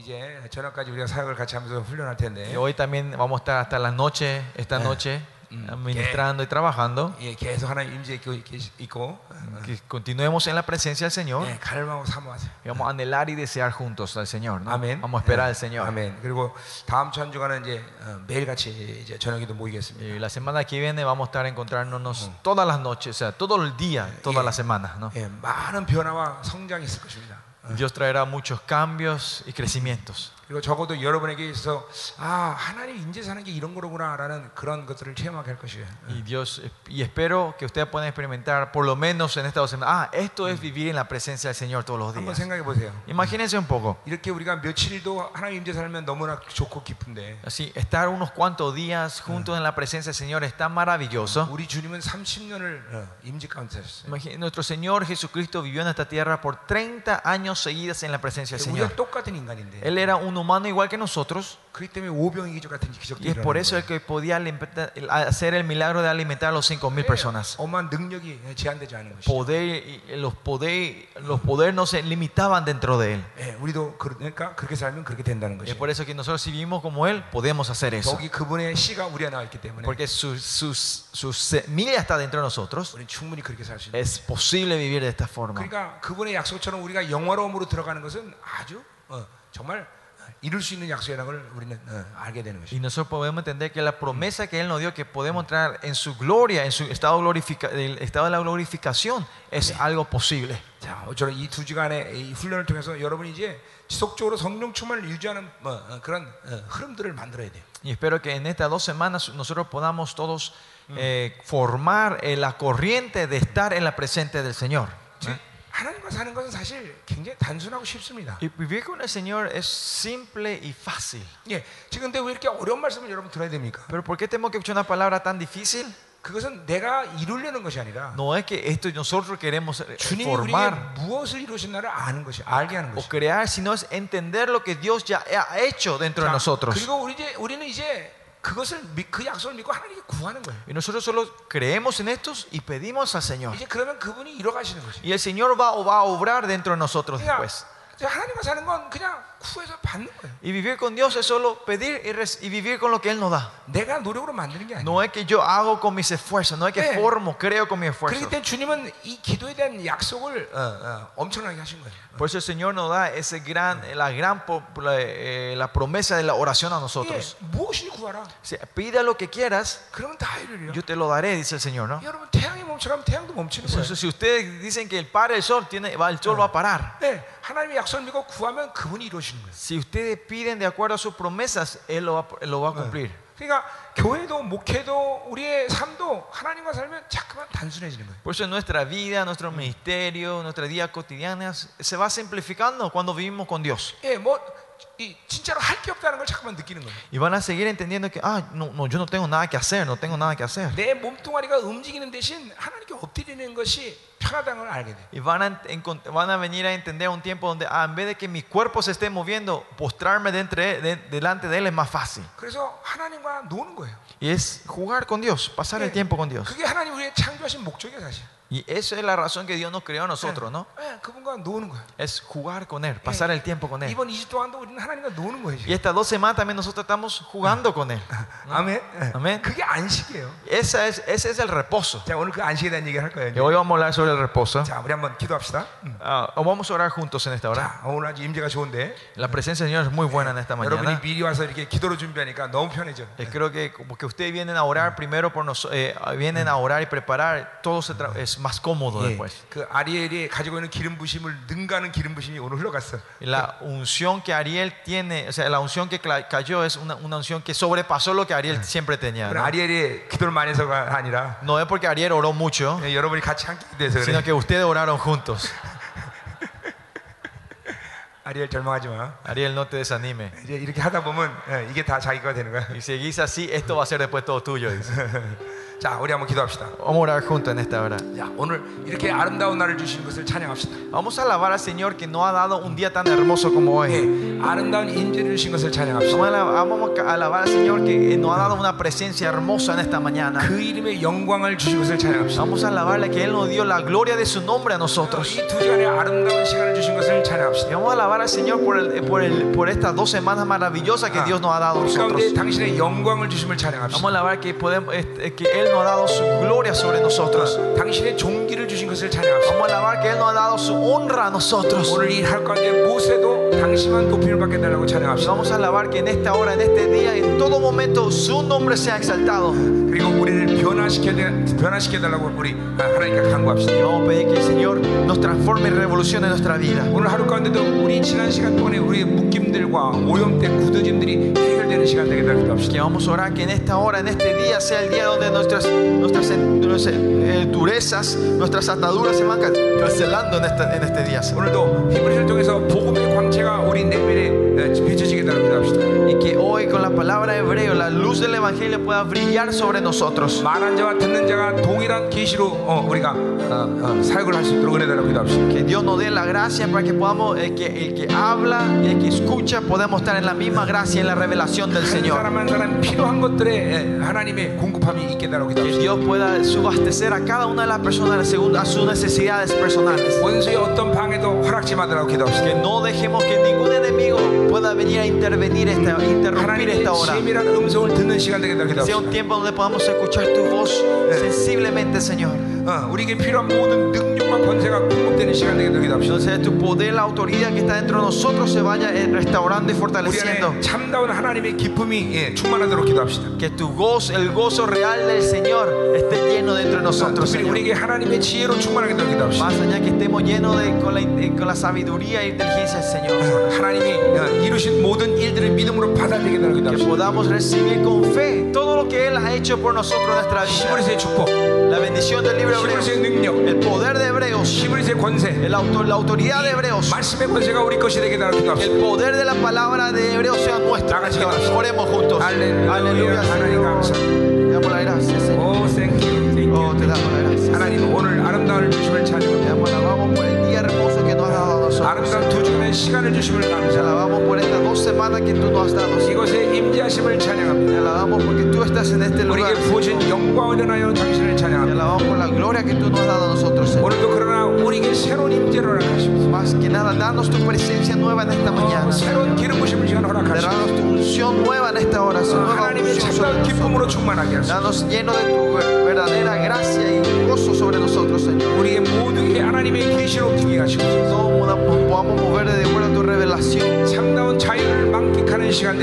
이제 저녁까지 우리가 사역을 같이 하면서 훈련할 텐데 Y hoy también vamos a estar hasta la noche, esta noche, administrando y trabajando. 예, 계속 하나님 임재 있고, 계시- 있고 Que continuemos en la presencia del Señor 예, 갈망하고 사모하세요. y vamos a anhelar y desear juntos al Señor. ¿no? 아멘. Vamos a esperar al 예, Señor. 아멘. 그리고 다음 주 한 주간은 이제 어, 매일 같이 이제 저녁에도 모이겠습니다. Y la semana que viene vamos a estar encontrándonos todas las noches, o sea, todo el día, todas las semanas. ¿no? Dios traerá muchos cambios y crecimientos. 그리고 적어도 여러분에게 있어서 아 하나님 인제 사는 게 이런 거로구나라는 그런 것들을 체험하게 할 것이에요. Y Dios y espero que ustedes puedan experimentar por lo menos en estas dos semanas. Ah, esto es vivir en la presencia del Señor todos los 한번 días. 생각해 보세요. Imagínense un poco. 이렇게 우리가 며칠도 하나님 인제 살면 너무나 좋고 기쁜데 Así, estar unos cuantos días juntos en la presencia del Señor es tan maravilloso. 우리 주님은 30년을 임재 가운데 사셨어요. Imagín- Nuestro Señor Jesucristo vivió en esta tierra por 30 años seguidas en la presencia del 우리가 Señor. 똑같은 인간인데 Él era un humano igual que nosotros 그렇기 때문에 오병이 기적 같은 기적도 y es por 일어나는 eso 거예요. el que podía alimentar- hacer el milagro de alimentar a los 5.000 personas. 엄한 능력이 제한되지 않은 것이죠. Poder, y los poder, los poderes no se limitaban dentro de él. 예, 우리도 그러니까 그렇게 살면 그렇게 된다는 Es 것이죠. por eso que nosotros si vivimos como él podemos hacer eso. 거기 그분의 씨가 우리 안에 있기 때문에 Porque su, su, su semilla está dentro de nosotros. 우리는 충분히 그렇게 살 수 있는. Es posible vivir de esta forma. 그러니까 그분의 약속처럼 우리가 영화로움으로 들어가는 것은 아주 어, 정말 이룰 수 있는 약속이라는 걸 우리는 어, 알게 되는 Y 것이죠. nosotros podemos entender que la promesa que Él nos dio, que podemos entrar en su gloria, en su estado, glorifica, el estado de la glorificación, es algo posible. 자, 저는 이 두 주간의 이 훈련을 통해서 여러분이 이제 지속적으로 성령 충만을 유지하는 뭐, 어, 그런 어, 흐름들을 만들어야 돼요. Y espero que en estas dos semanas nosotros podamos todos eh, formar eh, la corriente de estar en la presencia del Señor. 즉, 하나님과 사는 것은 사실 굉장히 단순하고 쉽습니다. Y vivir con el Señor es simple y fácil. 예, 지금 근데 왜 이렇게 어려운 말씀을 여러분 들어야 됩니까? Pero ¿por qué tenemos que escuchar una palabra tan difícil? 그것은 내가 이루려는 것이 아니라 No es que esto nosotros queremos eh, 주님이 formar 우리에게 무엇을 이루셨나를 아는 것이 알게 하는 o 것이. crear, sino es entender lo que Dios ya ha hecho dentro de 자, nosotros. 그리고 우리 이제 우리는 이제 그것을 믿- 그 약속을 믿고 하나님께 구하는 거예요. Y nosotros solo creemos en estos y pedimos al Señor. 이제 그러면 그분이 이뤄 가시는 것이. Y el Señor va, va a obrar dentro de nosotros 그러니까 después. 이제 하나님과 사는 건 그냥 구해서 받는 거예요. Y vivir con Dios es solo pedir y, res- y vivir con lo que Él nos da. 내가 노력으로 만드는 게 아니에요. No es que yo hago con mis esfuerzos, no es que 네. formo, creo con mis esfuerzos. 그렇기 때문에 주님은 이 기도에 대한 약속을 어, 어, 엄청나게 하신 거예요. Por eso el Señor nos da ese gran, la gran po- la, eh, la promesa de la oración a 예, nosotros. 무엇이니 구하라. O sea, pida lo que quieras, 그러면 다 이루려. yo te lo daré, dice el Señor, ¿no? 여러분 태양이 멈춰가면 태양도 멈추는 거예요. Entonces, si ustedes dicen que el para el sol, tiene, va, el sol va a parar. 네, 하나님의 약속을 믿고 구하면 그분이 이루시는 거예요. Si ustedes piden de acuerdo a sus promesas, Él lo va, Él lo va a cumplir. 그러니까 교회도 목회도 우리의 삶도 하나님과 살면 자꾸만 단순해지는 거예요. Por eso nuestra vida, nuestro ministerio, nuestra vida cotidiana se va simplificando cuando vivimos con Dios. 예, 뭐 Y van a seguir entendiendo que ah, no, no, yo no tengo nada que hacer, no tengo nada que hacer. Y van a, van a venir a entender un tiempo donde ah, en vez de que mi cuerpo se esté moviendo, postrarme de entre, de, delante de él es más fácil. Y es jugar con Dios, pasar el tiempo con Dios. 그게 하나님 우리의 창조하신 목적이에요, 사실. Y esa es la razón que Dios nos creó a nosotros, ¿no? 예, 그분과 노는 거예요. Es jugar con Él, pasar el tiempo con Él. 이번 2주 동안도 우리는 하나님과 노는 거예요. Y 지금. estas dos semanas también nosotros estamos jugando con Él. 아멘. 예. 아멘. 그게 안식이에요. Esa es, ese es el reposo. 자, 오늘 그 안식에 대한 얘기를 할 Y 거예요. hoy vamos a hablar sobre el reposo. 자, 우리 한번 기도합시다. 음. Ah, vamos a orar juntos en esta hora. 자, 오늘 아주 임재가 좋은데 La presencia del Señor es muy buena en esta 여러분이 mañana. 미리 와서 이렇게 기도로 준비하니까 너무 편해져. Eh, creo que como que ustedes vienen a orar primero por nosotros, vienen a orar y preparar, todo se tra- es más cómodo 예, después. 그 아리엘이 가지고 있는 기름 부심을 능가하는 기름 부심이 오늘 흘러갔어. Y La unción que Ariel tiene, o sea, la unción que cla- cayó es una, una unción que sobrepasó lo que Ariel siempre tenía. 그건 ¿no? 아리엘이 기도를 많이 해서가 아니라 No es porque Ariel oró mucho, 예, 여러분이 같이 함께 기도해서 그래. sino que ustedes oraron juntos. 아리엘 절망하지 마. Ariel, no te desanime. 이제 이렇게 하다 보면 예, 이게 다 자기가 되는 거야. Y seguís así, esto va a ser después todo tuyo. dice. 자, 우리 한번 기도합시다. Vamos a orar juntos en esta hora. 자, 오늘 이렇게 아름다운 날을 주신 것을 찬양합시다. Vamos a alabar al Señor que nos ha dado un día tan hermoso como hoy. 예, 아름다운 인재를 주신 것을 찬양합시다. Vamos a ala- vamos a alabar al Señor que nos ha dado una presencia hermosa en esta mañana. 그 이름의 영광을 주신 것을 찬양합시다. Vamos a alabarle que Él nos dio la gloria de su nombre a nosotros. 이 두 시간의 아름다운 시간을 주신 것을 Y 찬양합시다. vamos a alabar al Señor por, el- por, el- por estas dos semanas maravillosas que Dios nos ha dado a 우리 nosotros. 가운데 당신의 영광을 주심을 Vamos 찬양합시다. a alabar que, podemos, este, que Él nos ha dado su gloria sobre nosotros. 당신의 종기를 주신 것을 찬양합시다. Vamos a alabar que Él nos ha dado su honra a nosotros. 오늘 이 할 가운데 무엇에도 당신만 높임을 받게 달라고 Y 찬양합시다. vamos a alabar que en esta hora, en este día, en todo momento, su nombre sea exaltado. 그리고 우리를 변화시켜 변화시켜 달라고 우리 하나님께 간구합시다. Y vamos a pedir que el Señor nos transforme y revolucione nuestra vida. 오늘 하루 가운데도 우리 지난 시간 동안에 우리의 묶임들과 오염된 굳어짐들이 해결되는 시간 되게 달기도 합시다. Que vamos a orar que en esta hora, en este día, sea el día donde nuestras, nuestras, nuestras, eh, durezas, nuestras ataduras se van can- cancelando en, esta- en este día. Señor. 오늘도 히브리서를 통해서 복음의 광채가 우리 내면에 어, 비춰지게 달기도 합시다. Y que hoy con la palabra hebreo, la luz del Evangelio pueda brillar sobre nosotros. 말한 자와 듣는 자가 동일한 계시로 어, 우리가 어, 어, 사역을 할 수 있도록 은혜 달라고 기도합시다. Que Dios nos dé la gracia para que podamos, el que, el que habla y el que escucha, podemos estar en la misma gracia y en la revelación del 한 Señor. 사람 한 사람 필요한 것들에 예, 하나님의 공급함이 있게 달라고 Que 기도합시다. Dios pueda subastecer a cada una de las personas según a sus necesidades personales. 원수의 어떤 방해도 허락지 마달라고 기도합시다. Que no dejemos que ningún enemigo pueda venir a intervenir esta, interrumpir 하나님의 esta hora. 세밀한 음성을 듣는 시간 되게 달라고 Que sea un 기도합시다. tiempo donde podamos escuchar tu voz sensiblemente, Señor. 어, 우리에게 필요한 모든 능력과 권세가 공급되는 시간 되게 달라고 기도합시다. Entonces tu poder, la autoridad que está dentro de nosotros se vaya eh, restaurando y 우리 fortaleciendo. 안에 참다운 하나님의 기쁨이 예, 충만하도록 기도합시다. Que tu gozo, el gozo real del Señor esté lleno dentro de nosotros, 특별히 Señor. 우리에게 하나님의 지혜로 충만하게 되도록 기도합시다. Más allá que estemos llenos de, con, la, eh, con la sabiduría e inteligencia del Señor. 하나님이 어, 이루신 모든 일들을 믿음으로 받아들이게 되도록 Que 기도합시다. podamos recibir con fe todo que Él ha hecho por nosotros en nuestra vida. la bendición del libro de Hebreos, el poder de Hebreos, el la autoridad de Hebreos, el poder de la palabra de Hebreos sea nuestra. Oremos juntos. Aleluya. Te damos la gracia, Señor. Oh, te damos la gracia. Señor. Te damos la gracia. Te damos la gracia. Te damos la gracia. Te alabamos por estas dos semanas que tú nos has dado. Te alabamos porque tú estás en este lugar. Te alabamos por la gloria que tú nos has dado a nosotros. Más que nada, danos tu presencia nueva en esta mañana. Danos tu unción nueva en esta hora. Danos lleno de tu verdadera gracia y gozo sobre nosotros, Señor. No podamos mover de devuelva tu revelación.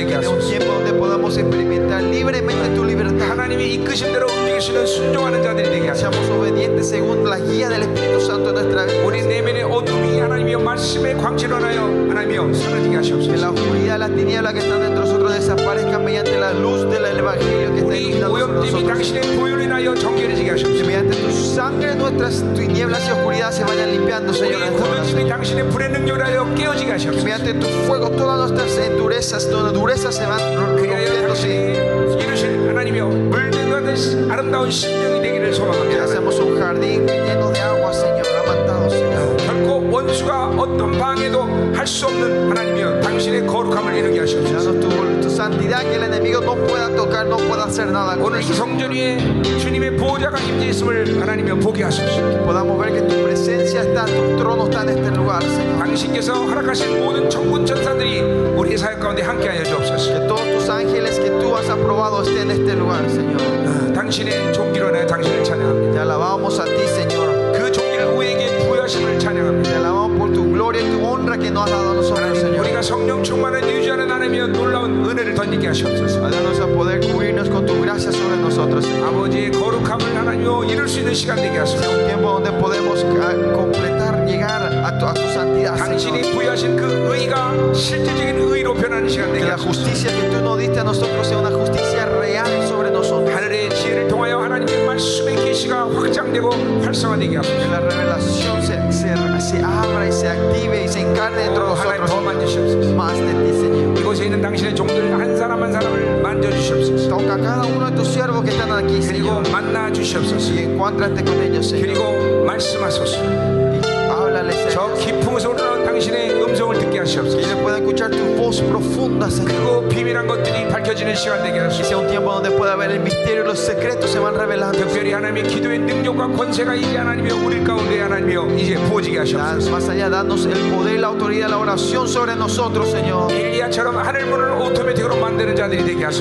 Que haya un tiempo donde podamos experimentar libremente tu libertad. Seamos obedientes según la guía del Espíritu Santo en nuestra vida. Que la oscuridad, la tiniebla que está dentro de nosotros desaparezca mediante la luz del Evangelio que está iluminando nosotros sangre nuestras tinieblas y oscuridad se vayan limpiando, Señor. 우리 en esta hora, 굳어짐이 Señor. 당신의 불의 능력을 하여 깨어지게 Que 하시옵소서. mediante tu fuego todas nuestras endurezas, nuestras durezas se van 그리하여 rompiéndose. 당신이 이루실 하나님이여 물든 같은 아름다운 심령이 되기를 Que 소망합니다. hacemos un jardín lleno de agua, Señor, amantado, Señor. 결코 원수가 어떤 방해도 할 수 없는 하나님이여 당신의 거룩함을 이루게 하시옵소서. Danos tu, tu santidad, que el enemigo no pueda tocar, no pueda hacer nada con 오늘 이 eso. 성전 위에 주님의 보호자가 임재 있음을 하나님이여 보게 하소서. Podamos ver que tu presencia está, tu trono está en este lugar, Señor. 당신께서 허락하신 모든 천군 천사들이 우리의 사역 가운데 함께하여 주옵소서. Que todos tus ángeles que tú has aprobado estén en este lugar, Señor. 어, 당신의 종기로 내 당신을 찬양합니다. Te alabamos a ti, Señor. 그 종기를 우리에게 부여하심을 찬양합니다. Te alabamos por tu gloria y tu honra que nos has dado a nosotros, 하나님, Señor. 우리가 성령 충만을 유지 하는 하나님이여 놀라운 은혜를 던지게 하시옵소서. Ayúdanos a poder cubrirnos con tu gracia sobre nosotros, Señor. 아버지의 거룩함을 하나님이여 이룰 수 있는 시간 되게 하소서. Un tiempo donde podemos ah, completar, llegar a tu, a tu santidad, Señor. 당신이 부여하신 그 의가 실제적인 의로 변하는 시간 Que 되게 la 하소서. justicia que tú nos diste a nosotros sea una justicia real sobre nosotros. 하늘의 지혜를 통하여 하나님의 말씀의 계시가 확장되고 활성화되게 하소서. Que la revelación se, se, se abra y se active y se encarne dentro de 하나님 더 nosotros. 만드시옵소서. Más de ti, Señor. 이곳에 있는 당신의 종들 한 사람 한 사람을 만져 주시옵소서. Toca a cada uno de tus siervos que están aquí, 그리고 Señor. 만나 주시옵소서. Y encuéntrate con ellos, Señor. 그리고 말씀하소서. Que ellos puedan escuchar tus voz profunda, Señor. Que sea un tiempo donde pueda ver el misterio y los secretos se van revelando. Más allá, danos el poder y la autoridad, la oración sobre nosotros, Señor. Que,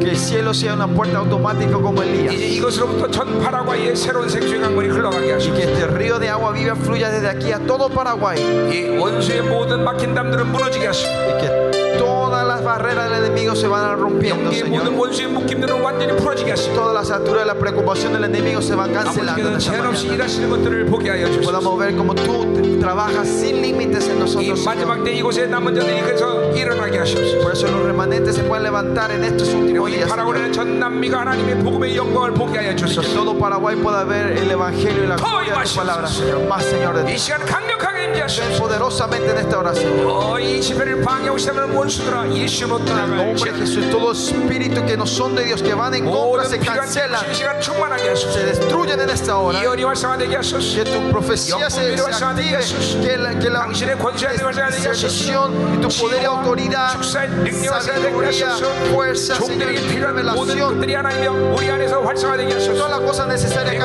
que el cielo sea una puerta automática como Elías. Y que este río de agua viva fluya desde aquí a todo Paraguay. 이 원수의 모든 막힌 담들은 무너지게 하시고 Y que todas las barreras del enemigo se van rompiendo, 영계의 모든 Señor. 원수의 묶임들은 완전히 풀어지게 하시고 Todas las alturas de la preocupación del enemigo se van cancelando. en 아버지께서 esta 제한 없이 mañana. 일하시는 것들을 보게 하여 주소서. Podamos ver cómo tú trabajas sin límites en 이 nosotros. Señor. 마지막 때 이곳에 남은 자들이 그래서 일어나게 하시옵소서. Por eso los remanentes se pueden levantar en estos últimos 이 días. Señor. 파라과이는 전 남미가 하나님의 복음의 영광을 보게 하여 Que 주소서. todo Paraguay pueda ver el evangelio y la gloria de más, tu palabra, Señor. Más, Señor, de 이 ti. Ven poderosamente en esta oración. En el nombre de Jesús, todo espíritu que no son de Dios, que van en contra, se cancelan, se destruyen en esta hora. Que tu profecía se, se que la, que y tu poder y autoridad, sabiduría, fuerza, Señor, revelación, todas las cosas necesarias que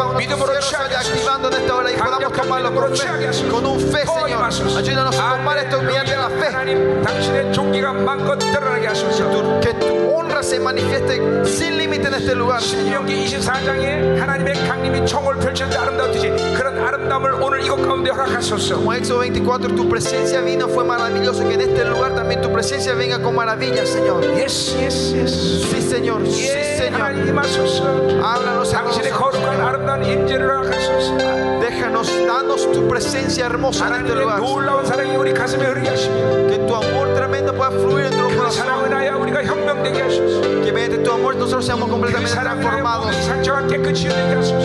activando en esta hora y podamos tomar la profecía con un fe, Señor. Ayúdanos a tomar esto mediante la fe. 하나님 당신의 종기가 마음껏 드러나게 하소서. Tu- Que tu honra se manifieste sin límite en este lugar, Señor. 신명기 24장에 하나님의 강림이 총을 펼쳤는데 아름다웠듯이 그런 아름다움을 오늘 이곳 가운데 허락하소서. Como Éxodo 24, tu presencia vino, fue maravilloso. Que en este lugar también tu presencia venga con maravilla, Señor. 예스 예스 예스. Sí, Señor. Sí, 예 Señor. 하나님 하소서. Háblanos a 당신의 nosotros. 거룩한 아름다운 임재를 허락하소서. danos, tu presencia hermosa en este lugar. Que tu amor tremendo pueda fluir en nuestro corazón. Que mediante tu amor nosotros seamos completamente transformados.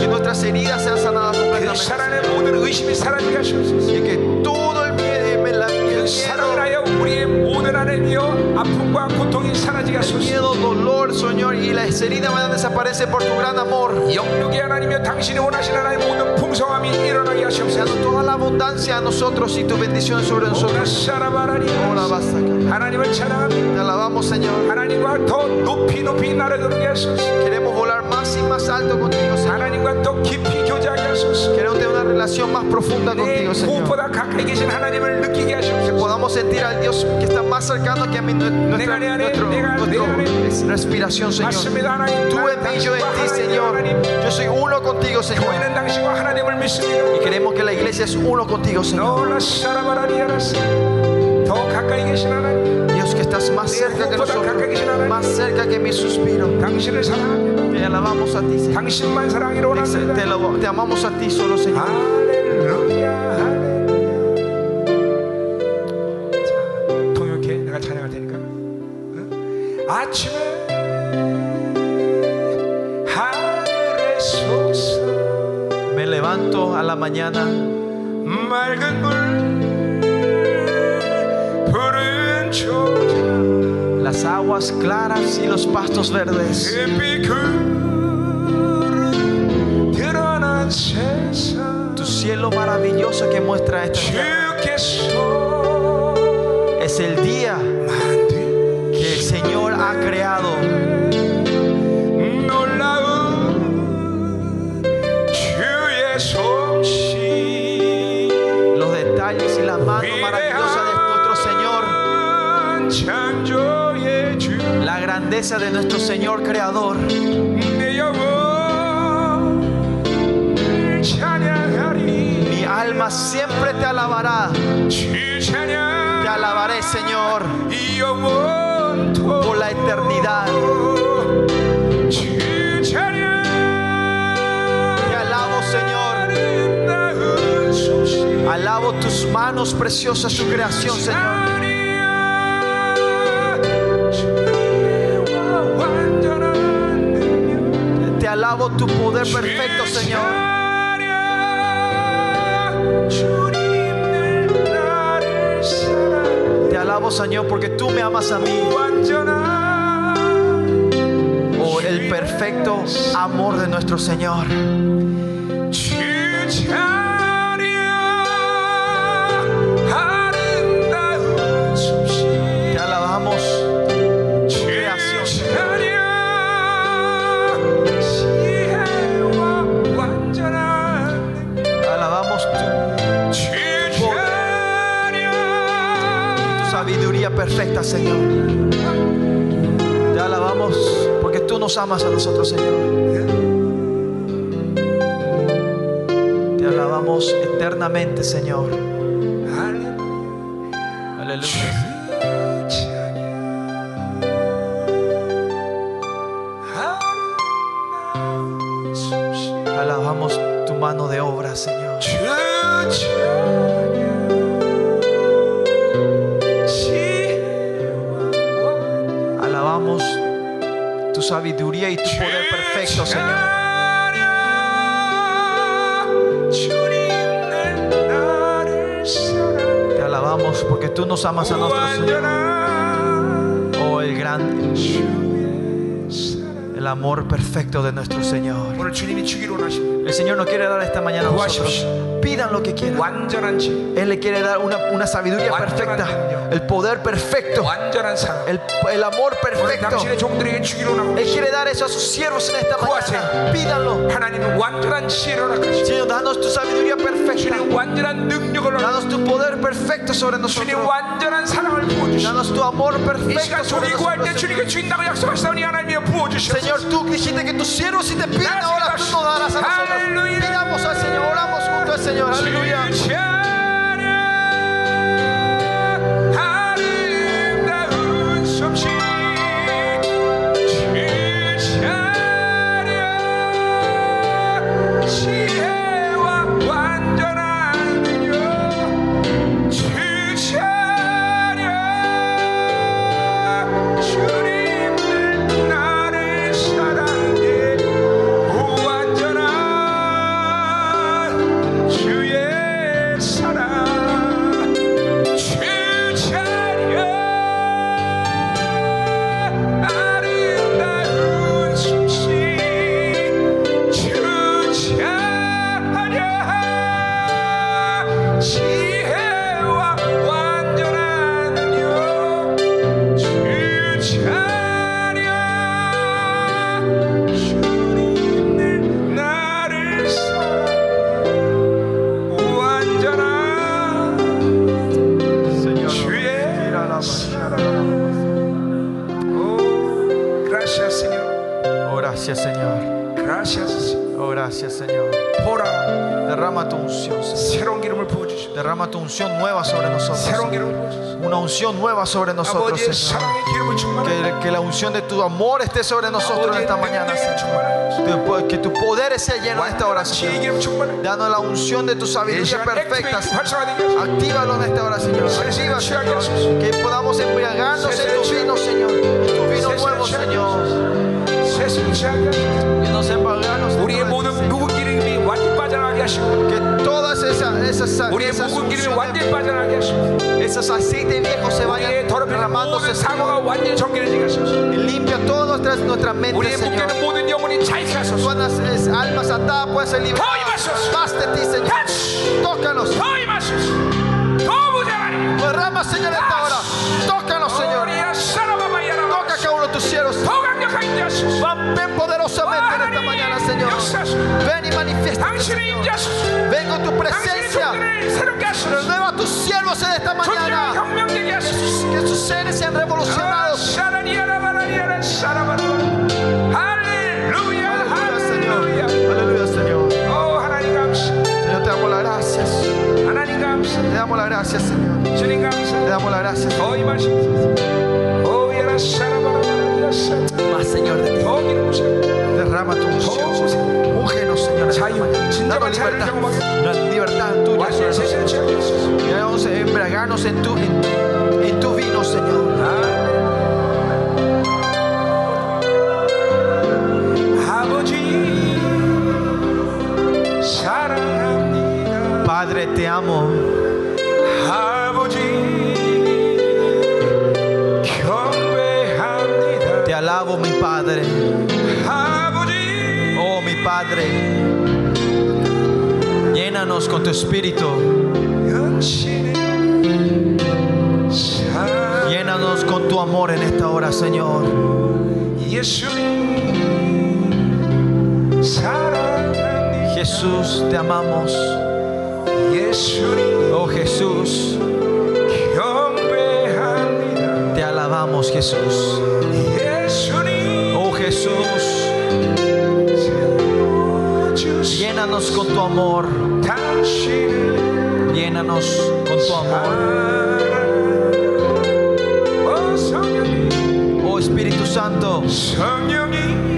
Que nuestras heridas sean sanadas completamente. Y que todo el miedo, la miedo 우리의 모든 하나님이여 아픔과 고통이 사라지게 하소서. miedo, dolor, Señor, y las heridas van a desaparecer por tu gran amor. 영육의 하나님이여 당신이 원하시는 하나님 모든 풍성함이 일어나게 하시옵소서. Dando toda la abundancia a nosotros y tus bendiciones sobre nosotros. Ahora 오라샤라바라리 vas a sacar. 하나님을 찬양합니다. Te alabamos, Señor. 하나님과 더 높이 높이 날아가게 하소서. Queremos volar más y más alto contigo, Señor. 하나님과 더 깊이 교제하게 하소서. más profunda contigo, Señor. Que podamos sentir al Dios que está más cercano que a mí, nuestra, nuestro, respiración, Señor. Tú en mí, yo en ti, Señor. Yo soy uno contigo, Señor. Y queremos que la iglesia es uno contigo, Señor estás más cerca que nosotros, más cerca que mi suspiro. Te alabamos a ti, Señor. Te, te amamos a ti solo, Señor. Me levanto a la mañana. aguas claras y los pastos verdes. Tu cielo maravilloso que muestra esta ciudad. Es el día de nuestro Señor Creador. Mi alma siempre te alabará. Te alabaré, Señor, por la eternidad. Te alabo, Señor. Alabo tus manos preciosas, su creación, Señor. Alabo tu poder perfecto, Señor. Te alabo, Señor, porque tú me amas a mí. Oh, el perfecto amor de nuestro Señor. Señor. Te alabamos porque tú nos amas a nosotros, Señor. Te alabamos eternamente, Señor. exaltamos a nuestro Señor. Oh, el gran, el amor perfecto de nuestro Señor. El Señor nos quiere dar esta mañana a nosotros. Pidan lo que quieran. Él le quiere dar una, una sabiduría perfecta el poder perfecto, el, amor perfecto. Él quiere dar eso a sus siervos en esta mañana. Pídanlo. Señor, danos tu sabiduría perfecta. Danos tu poder perfecto sobre nosotros. Danos tu amor perfecto sobre nosotros. Señor, tú dijiste que tus siervos si te piden ahora tú nos darás a nosotros. Pidamos al Señor, oramos juntos al Señor. Aleluya. tu unción nueva sobre nosotros. Una unción nueva sobre nosotros, Señor. Que, la unción de tu amor esté sobre nosotros en esta mañana, Que tu poder sea lleno de esta oración. Danos la unción de tu sabiduría perfecta. Actívalo en esta oración, Señor. Señor. Que podamos embriagarnos en tu vino, Señor. Tu vino nuevo, Señor. Que todas esas, esas, esas 빠져나가게 하시고 esos aceites viejos se 우리의 vayan 더럽히는 derramándose, 모든 사고가 Señor. 완전히 정결해지게 하소서 Y limpia todas nuestras, nuestras mentes, 우리의 Señor. 묶여있는 모든 영혼이 자유케 하소서 Todas las almas atadas puedan ser 더 liberadas. 임하소서 Más de ti, Señor. 터치 Tócanos. 더 임하소서 더 무장하리 Derrama, Señor, esta manifiesta. Vengo a tu presencia. Renueva tus siervos en esta mañana. Que sus seres sean revolucionados. Aleluya, aleluya, Señor. Aleluya, Señor. Señor, te damos las gracias. Te damos las gracias, Señor. Te damos las gracias. Oh, imagen. Oh, Hoy, más, Señor, de ti. Oh, Derrama tu unción. Oh, Úngenos, Señor. Danos libertad. Libertad tuya, Señor. Embraganos en tu, en tu vino, Señor. Ah. llénanos con tu espíritu. Llénanos con tu amor en esta hora, Señor. Jesús, te amamos. Oh Jesús, te alabamos, Jesús. Llénanos con tu amor. Llénanos con tu amor. Oh Espíritu Santo.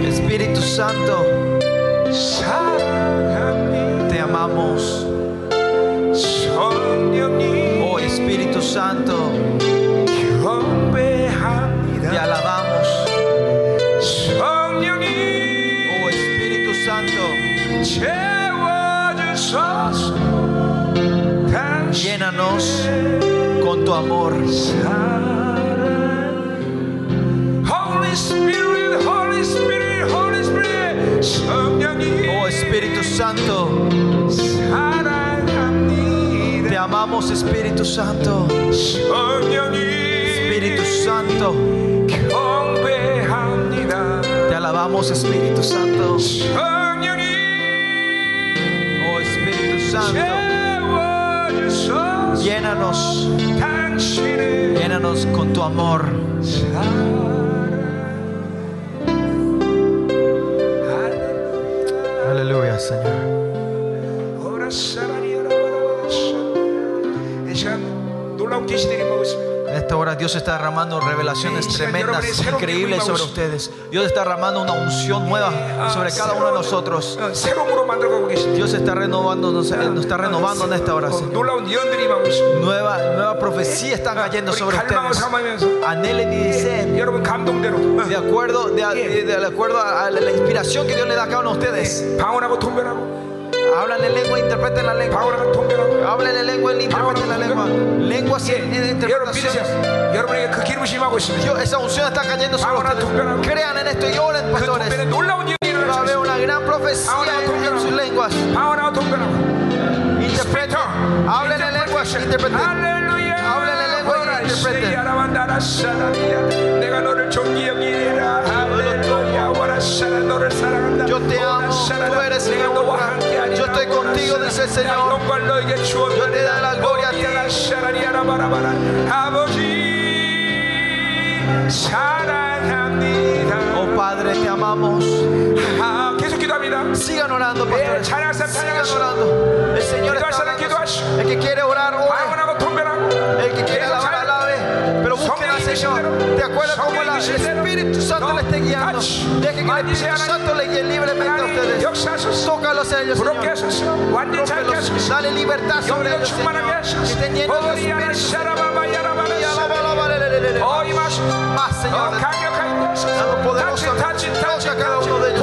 Espíritu Santo. Te amamos. Oh Espíritu Santo. amor. Oh Espíritu Santo, te amamos Espíritu Santo, Espíritu Santo, te alabamos Espíritu Santo, oh Espíritu Santo, llénanos. llénanos con tu amor. 사랑 Aleluya, Señor. 이 시간 놀라운 계시들이 임하고 있습니다. En esta hora Dios está derramando revelaciones tremendas, increíbles sobre ustedes. Dios está derramando una unción nueva sobre cada uno de nosotros. Dios está renovando, nos, está renovando en esta hora. Nueva, nueva profecía está cayendo sobre ustedes. Anhelen y deseen. De acuerdo, de, acuerdo a, a la inspiración que Dios le da a cada uno de ustedes. Hablan en lengua, interpreten la lengua. Hablan en lengua, interpreten la lengua. Lenguas y interpretaciones. Yo, esa unción está cayendo sobre ustedes. Crean en esto y oren, pastores. Va a haber una gran profecía en, sus lenguas. Interpreten. Hablen en lenguas, interpreten. Hablen en lenguas, interpreten. Yo te amo, tú eres mi obra. Yo estoy contigo, dice el Señor. Yo te daré la gloria a ti. Oh Padre, te amamos. Sigan orando, pastores. Sigan orando. El Señor está orando. El que quiere orar, ore. El que quiere alabar. Señor. ¿Te el Espíritu Santo le esté guiando? Que el Espíritu Santo le guíe libremente a ustedes. Tócalos a ellos, Señor. Dale libertad sobre ellos, Señor. Que Espíritu Más, Señor. Poderoso. Toca cada uno de ellos,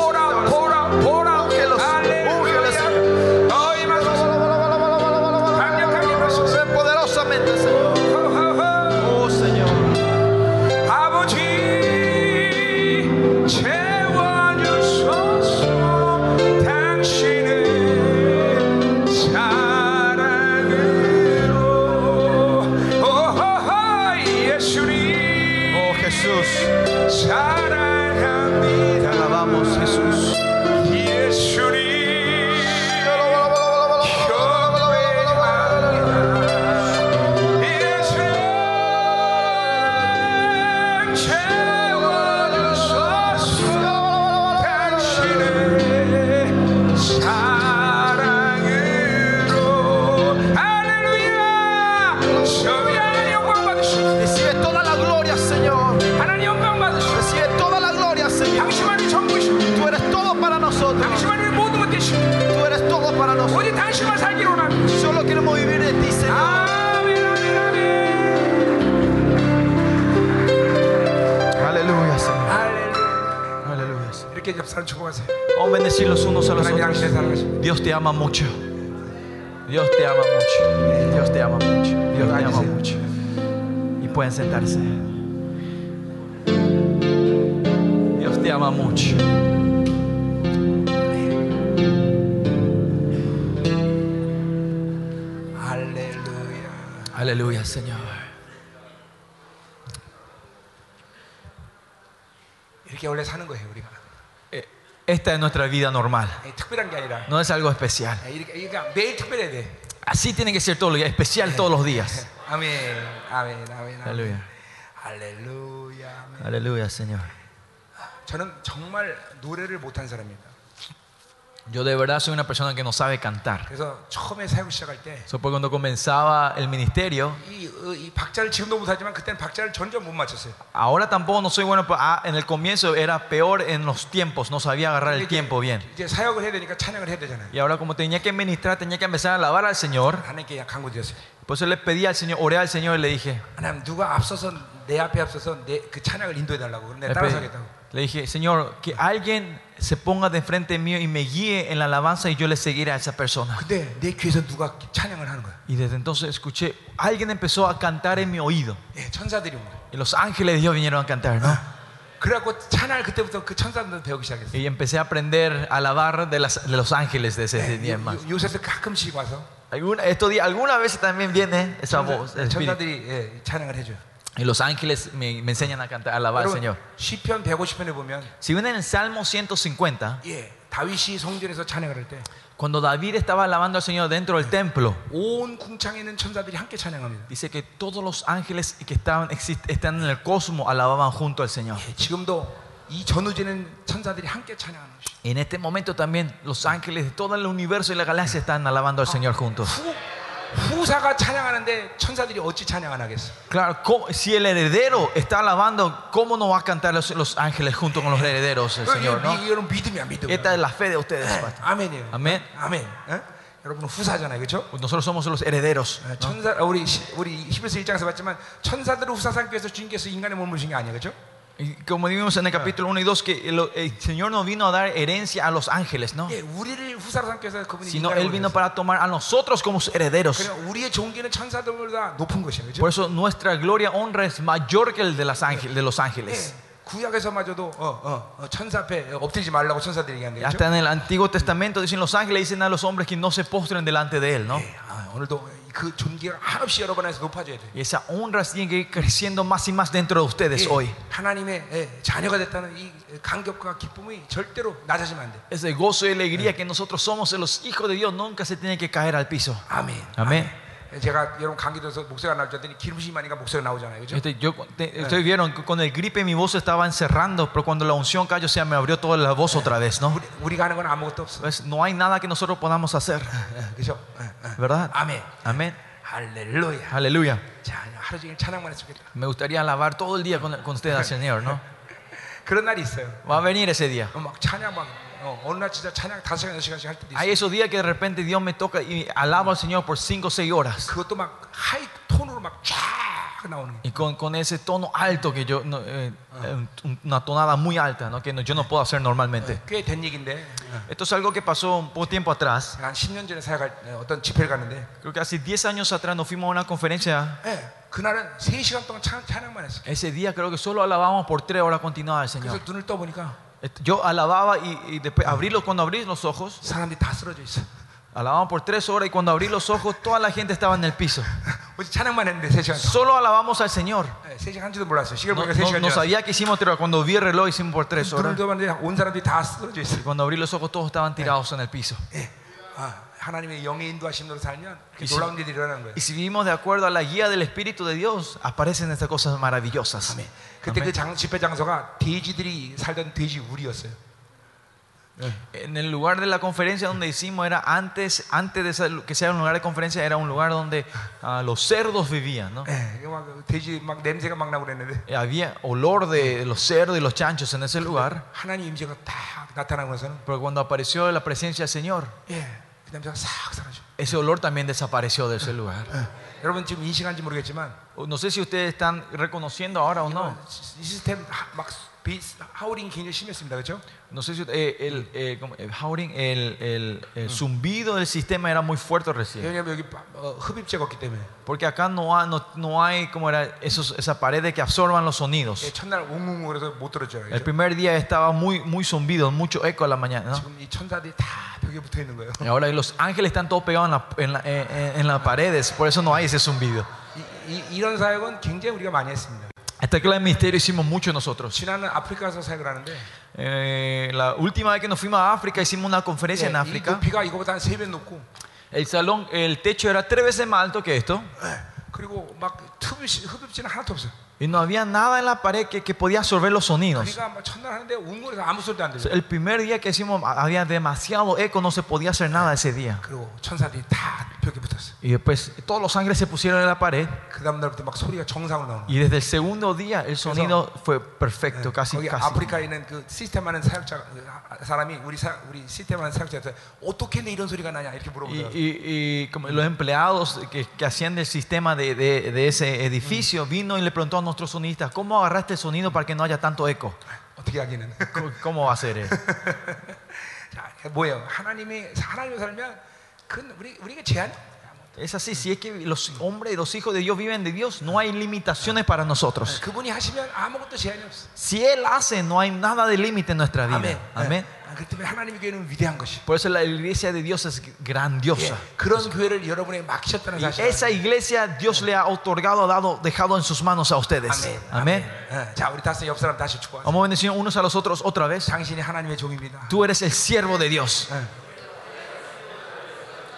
decir los unos a los otros, Dios te ama mucho. Dios te ama mucho. Dios te ama mucho. Dios te ama mucho. Y pueden sentarse. Dios te ama mucho. Aleluya. Aleluya, Señor. Esta es nuestra vida normal. 예, 특별한 게 아니라 No es algo especial. 예, 이렇게 그러니까 매일 특별해야 돼. Así tiene que ser todos los días, especial todos los días. 아멘, 아멘, 아멘, 아멘. Aleluya. 할렐루야. 아멘. Aleluya, Señor. 저는 정말 노래를 못한 사람입니다. Yo de verdad soy una persona que no sabe cantar. 그래서 처음에 사역 시작할 때. So, pues, cuando comenzaba el ministerio, 이, 어, 이 박자를 지금도 못하지만 그때는 박자를 전혀 못 맞췄어요. ahora tampoco no soy bueno, pero, ah, en el comienzo era peor en los tiempos, no sabía agarrar el 이제- tiempo bien. 이제 사역을 해야 되니까 찬양을 해야 되잖아요. Y ahora como tenía que ministrar, tenía que empezar a alabar al Señor. 하나님께 그냥 강구드렸어요. Por eso le pedí al Señor, oré al Señor y le dije, 하나님 누가 앞서서 내 앞에 앞서서 내 그 찬양을 인도해 달라고. 그럼 내가 le, pedí- 따라서 하겠다고. le dije, Señor, que alguien se ponga de frente mío y me guíe en la alabanza y yo le seguiré a esa persona. 근데 내 귀에서 누가 찬양을 하는 거야. Y desde entonces escuché, alguien empezó a cantar en mi oído. 예, 천사들이 온 거야. Y los ángeles de Dios vinieron a cantar, ¿no? 그래갖고 찬양을 그때부터 그 천사들 배우기 시작했어요. Y empecé a aprender a alabar de, las- de los ángeles de ese 예, día en más. 요- 요새도 가끔씩 와서 Alguna, estos días, alguna vez también viene esa voz, el 천사, espíritu. 천사들이 예, 찬양을 해줘요. Y los ángeles me, me enseñan a cantar, a alabar al 여러분, Señor. 시편 150편에 보면 Si ven en el Salmo 150, 예, 다윗이 성전에서 찬양을 할 때 온 cuando David estaba alabando al Señor dentro del templo, 궁창에 있는 천사들이 함께 찬양합니다. dice que todos los ángeles que estaban, exist- están en el cosmos alababan junto al Señor. 예, 지금도 이 전우지는 천사들이 함께 찬양하는 것이. En este momento también los ángeles de todo el universo y la galaxia están alabando al Señor juntos. 후, 후사가 찬양하는데 천사들이 어찌 찬양 안 하겠어? Claro, ¿cómo- si el heredero está alabando, ¿cómo no va a cantar los, los ángeles junto con los herederos, el Señor? ¿no? 이- 이거는 믿음이야, 믿음. Esta es la fe de ustedes. pastor. 아멘이에요. 아멘. 아멘. 어? 여러분은 후사잖아요, 그렇죠? Nosotros somos los herederos. 어, 천사 우리 시- 우리 히브리서 1장에서 봤지만 천사들을 후사 삼기 위해서 주님께서 인간의 몸을 주신 게 아니에요, 그렇죠? Y como vimos en el capítulo 1 y 2, que el, el Señor no vino a dar herencia a los ángeles, ¿no? 예, 우리를 후사로 삼기 위해서 그분이 Sino 인간의 Él 몸을 vino 주셨어요. para tomar a nosotros como sus herederos. 그러니까 우리의 종기는 천사들보다 높은 것이에요, 그렇죠? Por eso nuestra gloria, honra es mayor que el de, las ángel- de los ángeles. 예, 구약에서마저도 어, 어, 어, 천사 앞에 엎드리지 말라고 천사들이 얘기한 거죠. Hasta en el Antiguo Testamento dicen los ángeles, dicen a los hombres que no se postren delante de Él, ¿no? 예, 아, 오늘도 그 존귀가 한없이 여러분 안에서 높아져야 돼. Y esa honra tiene que ir creciendo más y más dentro de ustedes 예, hoy. 하나님의 예, 자녀가 됐다는 이 감격과 기쁨이 절대로 낮아지면 안 돼. Ese gozo y alegría que nosotros somos los hijos de Dios nunca se tiene que caer al piso. 아멘. Amén. 예, 제가 여러분 감기 들어서 목소리가 나올 줄 알았더니 기름이 많으니까 목소리가 나오잖아요, 그렇죠? Este, yo, te- ustedes vieron que con el gripe mi voz estaba encerrando, pero cuando la unción cayó, se me abrió toda la voz otra vez, ¿no? 우리, 우리가 하는 건 아무것도 없어. Pues, no hay nada que nosotros podamos hacer, 예, 그렇죠? 예, 예. ¿verdad? 아멘. Amén. 할렐루야. Aleluya. 자, 하루 종일 찬양만 했으면 좋겠다. Me gustaría alabar todo el día con, con usted al Señor, ¿no? 그런 날이 있어요. Va a venir ese día. 어, 막 찬양 막 hay esos días que de repente Dios me toca y alaba al Señor por 5 o 6 horas. Y con, con, ese tono alto que yo, no, eh, eh una tonada muy alta, ¿no? que no, yo no puedo hacer normalmente. Esto es algo que pasó un poco tiempo atrás. Creo que hace 10 años atrás nos fuimos a una conferencia. Ese día creo que solo alabamos por 3 horas continuadas al Señor. 눈을 떠 보니까 Este, Yo alababa y, y después abrí los, cuando abrí los ojos, 사람들이 다 쓰러져 있어. alabamos por 3 horas y cuando abrí los ojos toda la gente estaba en el piso. 오직 찬양만 했는데 3시간 동안. Solo alabamos al Señor. 예, 3시간 한지도 몰랐어요. 시계 No, 보니까 no- 3시간 no 지났어. sabía que hicimos, pero cuando vi el reloj hicimos por 3 horas. 눈을 떠봤는데 온 사람들이 다 쓰러져 있어. Y cuando abrí los ojos todos estaban tirados en el piso. 예. 아, 하나님의 영의 인도하심으로 살면 그 이 놀라운 일이 일어나는 거예요. Y si vivimos de acuerdo a la guía del Espíritu de Dios, aparecen estas cosas maravillosas. 아멘. 그때 아멘. 그 장, 집회 장소가 돼지들이 살던 돼지 우리였어요. En el lugar de la conferencia donde hicimos era antes, antes de ser- que sea un lugar de conferencia, era un lugar donde ah, los cerdos vivían. ¿no? 예, 이거 막 돼지 막 냄새가 막 나고 그랬는데 Eh, Había olor de los cerdos y los chanchos en ese lugar. 하나님 임재가 딱 나타나고 나서는 Pero cuando apareció la presencia del Señor, 예, 그 냄새가 싹 사라져. ese olor también desapareció de ese lugar. 여러분 지금 인식한지 모르겠지만 No sé si ustedes están reconociendo ahora o no. 이 시스템 하- 막 비, 하우링이 굉장히 심했습니다, 그렇죠? No sé si eh, el, eh, como, el howling, el, el- el zumbido del sistema era muy fuerte recién. 왜냐하면 여기 바- 어, 흡입제가 없기 때문에 Porque acá no hay, no, no hay como era esos, esa pared que absorban los sonidos. 예, 첫날 웅웅 그래서 못 들었죠. El primer día estaba muy, muy zumbido, mucho eco a la mañana. ¿no? 지금 이 천사들이 다 벽에 붙어 있는 거예요. Y ahora los ángeles están todos pegados en, la- en la- en- en- en las paredes, por eso no hay ese zumbido. 이, 이, 런 사역은 굉장히 우리가 많이 했습니다. Esta clase de ministerio hicimos mucho nosotros. 지난해 아프리카에서 사역을 하는데 Eh, la última vez que nos fuimos a África hicimos una conferencia en 예, 이 África. 높이가 이거보다 한 세 배 높고 El salón, el techo era tres veces más alto que esto. 예, 그리고 막 흡입, 흡입지는 하나도 없어요. Y no había nada en la pared que, que podía absorber los sonidos. 우리가 막 첫날 하는데 웅골에서 아무 소리도 안 들려요. El primer día que hicimos había demasiado eco, no se podía hacer nada ese día. 그리고 천사들이 다 벽에 붙었어요. Y después todos los ángeles se pusieron en la pared. 그 다음 날부터 막 소리가 정상으로 나오는 거예요. Y desde el segundo día el sonido fue perfecto, casi, 거기 casi. 아프리카에 있는 그 시스템 하는 사역자 그 사람이 우리 사, 우리 시스템 하는 사역자한테 어떻게 내 이런 소리가 나냐 이렇게 Y, 물어보더라고요. y- y como los empleados que, que hacían del sistema de, de- de ese edificio vino y le preguntó a nuestros sonistas, ¿cómo agarraste el sonido para que no haya tanto eco? 어떻게 하기는? ¿Cómo- ¿Cómo va a ser él? 자, 뭐예요? 하나님이 하나님을 살면 es así, si es que los hombres y los hijos de Dios viven de Dios, no hay limitaciones para nosotros. Si Él hace, no hay nada de límite en nuestra vida. Amén. Por eso la iglesia de Dios es grandiosa. Y esa iglesia Dios le ha otorgado, dado, dejado en sus manos a ustedes. Amén. Vamos a bendecir unos a los otros otra vez. Tú eres el siervo de Dios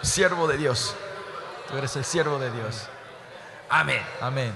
예. Siervo de Dios. Tú eres el siervo de Dios. 아멘. Amén.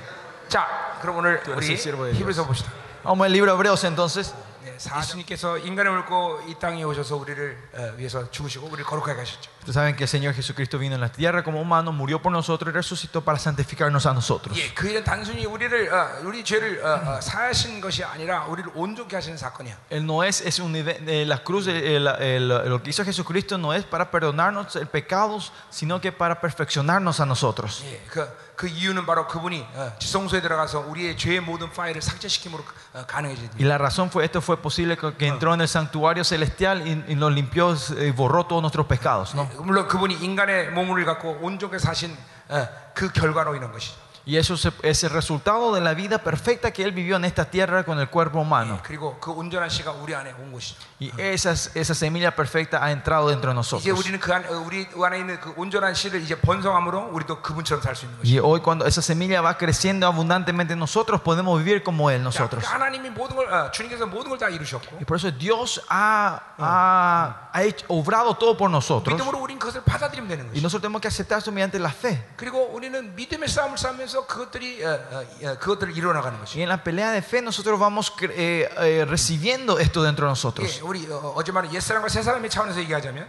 자, 그럼 오늘 Tú eres 우리 el siervo de Dios. 히브리서 봅시다. Vamos al libro de Hebreos entonces. 네, 예수님께서 인간을 물고 이 땅에 오셔서 우리를 어, 위해서 죽으시고 우리를 거룩하게 하셨죠. Ustedes saben que el Señor Jesucristo vino en la tierra como humano, murió por nosotros y resucitó para santificarnos a nosotros. 예, 그 일은 단순히 우리를 어, 우리 죄를 어, 어, 사하신 것이 아니라 우리를 온전케 하시는 사건이야. Él no es, es un nivel- eh, la cruz, eh, el- el- lo que hizo Jesucristo no es para perdonarnos el pecado, sino que para perfeccionarnos a nosotros. 예, 그, 그 이유는 바로 그분이 어, 지성소에 들어가서 우리의 죄의 모든 파일을 삭제시킴으로 어, 가능해진. Y la razón fue esto fue posible que entró en el santuario celestial y, y nos limpió y borró todos nuestros pecados. ¿no? 예, 물론 그분이 인간의 몸을 갖고 온전하게 사신 어, 그 결과로 인한 것이죠. Y eso se- es el resultado de la vida perfecta que Él vivió en esta tierra con el cuerpo humano. 그리고 그 온전한 씨가 우리 안에 온 것이죠. Y esa, esa semilla perfecta ha entrado dentro de 이제 nosotros. 우리는 그 안, 어, 우리 안에 있는 그 온전한 씨를 이제 번성함으로 우리도 그분처럼 살 수 있는 것이죠. Y hoy cuando esa semilla va creciendo abundantemente en nosotros, podemos vivir como Él 자, nosotros. 그러니까 하나님이 모든 걸 어, 주님께서 모든 걸 다 이루셨고 Y por eso Dios ha, ha, ha hecho- obrado todo por nosotros. 믿음으로 우리는 그것을 받아들이면 되는 Y 것이죠. nosotros tenemos que aceptar eso mediante la fe. 그리고 우리는 믿음의 싸움을 싸우면서 Y en la pelea de fe nosotros vamos eh, eh, recibiendo esto dentro de nosotros.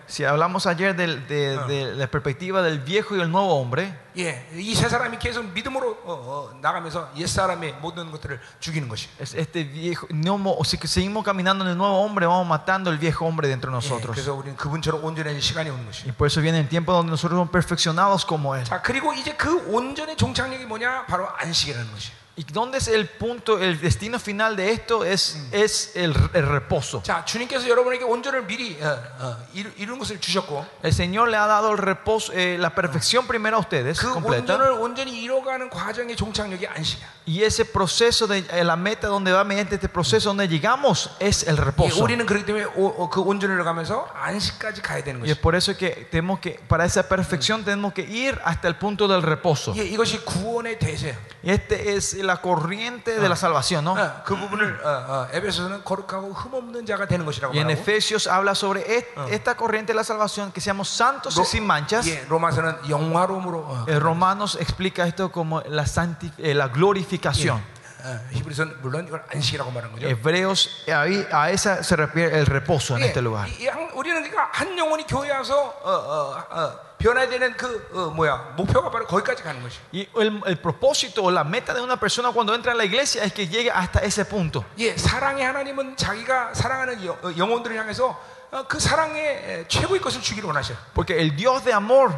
Si hablamos ayer de, de, de la perspectiva del viejo y el nuevo hombre, 예, 이새 사람이 계속 믿음으로 어, 어, 나가면서 옛 사람의 모든 것들을 죽이는 것이. es este viejo, no, que seguimos caminando en el nuevo hombre, vamos matando el viejo hombre dentro de 예, nosotros. 그래서 우리는 그분처럼 온전해질 시간이 오는 것이. Y por eso viene el tiempo donde nosotros somos perfeccionados como Él. 자, 그리고 이제 그 온전의 종착역이 뭐냐? 바로 안식이라는 것이. ¿Y dónde es el punto, el destino final de esto? Es, es el, el reposo. 자, 주님께서 여러분에게 온전을 미리 어, 어, 이루, 이룬 것을 주셨고 El Señor le ha dado el reposo, eh, la perfección primero a ustedes, 그 completa. 온전을 온전히 이뤄가는 과정의 종착역이 안식이야. Y ese proceso de eh, la meta donde va mediante este proceso donde llegamos es el 예, reposo. 우리는 그렇기 때문에 오- 어, 그 온전을 가면서 안식까지 가야 되는 Y es 것이. por eso que tenemos que, para esa perfección tenemos que ir hasta el punto del reposo. 예, 이것이 구원의 대세야. Y este es la corriente de la salvación, ¿no? 어, 그 부분을 어, 어, 에베소서는 거룩하고 흠없는 자가 되는 것이라고 Y en 말하고 Efesios habla sobre et- esta corriente de la salvación, que seamos santos y sin manchas. 예, 로마서는 영화로움으로 어, El Romanos explica esto como la, santi- eh, la glorificación. 어, 히브리서는 물론 이걸 안식이라고 말하는 거죠. Hebreos, ahí, a esa se refiere el reposo en 예, este lugar. 이- 이 한- 우리는 그러니까 한 영혼이 교회 와서 어, 어, 어, 변화야 되는 그 어, 뭐야 목표가 바로 거기까지 가는 것이. Y el, el propósito o la meta de una persona cuando entra en la iglesia es que llegue hasta ese punto. 예, 사랑의 하나님은 자기가 사랑하는 여- 어, 영혼들을 향해서 어, 그 사랑의 에, 최고의 것을 주기를 원하셔. Porque el Dios de amor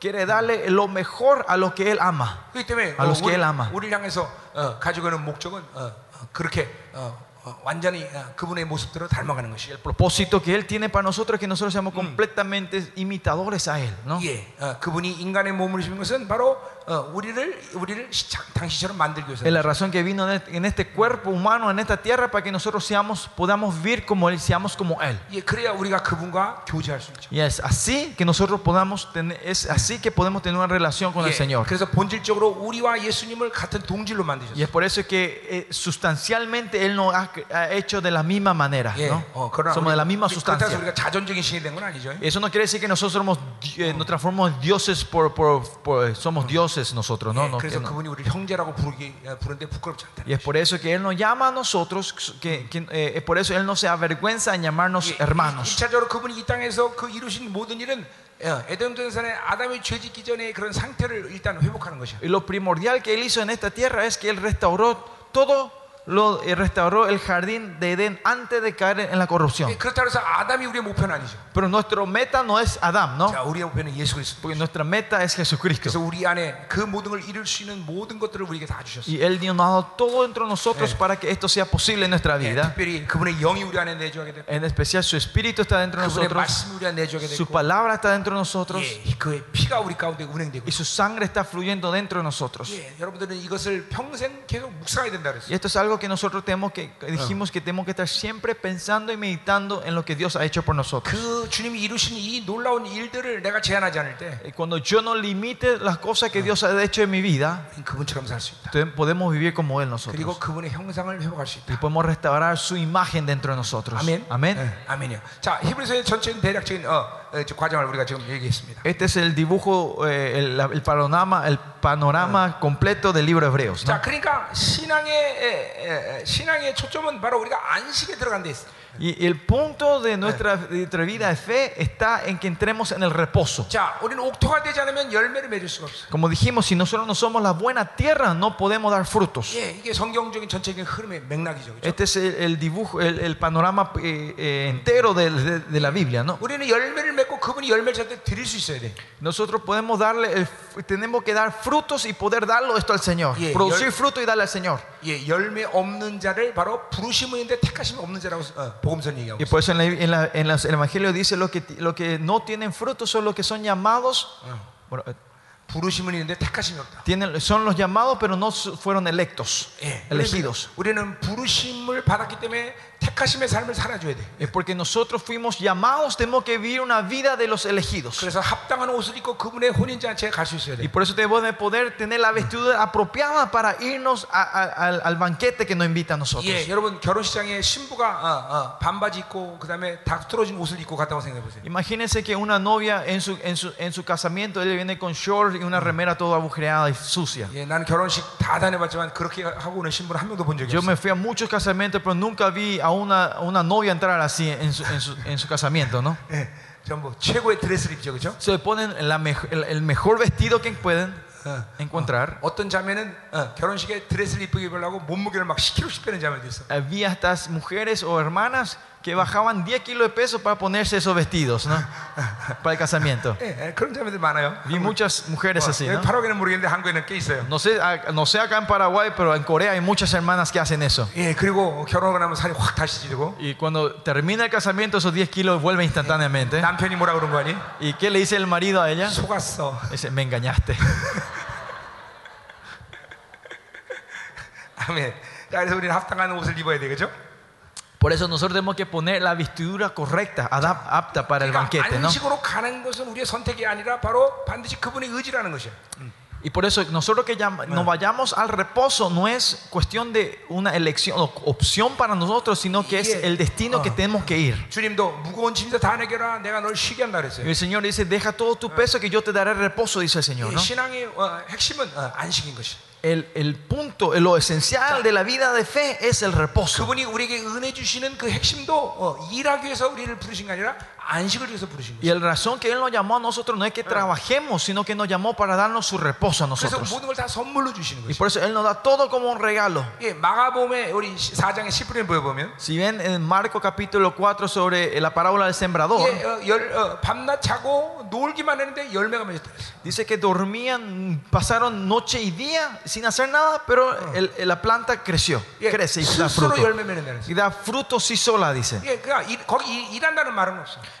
quiere darle lo mejor a lo que Él ama. 그렇기 때문에 A los que 우리, él ama. 우리를 향해서 어, 가지고 있는 목적은 어, 어, 그렇게 어, 어, 완전히 어, 그분의 모습대로 닮아가는 것이. El propósito que Él tiene para nosotros es que nosotros seamos completamente imitadores a Él. ¿no? 예, 어, 그분이 인간의 몸을 입은 것은 바로 Es la razón que vino este, en este cuerpo humano, en esta tierra, para que nosotros seamos, podamos vivir como Él, seamos como Él. Y es así que nosotros podamos tener, es así que podemos tener una relación con el Señor. Y es por eso que eh, sustancialmente Él nos ha, hecho de la misma manera. ¿no? Somos de la misma sustancia. Eso no quiere decir que nosotros somos, eh, nos transformamos dioses por, por, por somos Dios dioses nosotros, ¿no? 예, No, que 그래서 no. 그분이 우리를 형제라고 부르기 예, 부르는데 부끄럽지 않다. Y es por eso que Él nos llama a nosotros, que, que, eh, es por eso Él no se avergüenza en llamarnos hermanos. 1차적으로 그분이 이 땅에서 그 이루신 모든 일은 어, 에덴 동산에 아담이 죄짓기 전에 그런 상태를 일단 회복하는 것이야. Y lo primordial que Él hizo en esta tierra es que Él restauró todo, lo eh, restauró el jardín de Edén antes de caer en la corrupción. 예, 그렇다고 해서 아담이 우리의 목표는 아니죠. Pero nuestro meta no es Adán, ¿no? 자, 우리의 목표는 예수 그리스도. Porque nuestra meta es 그래서 Jesucristo. 우리 안에 그 모든 걸 이룰 수 있는 모든 것들을 우리에게 다 주셨어요. Y Él nos ha dado todo entre nosotros para que esto sea posible en nuestra 예, vida. 특별히 그분의 영이 우리 안에 내주하게 되고 En especial su espíritu está dentro de 그분의 nosotros, 말씀이 우리 안에 내주하게 su 되고 palabra está dentro de nosotros 예, 그의 피가 우리 가운데 운행되고 y su sangre está fluyendo dentro de nosotros. 예, 여러분들은 이것을 평생 계속 묵상해야 된다 Y 그랬어요. esto es algo que nosotros tenemos que dijimos que tenemos que estar siempre pensando y meditando en lo que Dios ha hecho por nosotros. 그 주님이 이루신 이 놀라운 일들을 내가 제한하지 않을 때 Y Cuando yo no limite las cosas que Dios ha hecho en mi vida, 우린 그분처럼 살 수 있다. entonces podemos vivir como Él 그리고 nosotros. 그분의 형상을 회복할 수 Y 있다. podemos restaurar su imagen dentro de nosotros. 아멘. Amén. 예, 아멘이요. 자, 히브리서의 전체적인 대략적인 어, 어, 저 과정을 우리가 지금 얘기했습니다. Este es el dibujo, eh, el, el panorama, el panorama completo del libro de Hebreos. ¿no? 자, 그러니까 신앙의 에, 에, 에, 신앙의 초점은 바로 우리가 안식에 들어간 데 있어. Y el punto de nuestra, de nuestra vida de fe está en que entremos en el reposo. 자, 우리는 옥토가 되지 않으면 열매를 맺을 수가 없어. Como dijimos, si nosotros no somos la buena tierra, no podemos dar frutos. 예, 이게 성경적인 전체적인 흐름의 맥락이죠. 그렇죠? Este es el, el dibujo, el, el panorama eh, eh, entero de, de- de la Biblia, ¿no? 우리는 열매를 맺고 그분이 열매를 저한테 드릴 수 있어야 돼. Nosotros podemos darle, el- tenemos que dar frutos y poder darlo esto al Señor. Yeah, Producir 열- fruto y darle al Señor. 예, 열매 없는 자를 바로 부르심은 있는데 택하심이 없는 자라고 어, 복음선 얘기하고 Y 있어. por eso en, la- en la- en las- el Evangelio dice lo que, lo que no tienen frutos son los que son llamados. bueno, eh, 부르심은 있는데 택하심이 없다. tienen, son los llamados, pero no su- fueron electos, 예, elegidos. 우리는 부르심을 받았기 때문에 택하심의 삶을 살아줘야 돼. Es porque nosotros fuimos llamados, tenemos que vivir una vida de los elegidos. 그래서 합당한 옷을 입고 그분의 혼인잔치에 갈 수 있어야 Y 돼. por eso debemos de poder tener la vestidura apropiada para irnos a- a- al, al banquete que nos invita a nosotros. 예, 여러분 결혼식장에 신부가 어, 어, 반바지 입고 그다음에 다 틀어진 옷을 입고 갔다고 생각해 보세요. Imagínense que una novia en su, en su, en su casamiento, ella viene con short y una remera toda agujereada y sucia. 예, 나는 결혼식 다 다녀봤지만 그렇게 하고 오는 신부는 한 명도 본 적이 Yo 없어. me fui a muchos casamientos, pero nunca vi a una, a una novia entrar así en su, en su, en su casamiento, ¿no? 예, 전부 최고의 드레스를 입죠, 그렇죠? Se ponen la mej- el, el mejor vestido que pueden 어, encontrar. 어떤 자매는 어, 결혼식에 드레스를 이쁘게 입으려고 몸무게를 막 10kg씩 빼는 자매도 있어. Había estas mujeres o hermanas que bajaban 10 kilos de peso para ponerse esos vestidos, ¿no? Para el casamiento. 예, 예, 그런 자매들 많아요. Vi muchas mujeres así, 어, ¿no? 파라오게는 모르겠는데 한국에는 꽤 있어요. No sé, a- no sé acá en Paraguay, pero en Corea hay muchas hermanas que hacen eso. 예, 그리고 결혼하고 나면 살이 확 다시 찌고 Y cuando termina el casamiento, esos 10 kilos vuelven instantáneamente. 남편이 뭐라 그런 거 아니? ¿Y qué le dice el marido a ella? 속았어. Dice, me engañaste. 아멘. 자, 그래서 우리는 합당한 옷을 입어야 되겠죠? Por eso nosotros tenemos que poner la vestidura correcta, apta para el banquete. ¿no? Y por eso nosotros que nos vayamos al reposo no es cuestión de una elección o opción para nosotros, sino que es el destino que tenemos que ir. Y el Señor dice, deja todo tu peso que yo te daré reposo, dice el Señor. ¿no? 신앙의 어, 핵심은 어, 안식인 것이. El, el punto, lo esencial de la vida de fe es el reposo. 그분이 우리에게 은혜 주시는 그 핵심도 어, 일하기 위해서 우리를 부르신 게 아니라 Y el razón que Él nos llamó a nosotros no es que trabajemos, sino que nos llamó para darnos su reposo a nosotros. Y por eso Él nos da todo como un regalo. Si ven en Marco capítulo 4 sobre la parábola del sembrador, dice que dormían, pasaron noche y día sin hacer nada, pero el, la planta creció, crece y da fruto. Y da fruto sí sola, dice.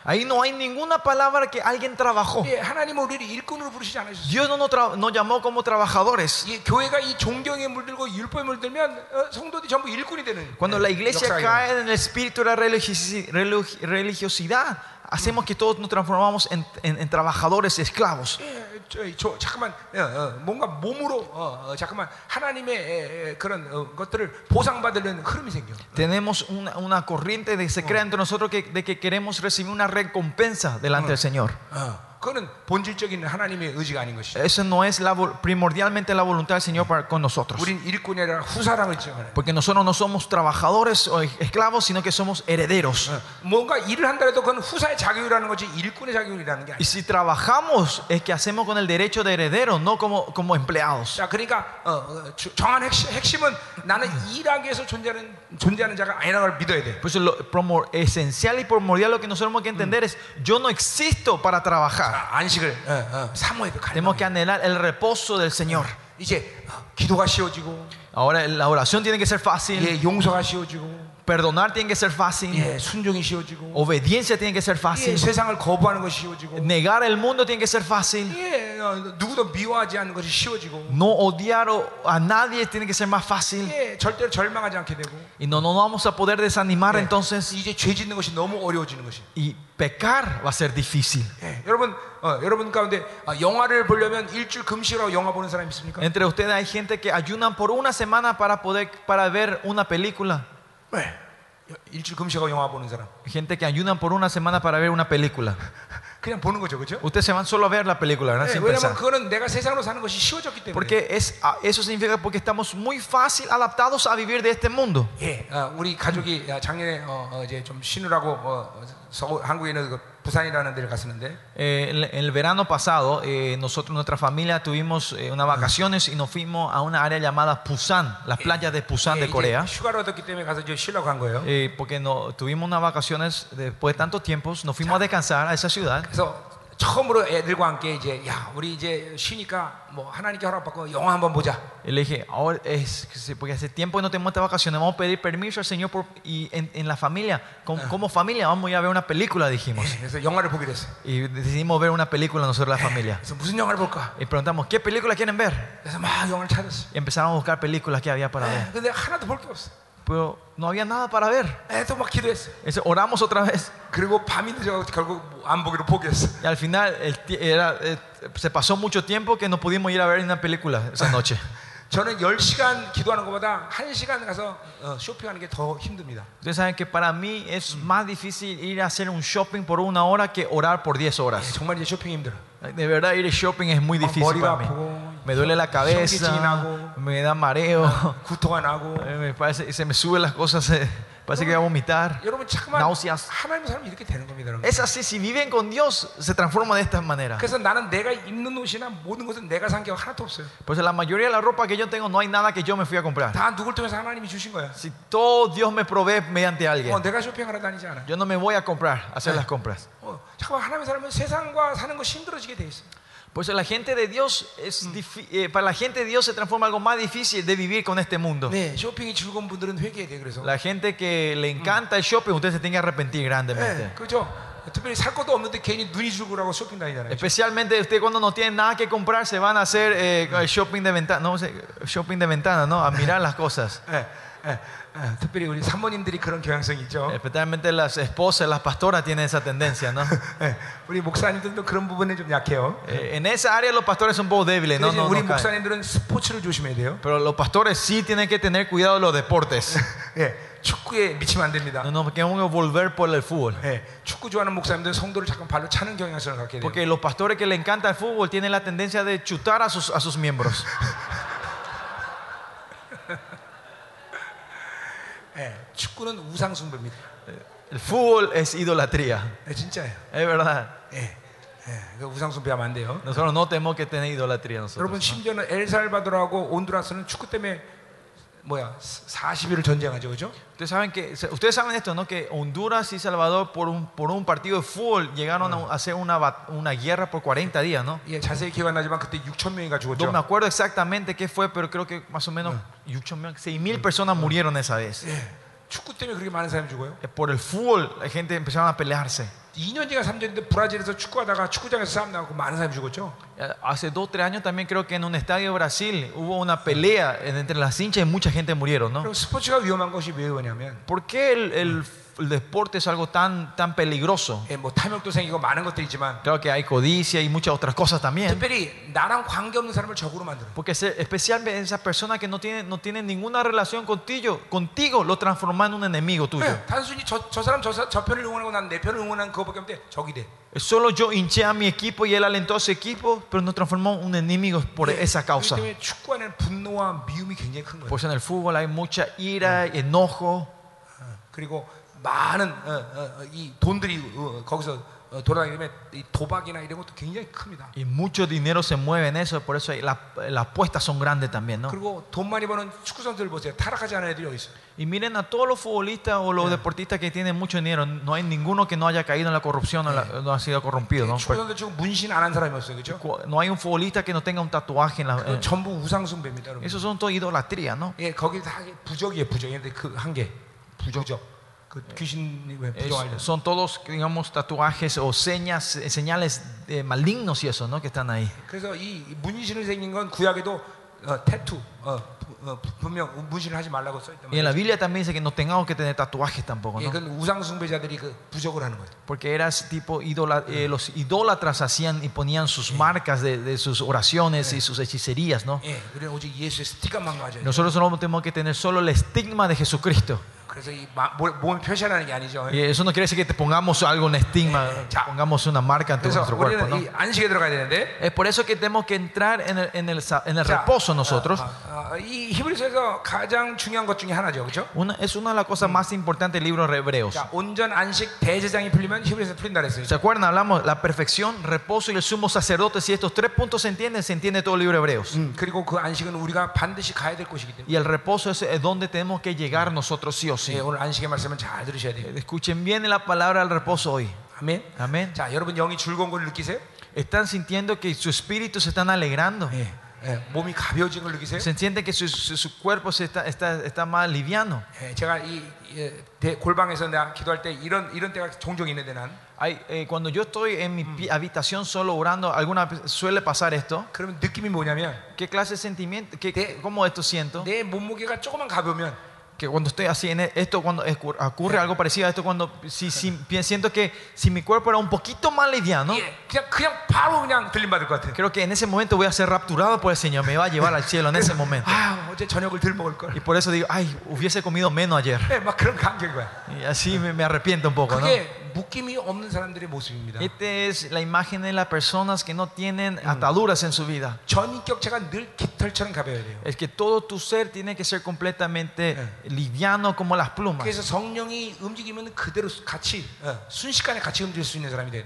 예, 그러니까 일, 거기 일, 일한다는 말은 없어. Ahí no hay ninguna palabra que alguien trabajó. 예, 하나님은 우리를 일꾼으로 부르시지 않으셨어요. Dios no nos, tra- nos llamó como trabajadores. 이 교회가 이 존경에 물들고 율법에 물들면 어, 성도들이 전부 일꾼이 되는 Cuando la iglesia 역사가 cae en el espíritu de la religiosi- religi- religiosidad, hacemos que todos nos transformamos en, en- en trabajadores esclavos. 예, 저, 저, 잠깐만 어, 어, 뭔가 몸으로 어, 어, 잠깐만 하나님의 에, 에, 그런 어, 것들을 보상받으려는 흐름이 생겨. Tenemos una, una corriente de se crea entre nosotros que, de que queremos recibir una recompensa delante del Señor. 어, 그거는 본질적인 하나님의 의지가 아닌 것이죠. Eso no es la vo- primordialmente la voluntad del Señor para, con nosotros. 우린 일꾼이 아니라 후사랑을 지정하는. Porque nosotros no somos trabajadores o esclavos, sino que somos herederos. 어, 뭔가 일을 한다 해도 그건 후사의 자격이라는 거지 일꾼의 자격이라는 게 Y 아니야. si trabajamos, es que hacemos con el derecho de heredero, no como, como empleados. 자, 그러니까 어, 어, 주- 정한 핵심, 핵심은 나는 일하기 위해서 존재하는 존재하는 자가 아니라는 걸 믿어야 돼. Por eso lo promo- esencial y primordial lo que nosotros tenemos que entender es, yo no existo para trabajar. 아, 안식을 어, 어, 사모해야 돼. Tenemos que anhelar el reposo del Señor. 이제 어, 기도가 쉬워지고, Ahora la oración tiene que ser fácil, 예, 용서가 쉬워지고, perdonar tiene que ser fácil, 예, 순종이 쉬워지고, obediencia tiene que ser 예, fácil, 세상을 거부하는 것이 쉬워지고, negar el mundo tiene que ser fácil, 예, 어, 누구도 미워하지 않는 것이 쉬워지고, no odiar o- a nadie tiene que ser más fácil. 예, 절대로 절망하지 않게 되고, Y no nos vamos a poder desanimar 예, entonces 이제 죄 짓는 것이 너무 어려워지는 것이. y pecar va a ser difícil. 예, 여러분, 어, 여러분 가운데 아, 영화를 보려면 일주일 금식하고 영화 보는 사람 있습니까? Entre ustedes hay gente que ayunan por una semana para poder para ver una película. 네. 일주일 금식하고 영화 보는 사람. Gente que ayunan por una semana para ver una película. 그냥 보는 거죠, 그렇죠? Ustedes se van solo a ver la película, ¿verdad? 네, Sin 왜냐면 pensar. 그거는 내가 세상으로 사는 것이 쉬워졌기 때문에. Porque es, ah, eso significa porque estamos muy fácil adaptados a vivir de este mundo. 예, 어, 우리 가족이 아, 작년에 어, 어, 이제 좀 쉬느라고 어, 서울, 한국에 있는 그 부산이라는 데를 갔었는데 Eh, en, en el verano pasado, eh, nosotros, nuestra familia, tuvimos eh, unas vacaciones y nos fuimos a una área llamada Busan, las playas de Busan 예, de 이제 Corea. 휴가를 얻었기 때문에 가서 이제 쉬려고 한 거예요. Eh, porque no, tuvimos unas vacaciones después de tanto tiempo, nos fuimos a descansar a esa ciudad. 그래서 처음으로 애들과 함께 이제 야 우리 이제 쉬니까 뭐 하나님께 허락받고 영화 한번 보자. Y le dije, ahora es, sí, porque hace tiempo que no tenemos estas vacaciones, vamos a pedir permiso al Señor por- y en, en la familia, como, como familia, vamos a ir a ver una película, dijimos. 예, 그래서 영화를 보기로 했어요. Y decidimos ver una película nosotros, la familia. 그래서 무슨 영화를 볼까? Y preguntamos, ¿qué película quieren ver? 그래서 막 영화를 찾았어. Y empezaron a buscar películas que había para ver. 예, 근데 하나도 볼 게 없어. Pero no había nada para ver. 예, 또막 기도했어. Entonces, oramos otra vez. 그리고 밤이 늦어 결국 안 보기로 포기했어. Y al final el ti- era, eh, se pasó mucho tiempo que no pudimos ir a ver una película esa noche. 저는 10시간 기도하는 것보다 1시간 가서 어, 쇼핑하는 게 더 힘듭니다. Ustedes saben que para mí es más difícil ir a hacer un shopping por una hora que orar por 10 예, horas. 정말 이제 쇼핑이 힘들어. De verdad, ir a shopping es muy 막 difícil 머리가 para mí. 아프고 Me duele la cabeza, 현기증이 나고 me da mareo, 구토가 나고 eh, me parece, se me suben las cosas, eh, parece que voy a vomitar. 여러분 잠깐만 náuseas. 하나님 사람이 이렇게 되는 겁니다. 여러분. Es así, si viven con Dios, se transforman de esta manera. 그래서 나는 내가 입는 옷이나 모든 것은 내가 산 게 하나도 없어요. Pues la mayoría de la ropa que yo tengo no hay nada que yo me fui a comprar. 다 누굴 통해서 하나님이 주신 거야. Si todo Dios me provee mediante alguien, 어, 내가 쇼핑하러 다니지 않아. yo no me voy a comprar, a hacer las compras. 어, 잠깐만 하나님 사람은 세상과 사는 것이 힘들어지게 돼 있어. Pues la gente de Dios es difi- eh, para la gente de Dios se transforma algo más difícil de vivir con este mundo. 네, 쇼핑이 즐거운 분들은 회개해야 돼. 그래서. La gente que le encanta el shopping, usted se tiene que arrepentir grandemente. 네, 그렇죠. 특별히 살 것도 없는데 괜히 눈이 죽으라고 쇼핑 다니잖아요. Especialmente usted cuando no tiene nada que comprar se van a hacer eh, el shopping de ventana, no sé, shopping de ventana, ¿no? A mirar las cosas. 예, 예, 예, 특별히 우리 사모님들이 그런 경향성이 있죠. Especialmente las esposas, las pastoras tienen esa tendencia, ¿no? 예, 우리 목사님들도 그런 부분에 좀 약해요. Eh, en esa área los pastores son un poco débiles, ¿no? 그래서 no, 우리 no caen. 목사님들은 스포츠를 조심해야 돼요. Pero los pastores sí tienen que tener cuidado de los deportes. 예, 축구에 미치면 안 됩니다. No nos queremos volver por el fútbol. 예, 축구 좋아하는 목사님들은 성도를 잠깐 발로 차는 경향성을 갖게 돼요. Porque los pastores que le encanta el fútbol tienen la tendencia de chutar a sus, a sus miembros. 예, 축구는 우상 숭배입니다. El fútbol es idolatría. 예, 진짜예요. Es verdad. 예, 예, 그 우상 숭배하면 안 돼요. Nosotros no tenemos que tener idolatría 여러분 nosotros. 심지어는 엘살바도르하고 온두라스는 축구 때문에 뭐야 40일을 전쟁하죠, 그죠? Ustedes saben que ustedes saben esto, ¿no? Que Honduras y Salvador por un, por un partido de fútbol llegaron a hacer una, bat- una guerra por 40 días, ¿no? 예, 자세히 기억 안 나지만 그때 6천 명이가 No me 죽었죠. acuerdo exactamente qué fue, pero creo que más o menos 6 mil personas murieron esa vez. 예, 축구 때문에 그렇게 많은 사람이 죽어요? Eh, Por el fútbol, la gente empezaron a pelearse. 2년째가 3년인데 브라질에서 축구하다가 축구장에서 싸움 나고 많은 사람이 죽었죠. Eh, Hace dos, tres años también creo que en un estadio de Brasil hubo una pelea entre las hinchas y mucha gente murieron, ¿no? 그리고 스포츠가 위험한 것이 왜 그러냐면 ¿Por qué el, el- el deporte es algo tan, tan peligroso? 예, 뭐 탐욕도 생기고 많은 것들이 있지만 Claro que hay codicia y muchas otras cosas también. 특별히 나랑 관계 없는 사람을 적으로 만들어요. Porque se- especialmente esa persona que no tiene, no tiene ninguna relación contigo, contigo lo transforma en un enemigo tuyo. 예, 단순히 저, 저 사람 저, 사- 저 편을 응원하고 난 내 편을 응원하는 그거밖에 없는데 적이 돼. Solo yo hinché a mi equipo y él alentó a su equipo, pero nos transformó en un enemigo por 예, esa 그렇기 causa. 때문에 축구 안에는 분노와 미움이 굉장히 큰 거예요. Pues en el fútbol hay mucha ira, enojo, 그리고 많은 어, 어, 어, 이 돈들이 어, 거기서 어, 돌아다니기 때문에 이 도박이나 이런 것도 굉장히 큽니다. y mucho dinero se mueve en eso, por eso hay- la- las apuestas son grandes también, ¿no? 그리고 돈 많이 버는 축구 선수들 보세요. 타락하지 않은 애들이 어디 있어요? Y miren a todos los futbolistas o los deportistas que tienen mucho dinero, no hay ninguno que no haya caído en la corrupción o la- no ha sido corrompido, ¿no? 축구 선수들 지금 문신 안 한 사람이 없어요, 그렇죠? Cu- No hay un futbolista que no tenga un tatuaje en la... 그 en- 전부 우상숭배입니다, 여러분. Esos son todo idolatría, ¿no? 예, 거기 다 부적이에요, 부적. 근데 그 한 개, 부적. Son todos, digamos, tatuajes o señas, eh, señales eh, malignos y eso, ¿no? Que están ahí. Y en la Biblia también dice que no tengamos que tener tatuajes tampoco. ¿no? Porque era tipo idola, eh, los idólatras hacían y ponían sus marcas de, de sus oraciones y sus hechicerías, ¿no? Nosotros solo tenemos que tener solo el estigma de Jesucristo. Y eso no quiere decir que te pongamos algo en estigma, pongamos una marca ante nuestro cuerpo. ¿no? Es por eso que tenemos que entrar en el, en el, en el reposo nosotros. Una, es una de las cosas más importantes del libro de Hebreos. ¿Se acuerdan? Hablamos la perfección, reposo y el sumo sacerdote. Si estos tres puntos se entienden, se entiende todo el libro de Hebreos. Y el reposo es donde tenemos que llegar nosotros sí o sí. 예, 오늘 안식의 말씀은 잘 들으셔야 돼요. Escuchen bien la palabra del reposo hoy. 아멘. Amén. 자, 여러분 영이 즐거운 걸 느끼세요? ¿Están sintiendo que su espíritu se están alegrando? 예, 예, 몸이 가벼워진 걸 느끼세요? ¿Se siente que su, su- su cuerpo se está, está, está más liviano? 예, 제가 이 예, 대- 골방에서 내가 기도할 때 이런 이런 때가 종종 있는데 난 Hay, eh, cuando yo estoy en mi pi- habitación solo orando, alguna vez suele pasar esto. 그러면 느낌이 뭐냐면 ¿Qué clase de sentimiento? ¿Qué, De- ¿Cómo esto siento? 내 몸무게가 조금만 가벼우면 que cuando estoy así en e- esto cuando escu- ocurre algo parecido a esto cuando si, si pi- siento que si mi cuerpo era un poquito más liviano 예, 그냥 그냥 바로 그냥 들림 받을 것 같아요. creo que en ese momento voy a ser rapturado por el Señor me va a llevar al cielo en ese momento 아, 어제 저녁을 덜 먹을 걸. y por eso digo ay hubiese comido menos ayer 예, 막 그런 감격인 거야. y así me, me arrepiento un poco ¿no? 그게 Esta es la imagen de las personas que no tienen ataduras en su vida. Es que todo tu ser tiene que ser completamente liviano como las plumas.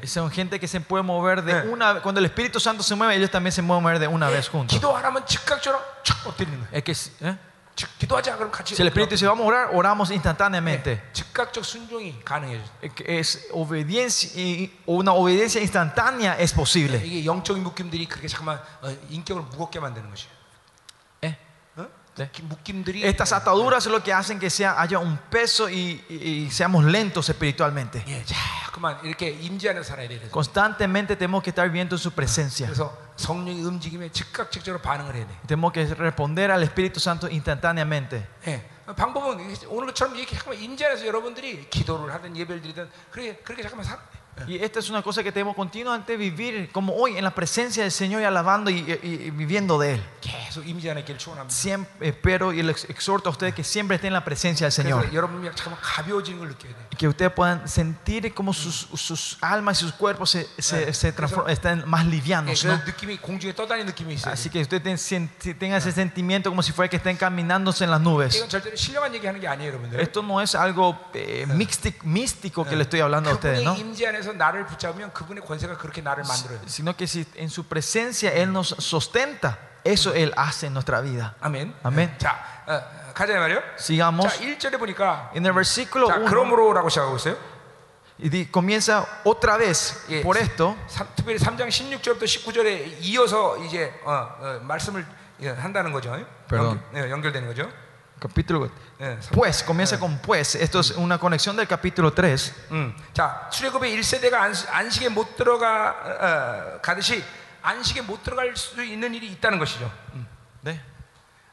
Son gente que se puede mover de una cuando el Espíritu Santo se mueve, ellos también se mueven de una vez juntos. Es que. ¿eh? Si el Espíritu dice vamos a orar, oramos instantáneamente. Eh, es obediencia, una obediencia instantánea es posible. Estas ataduras es lo que hacen que sea, haya un peso y, y, y seamos lentos espiritualmente. Constantemente tenemos que estar viendo su presencia. 성령의 움직임에 즉각적으로 반응을 해야 돼. Tenemos que responder al Espíritu Santo instantáneamente. 예. 방법은 오늘처럼 이렇게 잠깐만 임재 안에서 여러분들이 기도를 하든 예배를 드리든 그렇게 그렇게 잠깐만. Y esta es una cosa que tenemos continuamente vivir, como hoy, en la presencia del Señor y alabando y, y- y viviendo de Él. 계속 임재 안에 있기를 축원합니다. Siempre espero y les exhorto a ustedes que siempre estén en la presencia del Señor. 그래서 여러분이 잠깐만 가벼워지는 걸 느껴야 돼. que ustedes puedan sentir como sus, sus almas y sus cuerpos se, se, se transforman, están más 예, livianos. 그 ¿no? 느낌이 공중에 떠다니는 느낌이 있어요. Así que ustedes ten- sen- tengan ese sentimiento como si fuera que estén caminándose en las nubes. 이건 절대로 신령한 얘기하는 게 아니에요, 여러분들. Esto no es algo eh, místic- místico que le estoy hablando a ustedes, ¿no? 그분의 임재 안에서 나를 붙잡으면 그분의 권세가 그렇게 나를 만들어요. Sino que si en su presencia Él nos sustenta, eso Él hace en nuestra vida. 아멘. 아멘. 자, 어, 어, 가자 말이요. Sigamos. 자, 1절에 보니까 En el versículo 자, 1 그러므로라고 시작하고 있어요. y comienza otra vez 예, por esto. 삼- 특별히 3장 16절부터 19절에 이어서 이제 어, 어, 말씀을 예, 한다는 거죠. Perdón. 연결, 네, 연결되는 거죠. Capítulo 예, 삼- pues, comienza con pues. Esto es una conexión del capítulo 3. 음, 자 출애굽의 1세대가 안식, 안식에 못 들어가 어, 가듯이 안식에 못 들어갈 수 있는 일이 있다는 것이죠. 음. ¿De?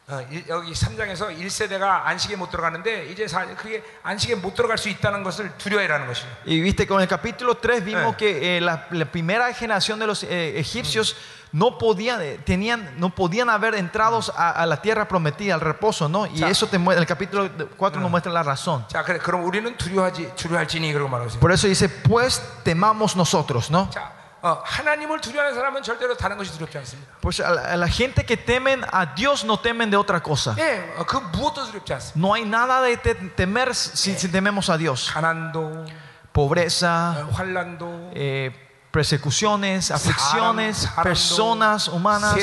어, 이- 여기 3장에서 1세대가 안식에 못 들어가는데 이제 사, 그게 안식에 못 들어갈 수 있다는 것을 두려워해라는 것이죠. Y viste, con el capítulo 3 vimos Eh. que eh, la, la primera generación de los eh, egipcios no podían, eh, tenían, no podían haber entrados a, a la tierra prometida, al reposo, ¿no? Y Ya. eso te muestra, el capítulo 4 nos muestra la razón. 자, 그래 그럼 우리는 두려워하지 두려워할지니 그러고 말하세요. Por eso dice, pues temamos nosotros, ¿no? 자, 어, 하나님을 두려워하는 사람은 절대로 다른 것이 두렵지 않습니다. Pues a la, a la gente que temen a Dios no temen de otra cosa. 예, 어, 그 무엇도 두렵지 않습니다. No hay nada de te- temer si, si tememos a Dios. 가난도, Pobreza, 어, 환란도, eh, persecuciones, aflicciones, personas humanas,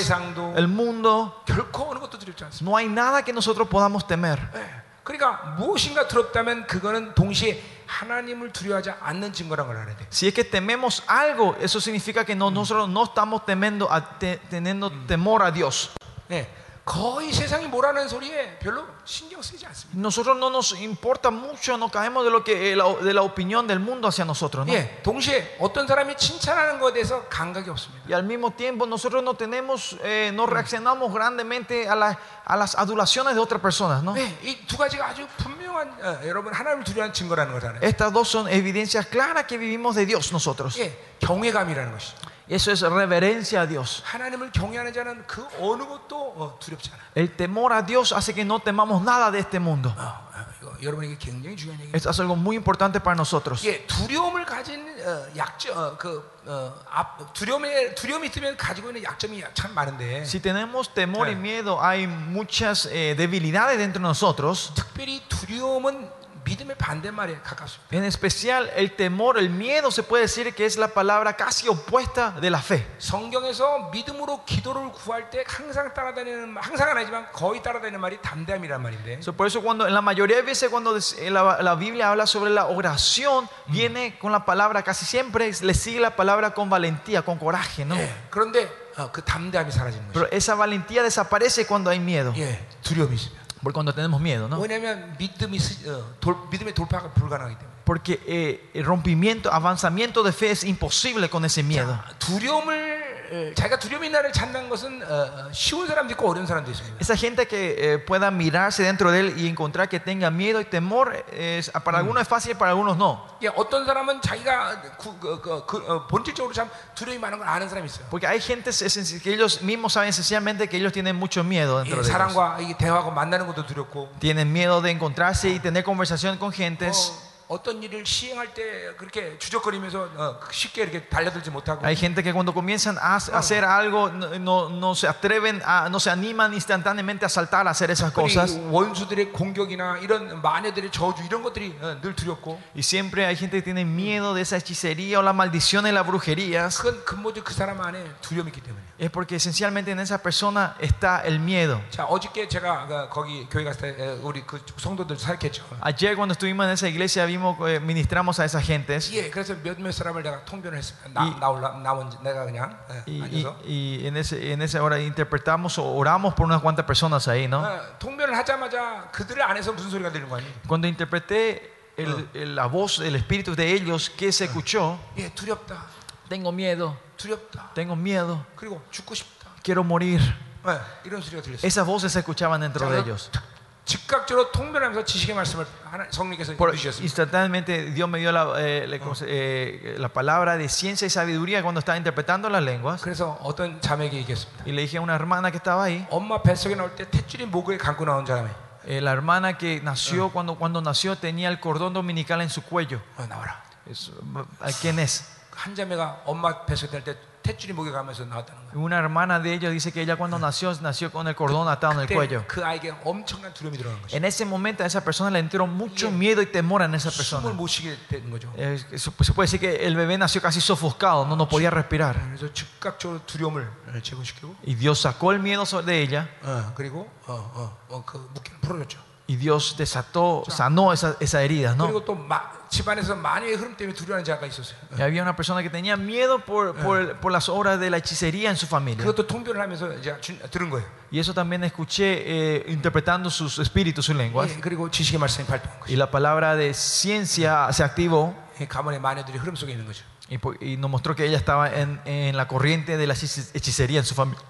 el mundo. No hay nada que nosotros podamos temer. Si es que tememos algo, eso significa que nosotros no estamos temiendo, teniendo temor a Dios. 예, 거의 세상이 뭐라는 소리에 별로 신경 쓰지 않습니다. Nosotros no nos importa mucho, no caemos de lo que eh, la- de la opinión del mundo hacia nosotros, ¿no? 예, 동시에 어떤 사람이 칭찬하는 것에 대해서 감각이 없습니다. Y al mismo tiempo nosotros no tenemos, eh, no reaccionamos grandemente a, la- a las adulaciones de otras personas, ¿no? 예, 이 두 가지가 아주 분명한 어, 여러분 하나님을 두려워하는 증거라는 거잖아요. Estas dos son evidencias claras que vivimos de Dios nosotros. 예, 경외감이라는 것이. Eso es reverencia a Dios. 하나님을 경외하는 자는 그 어느 것도 어, 두렵지 않아. El temor a Dios hace que no temamos nada de este mundo. 어, 어, 이거 여러분에게 굉장히 중요한 얘기예요. Esto es algo muy importante para nosotros. 예, 두려움을 가진 어, 약점, 어, 그 어, 앞, 두려움에 두려움이 있으면 가지고 있는 약점이 참 많은데 Si tenemos temor y Eh. miedo, hay muchas eh, debilidades dentro de nosotros. 특별히 두려움은 믿음의 반대말에 가깝습니다. En especial el temor, el miedo se puede decir que es la palabra casi opuesta de la fe. 성경에서 믿음으로 기도를 구할 때 항상 따라다니는 항상은 아니지만 거의 따라다니는 말이 담대함이란 말인데 So, por eso cuando en la mayoría de veces cuando des- eh, la, la Biblia habla sobre la oración, viene con la palabra, casi siempre le sigue la palabra con valentía, con coraje, ¿no? 예, 그런데 어, 그 담대함이 사라지는 거죠. Pero esa valentía desaparece cuando hay miedo, 예, 두려움이 있으면. por cuando tenemos miedo, ¿no? 왜냐하면 믿음이 스- 어, 돌, 믿음의 돌파가 불가능하기 때문에. Porque eh, el rompimiento, avanzamiento de fe es imposible con ese miedo. 자, 두려움을 esa gente que eh, pueda mirarse dentro de él y encontrar que tenga miedo y temor, es, para algunos es fácil, para algunos no. Porque hay gente que ellos mismos saben sencillamente que ellos tienen mucho miedo dentro de ellos. Tienen miedo de encontrarse y tener conversación con gentes. Hay gente que cuando comienzan a hacer algo no, no se atreven a, no se animan instantáneamente a saltar a hacer esas cosas. Y siempre hay gente que tiene miedo de esa hechicería o la maldición de las brujerías. Es porque esencialmente en esa persona está el miedo. Ayer cuando estuvimos en esa iglesia vimos eh, ministramos a esas gentes. 예 그래서 몇몇 사람을 내가 통변을 했습니다 나, 이- 나 올라 나온 내가 그냥 예, Y, y- 앉아서 y en, ese, en esa hora interpretamos o oramos por unas cuantas personas ahí, ¿no? 어, 통변을 하자마자 그들 안에서 무슨 소리가 들리는 거 아니에요 Cuando interpreté el- el- la voz, el espíritu de ellos, que se escuchó? 예 두렵다 Tengo miedo, 두렵다 tengo miedo, 그리고 죽고 싶다 quiero morir. 예, 이런 소리가 들렸어요 Esas voces se escuchaban dentro de 자, ellos. Por, instantáneamente Dios me dio la, eh, la, uh. eh, la, palabra de ciencia y sabiduría cuando estaba interpretando las lenguas. Y le dije a una hermana que estaba ahí. Eh, la hermana que nació uh. cuando, cuando nació tenía el cordón dominical en su cuello. Uh, ¿Quién es? Una hermana de ella dice que ella cuando nació nació con el cordón atado en el cuello. En ese momento a esa persona le entró mucho miedo y temor en esa persona. Eh, pues, se puede decir que el bebé nació casi sofocado, no, no podía respirar. Y Dios sacó el miedo de ella. 어, 그리고 어, 어, 어, 그 묶기를 풀어줬죠. Y Dios desató, sanó esas esas heridas, ¿no? 그리고 또 마- 집안에서 마녀의 흐름 때문에 두려워하는 자가 있었어요. Y había una persona que tenía miedo por, por, por las obras de la hechicería en su familia. 그것도 통변을 하면서 이제 준- 들은 거예요. Y eso también escuché eh, interpretando sus espíritus, sus lenguas. 예, 그리고 지식의 말씀이 발동한 Y 거죠. la palabra de ciencia se activó 예, 가문의 마녀들이 흐름 속에 있는 거죠. y, po- y nos mostró que ella estaba en, en la corriente de la hechice- hechicería en su familia.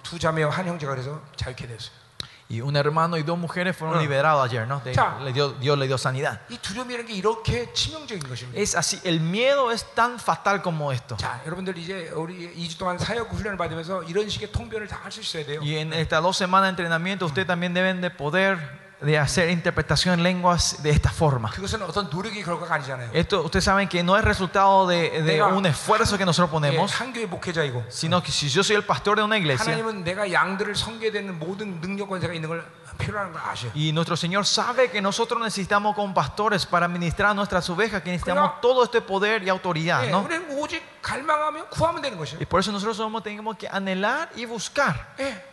Y un hermano y dos mujeres fueron Ah. liberados ayer, ¿no? De- Ya. le dio, Dios le dio sanidad. 이 두려움이라는 게 이렇게 치명적인 것입니다. Es así, el miedo es tan fatal como esto. 자, 여러분들 이제 우리 2주 동안 사역 훈련을 받으면서 이런 식의 통변을 다 할 수 있어야 돼요. Y en estas dos semanas de entrenamiento, ustedes también deben de poder de hacer interpretación en lenguas de esta forma. 그것은 어떤 노력의 결과가 아니잖아요. Esto, ustedes saben que no es resultado de, de Venga. un esfuerzo que nosotros 예, ponemos, 한 교회 목회자이고 sino que si yo soy el pastor de una iglesia 하나님은 내가 양들을 섬겨야 되는 모든 능력 권세가 있는 걸 필요하는 걸 아셔요. y nuestro Señor sabe que nosotros necesitamos como pastores para ministrar a nuestras ovejas, que necesitamos Venga. todo este poder y autoridad, 예, ¿no? 우리는 오직 갈망하며 구하면 되는 것이에요. Y por eso nosotros somos, tenemos que anhelar y buscar. 예,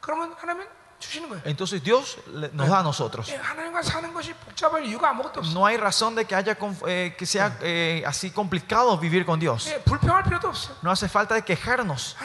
그러면 하나님은 주시는 거예요. Entonces Dios nos da a nosotros. No hay razón de que eh, sea eh, así complicado vivir con Dios. No hace falta de quejarnos.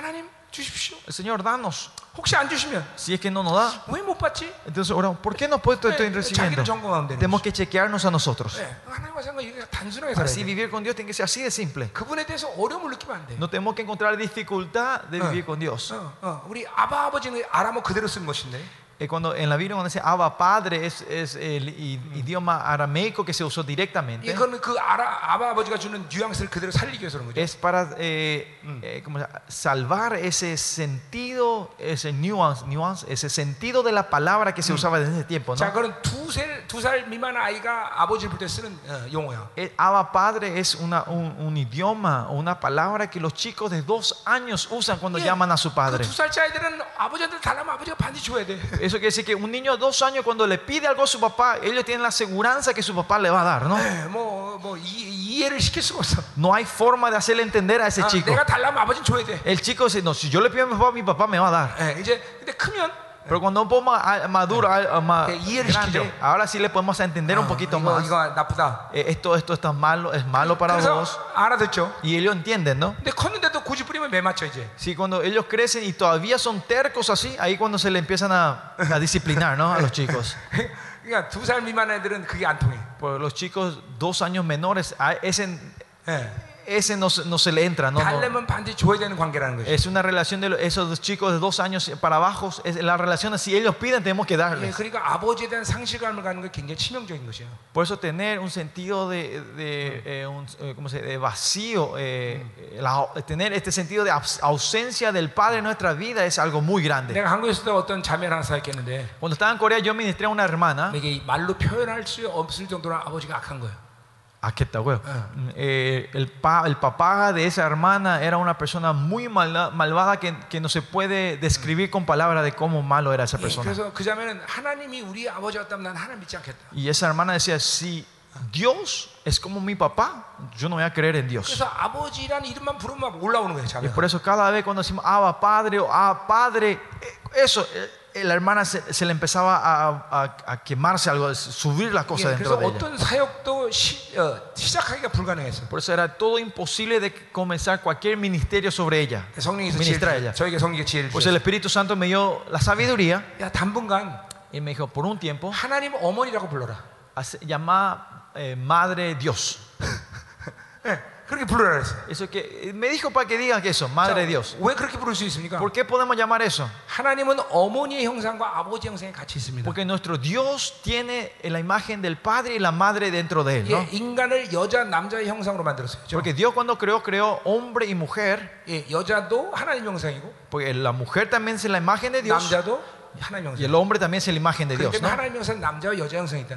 하나님 주십시오. El Señor, danos. 혹시 안 주시면 Si es que no nos da, 왜 못 받지? entonces oramos, ¿por qué no puedo estoy 예, recibiendo? 자기를 점검하면 되는 Tenemos 거죠. que chequearnos a nosotros. 예, 하나님과 사는 거 이게 단순하게 살아야 Así 돼. vivir con Dios tiene que ser así de simple. 그분에 대해서 어려움을 느끼면 안 돼. No tenemos que encontrar dificultad de Ah. vivir con Dios. 어, 어, 우리 아바 아버지는 아람어 그대로 쓴 것인데 Eh, cuando en la Biblia cuando dice Abba Padre es, es el i- idioma arameico que se usó directamente. 이거는 그 아라, 아바 아버지가 주는 뉘앙스를 그대로 살리기 위해서 그런 거죠. Es para eh, eh, ¿cómo se llama? salvar ese sentido, ese nuance, nuance, ese sentido de la palabra que se usaba desde ese tiempo. 자, ¿no? 그건 두살 미만 아이가 아버지를 볼 때 쓰는 어, 용어야. Eh, Abba Padre es una, un, un idioma o una palabra que los chicos de dos años usan cuando 예, llaman a su padre. 그두 살짜 아이들은 아버지한테 달라면 아버지가 반드시 줘야 돼. Eso quiere decir que un niño de dos años cuando le pide algo a su papá, ellos tienen la seguridad que su papá le va a dar, ¿no? No hay forma de hacerle entender a ese chico. El chico dice, no, si yo le pido a mi papá, mi papá me va a dar. Pero cuando un poco más ah, maduro, ah, ahora sí le podemos entender un poquito más. Eh, esto, esto está malo, es malo para vos. Y ellos entienden, ¿no? Sí, cuando ellos crecen y todavía son tercos así, ahí cuando se le empiezan a, disciplinar, ¿no? A los chicos. Por pues los chicos dos años menores, ah, ese, ese no, se- no se le entra, ¿no? No. 달래면 반드시 줘야 되는 관계라는 거죠. Es una relación de lo- esos dos chicos de dos años para abajo. Es la relación, si ellos piden, tenemos que 예, darles. 그러니까 아버지에 대한 상실감을 갖는 게 굉장히 치명적인 것이에요. Por eso tener un sentido de, de, eh, un, eh, ¿cómo se dice? de vacío, eh, la- tener este sentido de aus- ausencia del Padre en nuestra vida es algo muy grande. 내가 한국에 있을 때 어떤 자매를 하나 사역했는데 Cuando estaba en Corea yo ministré a una hermana. 이게 말로 표현할 수 없을 정도로 아버지가 악한 거예요. Eh, el, el, papá de esa hermana era una persona muy malvada que, no se puede describir con palabras de cómo malo era esa persona. Y esa hermana decía, si Dios es como mi papá, yo no voy a creer en Dios. Y por eso cada vez cuando decimos Abba Padre o Abba Padre, e, eso e, la hermana se, se le empezaba a, a- a quemarse algo, a subir la cosa 예, dentro 그래서 de ella. 어떤 사역도 시, 어, 시작하기가 불가능했어. Por eso era todo imposible de comenzar cualquier ministerio sobre ella. 성령께서 Ministrar a 지혜를 ella. 저에게 성령께 지혜를 Pues el 주셨어요. Espíritu Santo me dio la sabiduría 야 당분간 y me dijo, por un tiempo, 하나님 어머니라고 불러라. hace- llama eh, Madre Dios. 예, 그렇게 부르라 그랬어요. Eso que, me dijo para que digan que eso, Madre Dios. 왜 그렇게 부를 수 있습니까? ¿Por qué podemos llamar eso? 하나님은 어머니의 형상과 아버지 형상이 같이 있습니다. Porque nuestro Dios tiene la imagen del Padre y la Madre dentro de él. ¿no? 예, 인간을 여자 남자의 형상으로 만들었어요. 그죠? Porque Dios cuando creó, creó hombre y mujer. 예, 여자도 하나님 형상이고 Porque la mujer también es la imagen de Dios 남자도 하나님 y el hombre también es la imagen de Dios. ¿no?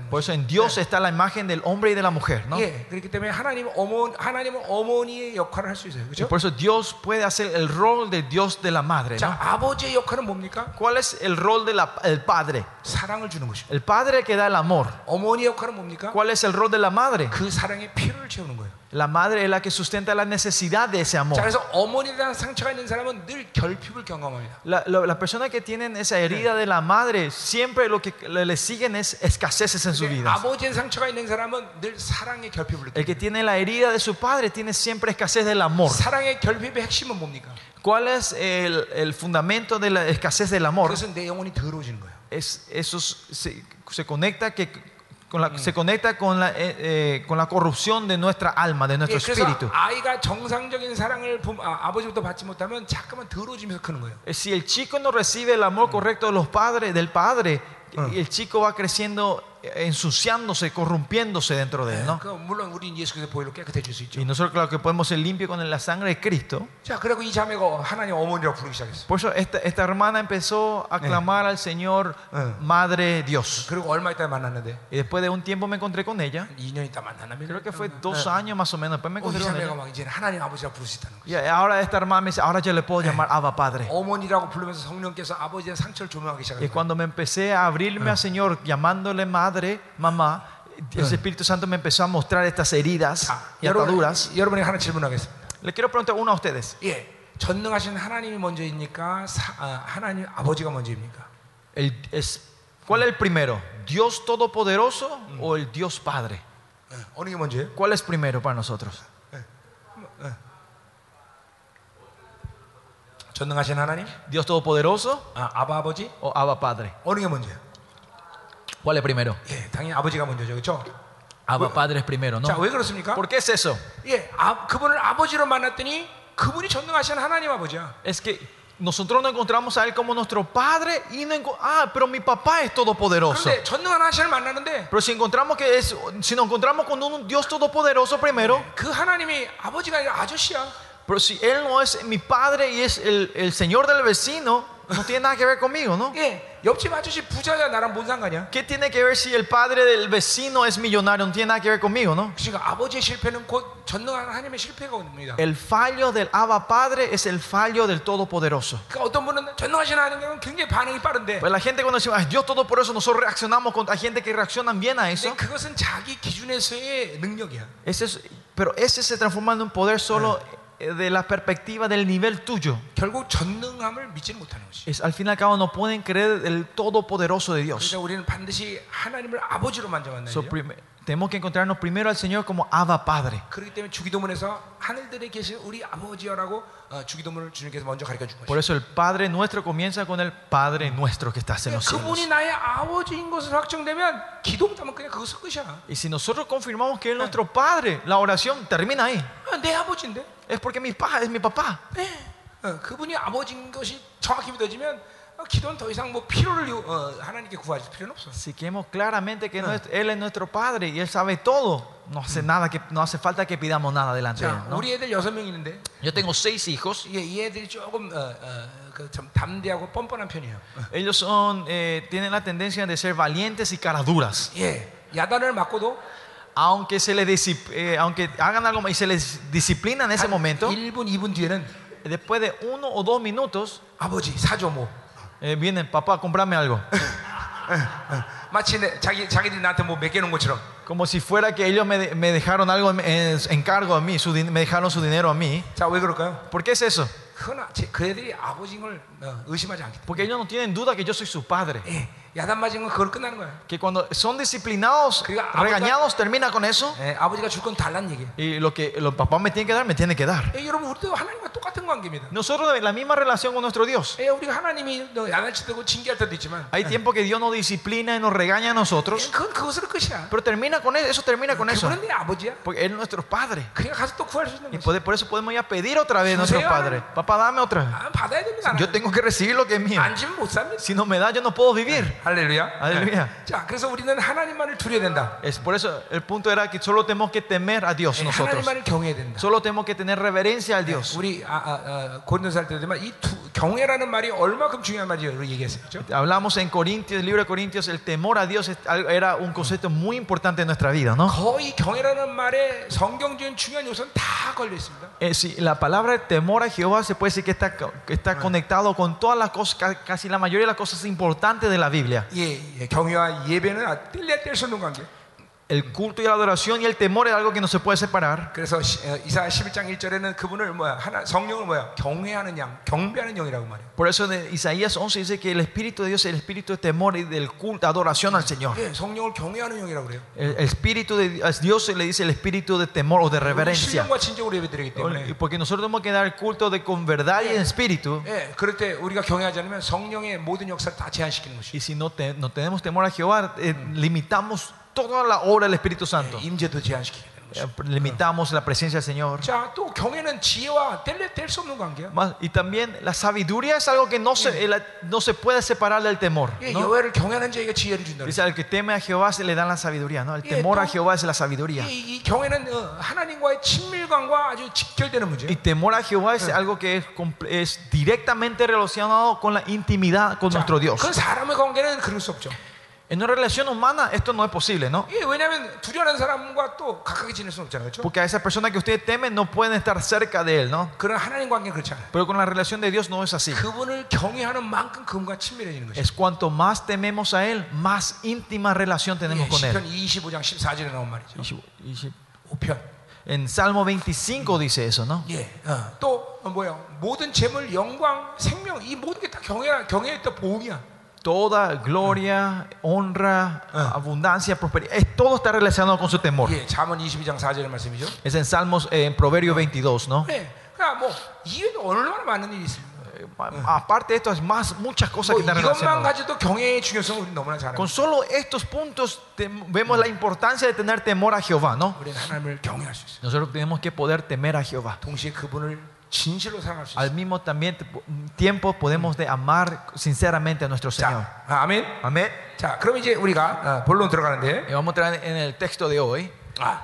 Por eso en Dios está la imagen del hombre y de la mujer. ¿no? Y por eso Dios puede hacer el rol de Dios de la madre. ¿Cuál es el rol del padre? El padre que da el amor. ¿Cuál es el rol de la madre? 그 사랑에 피를 필요를 채우는 거예요. La madre es la que sustenta la necesidad de ese 자, amor. 그래서 어머니에 대한 상처가 있는 사람은 늘 결핍을 경험합니다. La- lo- Las personas que tienen esa herida de la madre siempre lo que le, le siguen es escaseces en su 근데 vida. 아버지의 상처가 있는 사람은 늘 사랑의 결핍을 El 느껴요. que tiene la herida de su padre tiene siempre escasez del amor. 사랑의 결핍의 핵심은 뭡니까? ¿Cuál es el, el fundamento de la escasez del amor? 그것은 내 영혼이 더러워지는 거예요. Es, eso se, se conecta que con la, se conecta con la, eh, eh, con la corrupción de nuestra alma, de nuestro 예, 그래서 espíritu. 아이가 정상적인 사랑을 부, 아, 아버지부터 받지 못하면 자꾸만 더러워지면서 크는 거예요. Eh, Si el chico no recibe el amor correcto de los padres, del padre, el chico va creciendo eh, ensuciándose, corrompiéndose dentro de él. ¿no? Y nosotros, claro, que podemos ser limpios con la sangre de Cristo. Por eso esta, esta hermana empezó a clamar al Señor Madre Dios. Y después de un tiempo me encontré con ella. Creo que fue dos años más o menos. Después me encontré con ella. Y ahora esta hermana me dice, ahora yo le puedo llamar Abba Padre. Y cuando me empecé a abrirme al Señor llamándole Madre, mamá, el Espíritu Santo me empezó a mostrar estas heridas 자, y ataduras. 여러분, 여러분에게 하나 질문하겠습니다. Le quiero preguntar uno a ustedes. 예, 전능하신 하나님이 먼저입니까? 사- 아, 하나님 아버지가 먼저입니까? El- es- ¿Cuál es el primero? ¿Dios Todopoderoso o el Dios Padre? 예, 어느 게 먼저예요? ¿Cuál es primero para nosotros? 전능하신 하나님? ¿Dios Todopoderoso 아, 아바 아버지? o Abba Padre? 어느 게 먼저예요? ¿Cuál es primero? 예, 당연히 아버지가 먼저죠, 그렇죠? Abba Padre es primero, ¿no? 자, 왜 그렇습니까? ¿Por qué es eso? 예, 아, 그분을 아버지로 만났더니 그분이 전능하신 하나님 아버지야. Es que nosotros no encontramos a Él como nuestro Padre y no enco- ah, pero mi papá es todopoderoso. 그런데 전능한 하나님을 만나는데 Pero si encontramos que es, si nos encontramos con un Dios todopoderoso primero, 그 하나님이 아버지가 아니라 아저씨야. pero si Él no es mi padre y es el, el Señor del vecino, no tiene nada que ver conmigo, ¿no? 예, 옆집 아저씨 부자야 나랑 뭔 상관이야? ¿Qué tiene que ver si el padre del vecino es millonario? No tiene nada que ver conmigo, ¿no? 그러니까 아버지의 실패는 곧 전능한 하나님의 실패가 옵니다. El fallo del Abba Padre es el fallo del Todopoderoso. 그러니까 어떤 분은 전능하신 하나님은 굉장히 반응이 빠른데 Pues la gente cuando decimos, "Ay, Dios Todopoderoso, nosotros reaccionamos con hay gente que reaccionan bien a eso. 근데 그것은 자기 기준에서의 능력이야. Ese es- pero ese se transforma en un poder solo eh, de la perspectiva del nivel tuyo. 결국 전능함을 믿지는 못하는 것이. Es, al fin y al cabo no pueden creer el Todopoderoso de Dios. 그러니까 우리는 반드시 하나님을 아버지로 만져 만나야 So, 돼요. prim- tenemos que encontrarnos primero al Señor como Abba Padre. 그렇기 때문에 주기도문에서 하늘들에 계신 우리 아버지여라고 어, 주기도문을 주님께서 먼저 가르쳐 준 Por 것이죠. eso el Padre nuestro comienza con el Padre nuestro que estás en los 그분이 cielos. 나의 아버지인 것을 확정되면 기도문하면 그냥 그것은 끝이야. Y si nosotros confirmamos que Él es nuestro Padre, la oración termina ahí. 아, 내 아버지인데. Es porque mi papá es mi papá. 네. 어, 그분이 아버지인 것이 정확히 믿어지면 어, 기도는 더 이상 뭐 필요를 요- 어, 하나님께 구하실 필요는 없어. Si queremos claramente que nuestro- Él es nuestro Padre y Él sabe todo, no hace nada que no hace falta que pidamos nada delante de Él. 자, ¿no? 우리 애들 여섯 명 있는데 Yo tengo seis hijos. 이, 이 애들이 조금 어, 어, 그좀 담대하고 뻔뻔한 편이에요. Ellos son, eh, tienen la tendencia de ser valientes y caraduras. 예, 야단을 맞고도 Aunque, se les disip- eh, aunque hagan algo y se les disciplina en ese 한 momento, 1분, 2분 뒤에는 después de uno o dos minutos, 아버지 사줘 뭐. eh, vienen, papá, comprame algo. 마치 내, 자기 자기들이 나한테 뭐 맡겨놓은 것처럼. Como si fuera que ellos me, de- me dejaron algo en, en encargo a mí, su din- me dejaron su dinero a mí. 자, 왜 그럴까요? ¿Por qué es eso? 그건 아- 제- 그 애들이 아버지인 걸 어, 의심하지 않기 때문에. Porque ellos no tienen duda que yo soy su padre. 예, Que cuando son disciplinados, regañados, termina con eso. Y lo que los papás me tienen que dar, me tienen que dar. Nosotros la misma relación con nuestro Dios. Hay tiempo que Dios nos disciplina y nos regaña a nosotros. Pero termina con eso, eso termina con eso. Porque Él es nuestro Padre. Y por eso podemos ya pedir otra vez a nuestro Padre. Papá, dame otra vez. Yo tengo que recibir lo que es mío. Si no me da, yo no puedo vivir. 할렐루야. 할렐루야. 예. 자, 그래서 우리는 하나님만을 두려야 된다. Es por eso el punto era que solo tenemos que temer a Dios 예, nosotros. 하나님만을 경외해야 된다. Solo tenemos que tener reverencia al Dios. 우리 아, 아, 아, 고린도서 할 때지만 이 두, 경외라는 말이 얼마큼 중요한 말인지 얘기했어요. 그렇죠? Hablamos en Corintios, el libro de Corintios, el temor a Dios es algo- era un concepto muy importante en nuestra vida, ¿no? 거의 경외라는 말에 성경적인 중요한 요소는 다 걸려 있습니다. Eh, sí, la palabra temor a Jehová se puede decir que está, que está conectado con todas las cosas, ca- casi la mayoría de las cosas importantes de la Biblia. 예, 예, 경외와 예배는 뗄래야 뗄수 없는 관계. el culto y la adoración y el temor es algo que no se puede separar. 그래서 시- 어, 이사 11장 1절에는 그분을 뭐야 하나 성령을 뭐야 경외하는 양, 경배하는 영이라고 말해요. Por eso en Isaías 11 dice que el Espíritu de Dios es el espíritu de temor y del culto, adoración al Señor. 예, 성령을 경외하는 영이라고 그래요. El, el espíritu de a Dios se le dice el espíritu de temor o de 우리 reverencia. 신령과 진정으로 예배드리기 Y 때문에 Porque nosotros tenemos que dar culto de con verdad y en espíritu. 예, 그럴 때 우리가 경외하지 않으면 성령의 모든 역사를 다 제한시키는 것이 Y si no, te- no tenemos temor a Jehová, eh, limitamos toda la obra del Espíritu Santo. 임재도 제한시키게 되는 것이. Eh, Limitamos la presencia del Señor. 자, 또 경외는 지혜와 뗄수 없는 관계야. Más- Y también la sabiduría es algo que no se, eh, la- no se puede separar del temor. 예, ¿no? 여호와를 경외하는 자에게 지혜를 준다. Dice, al que teme a Jehová se le da la sabiduría. ¿no? El Y temor a esto- Jehová es la sabiduría. 이, 이 경외는 어, 하나님과의 친밀감과 아주 직결되는 문제. Y temor a Jehová es algo que es, comple- es directamente relacionado con la intimidad con nuestro Dios. 그 사람의 관계는 그럴 수 없죠. En una relación humana esto no es posible, ¿no? 예, 왜냐하면 두려워하는 사람과 또 가까이 지낼 수는 없잖아요, 그렇죠? Porque a esa persona que ustedes temen no pueden estar cerca de él, ¿no? 그런 하나님 관계는 그렇지 않아요. Pero con la relación de Dios no es así. 그분을 경외하는 만큼 그분과 친밀해지는 것이죠. Es cuanto más tememos a Él, más íntima relación tenemos 예, con 시편 Él. 25장 14절에 나온 말이죠. 5편. En Salmo 25 dice eso, ¿no? 예, 어, 또 어, 뭐야? 모든 재물, 영광, 생명 이 모든 게 다 경외 경외의 또 보응이야. Toda gloria, honra, abundancia, prosperidad, es- todo está relacionado con su temor. 예, 잠언 22장 4절의 말씀이죠. Es en Salmos, eh, en Proverbio 22, ¿no? 예, 그러니까 뭐 이외에도 얼마나 많은 일이 있습니다. Eh, a- Aparte de esto, es más, muchas cosas 뭐 que están 이것만 relacionadas. 가지고 경외의 중요성을 우리 너무나 잘 Con 알고 solo estos puntos te- vemos la importancia de tener temor a Jehová, ¿no? 우리는 하나님을 경외할 수 있어요. Nosotros tenemos que poder temer a Jehová. 동시에 그분을 진실로 사랑할 수 있어요. Al mismo también te- tiempo podemos de amar sinceramente a nuestro Señor. 자, 아, 아멘. Amén. 자, 그럼 이제 우리가 어, 본론 들어가는데, Y vamos a entrar en el texto de hoy. 아,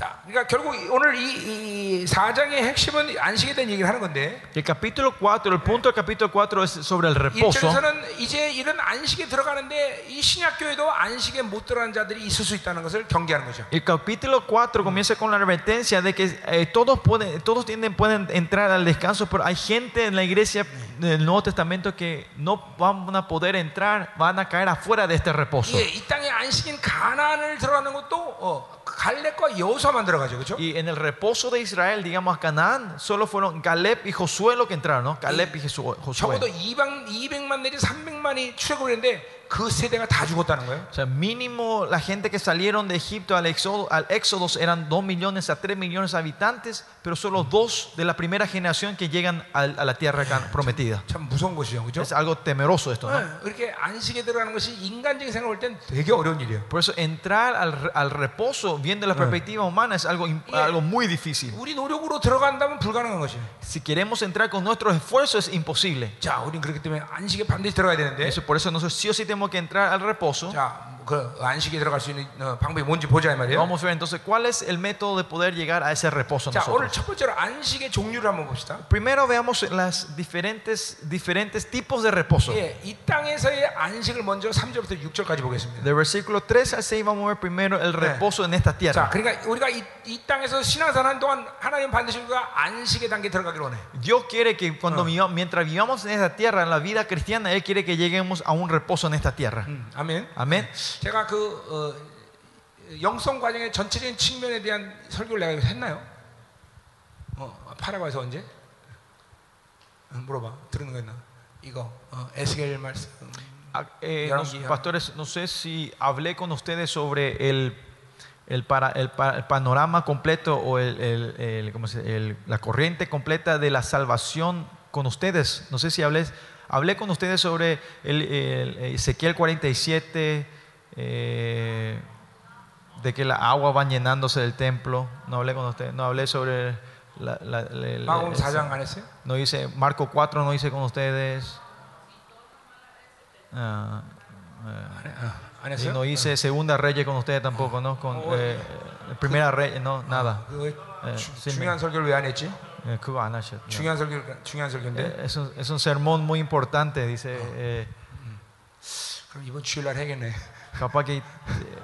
자, 그러니까 결국 오늘 이, 이 4장의 핵심은 안식에 대한 얘기를 하는 건데, El capítulo 4, el punto del capítulo 4 es sobre el reposo. 1절에서는 이제 이런 안식에 들어가는데 이 신약교회도 안식에 못 들어가는 자들이 있을 수 있다는 것을 경계하는 거죠. El capítulo 4 comienza con la advertencia de que eh, todos, pueden, todos tienen, pueden entrar al descanso, pero hay gente en la iglesia del Nuevo Testamento que no van a poder entrar, van a caer afuera de este reposo. 예, 이 땅의 안식인 가나안을 들어가는 것도 어, 갈렙과 여호수아만 들어가죠, 그렇죠? Y en el reposo de Israel, digamos a Canaán, solo fueron Caleb y Josué los que entraron, ¿no? Caleb y Jesu- Josué. 적어도 2방, 200만 내지 300만이 출애굽을 했는데 그 세대가 다 죽었다는 거예요. O sea, mínimo la gente que salieron de Egipto al éxodo, al éxodo eran 2 millones a 3 millones de habitantes, pero solo dos de la primera generación que llegan al- a, la tierra can- prometida. 참 무서운 것이죠, 그렇죠? Es algo temeroso esto, ¿no? 네, 이렇게 안식에 들어가는 것이 인간적인 생각을 볼 땐 되게 어려운 일이에요. Por eso entrar al, re- al reposo viendo la perspectiva humana es algo, im- algo muy difícil. 우리 노력으로 들어간다면 불가능한 것이에요. Si queremos entrar con nuestros esfuerzos es imposible. 자, 우린 그렇기 때문에 안식에 반드시 들어가야 되는데, Eso, por eso nosotros sí o sí que entrar al reposo. 자, 그 안식에 들어갈 수 있는 어, 방법이 뭔지 보자 이 말이에요. Vamos a ver entonces cuál es el método de poder llegar a ese reposo 자, 오늘 nosotros. 첫 번째로 안식의 종류를 한번 봅시다. Primero veamos las diferentes, diferentes tipos de reposo. 예, 이 땅에서의 안식을 먼저 3절부터 6절까지 보겠습니다. Del versículo 3 al 6 vamos a ver primero el reposo en esta 자, tierra. 그러니까 우리가 이, 이 땅에서 신앙생활 하는 동안 하나님 반드시 우리가 안식의 단계에 들어가기를 원해. Dios quiere que cuando viva- mientras vivamos en esta tierra, en la vida cristiana, Él quiere que lleguemos a un reposo en esta tierra. 음, 아멘. Amén. 제가 그 어, 영성 과정의 전체적인 측면에 대한 설교를 내가 여기서 했나요? 어, 파라과에서 언제? 어, 물어봐. 들은 거 있나? 이거 어, 에스겔 말씀. Ah, eh, Ya no- no guía. pastores, no sé si hablé con ustedes sobre el, el, para- el pa- el panorama completo o el, el- el- ¿cómo se- el- la corriente completa de la salvación con ustedes. No sé si hablé, hablé con ustedes sobre el, el Ezequiel 47, Eh, de que la agua va llenándose del templo. No hablé con usted, no hablé sobre la, la, no dice Marco 4 no dice con ustedes. Ah, ah, no dice segunda reyes con ustedes tampoco, ¿no? Con eh, primera reyes, no, nada. Es un sermón muy importante, dice. Eh, eh, 그럼 이번 주일 날 해야겠네. capaz que. eh,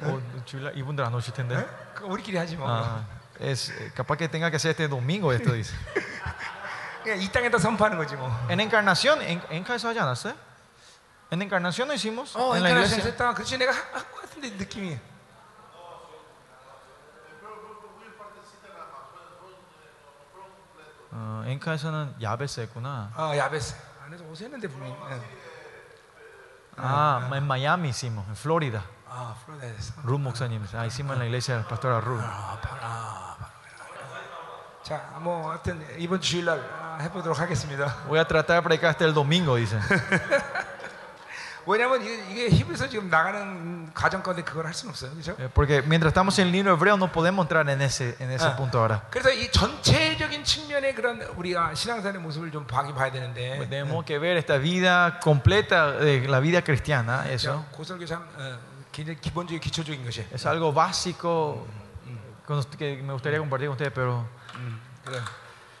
어, 주일날 이분들 안 오실 텐데. 그 우리끼리 하지 뭐. Ah, es eh, capaz que tenga que ser este domingo esto dice. 그냥 이 땅에다 선포하는 거지 뭐. En encarnación, en, en casa ha지 않았어요? En encarnación lo hicimos 어, en la 인터넷에서 iglesia. 했다. 그렇지 내가 하- 한것 같은데. 근데 느낌이 어, 앵카에서는 야베스 했구나. 아 야베스 안에서 오세는데 분명히 예. Ah, en Miami hicimos, en Florida. 아 플로리다에서 Ruth 목사님, ah, hicimos en la iglesia del pastor Ruth. 아, 바로, 아, 바로. 자뭐 하여튼 이번 주일날 아, 해보도록 하겠습니다 Voy a tratar de predicar hasta el domingo, dicen. 왜냐면 이게, 히브리서 지금 나가는 과정 가운데 그걸 할 수는 없어요 그렇죠? Eh, Porque mientras estamos en el libro hebreo no podemos entrar en ese, en ese Ah. punto ahora. 그래서 이 전체적인 측면의 그런 우리가 신앙생활의 모습을 좀 봐기 봐야 되는데 tenemos que ver esta vida completa de la vida cristiana, eso. 고설교 참 어, 굉장히 기본적인 기초적인 것이 Es algo básico que me gustaría compartir con ustedes, pero 음, 그래.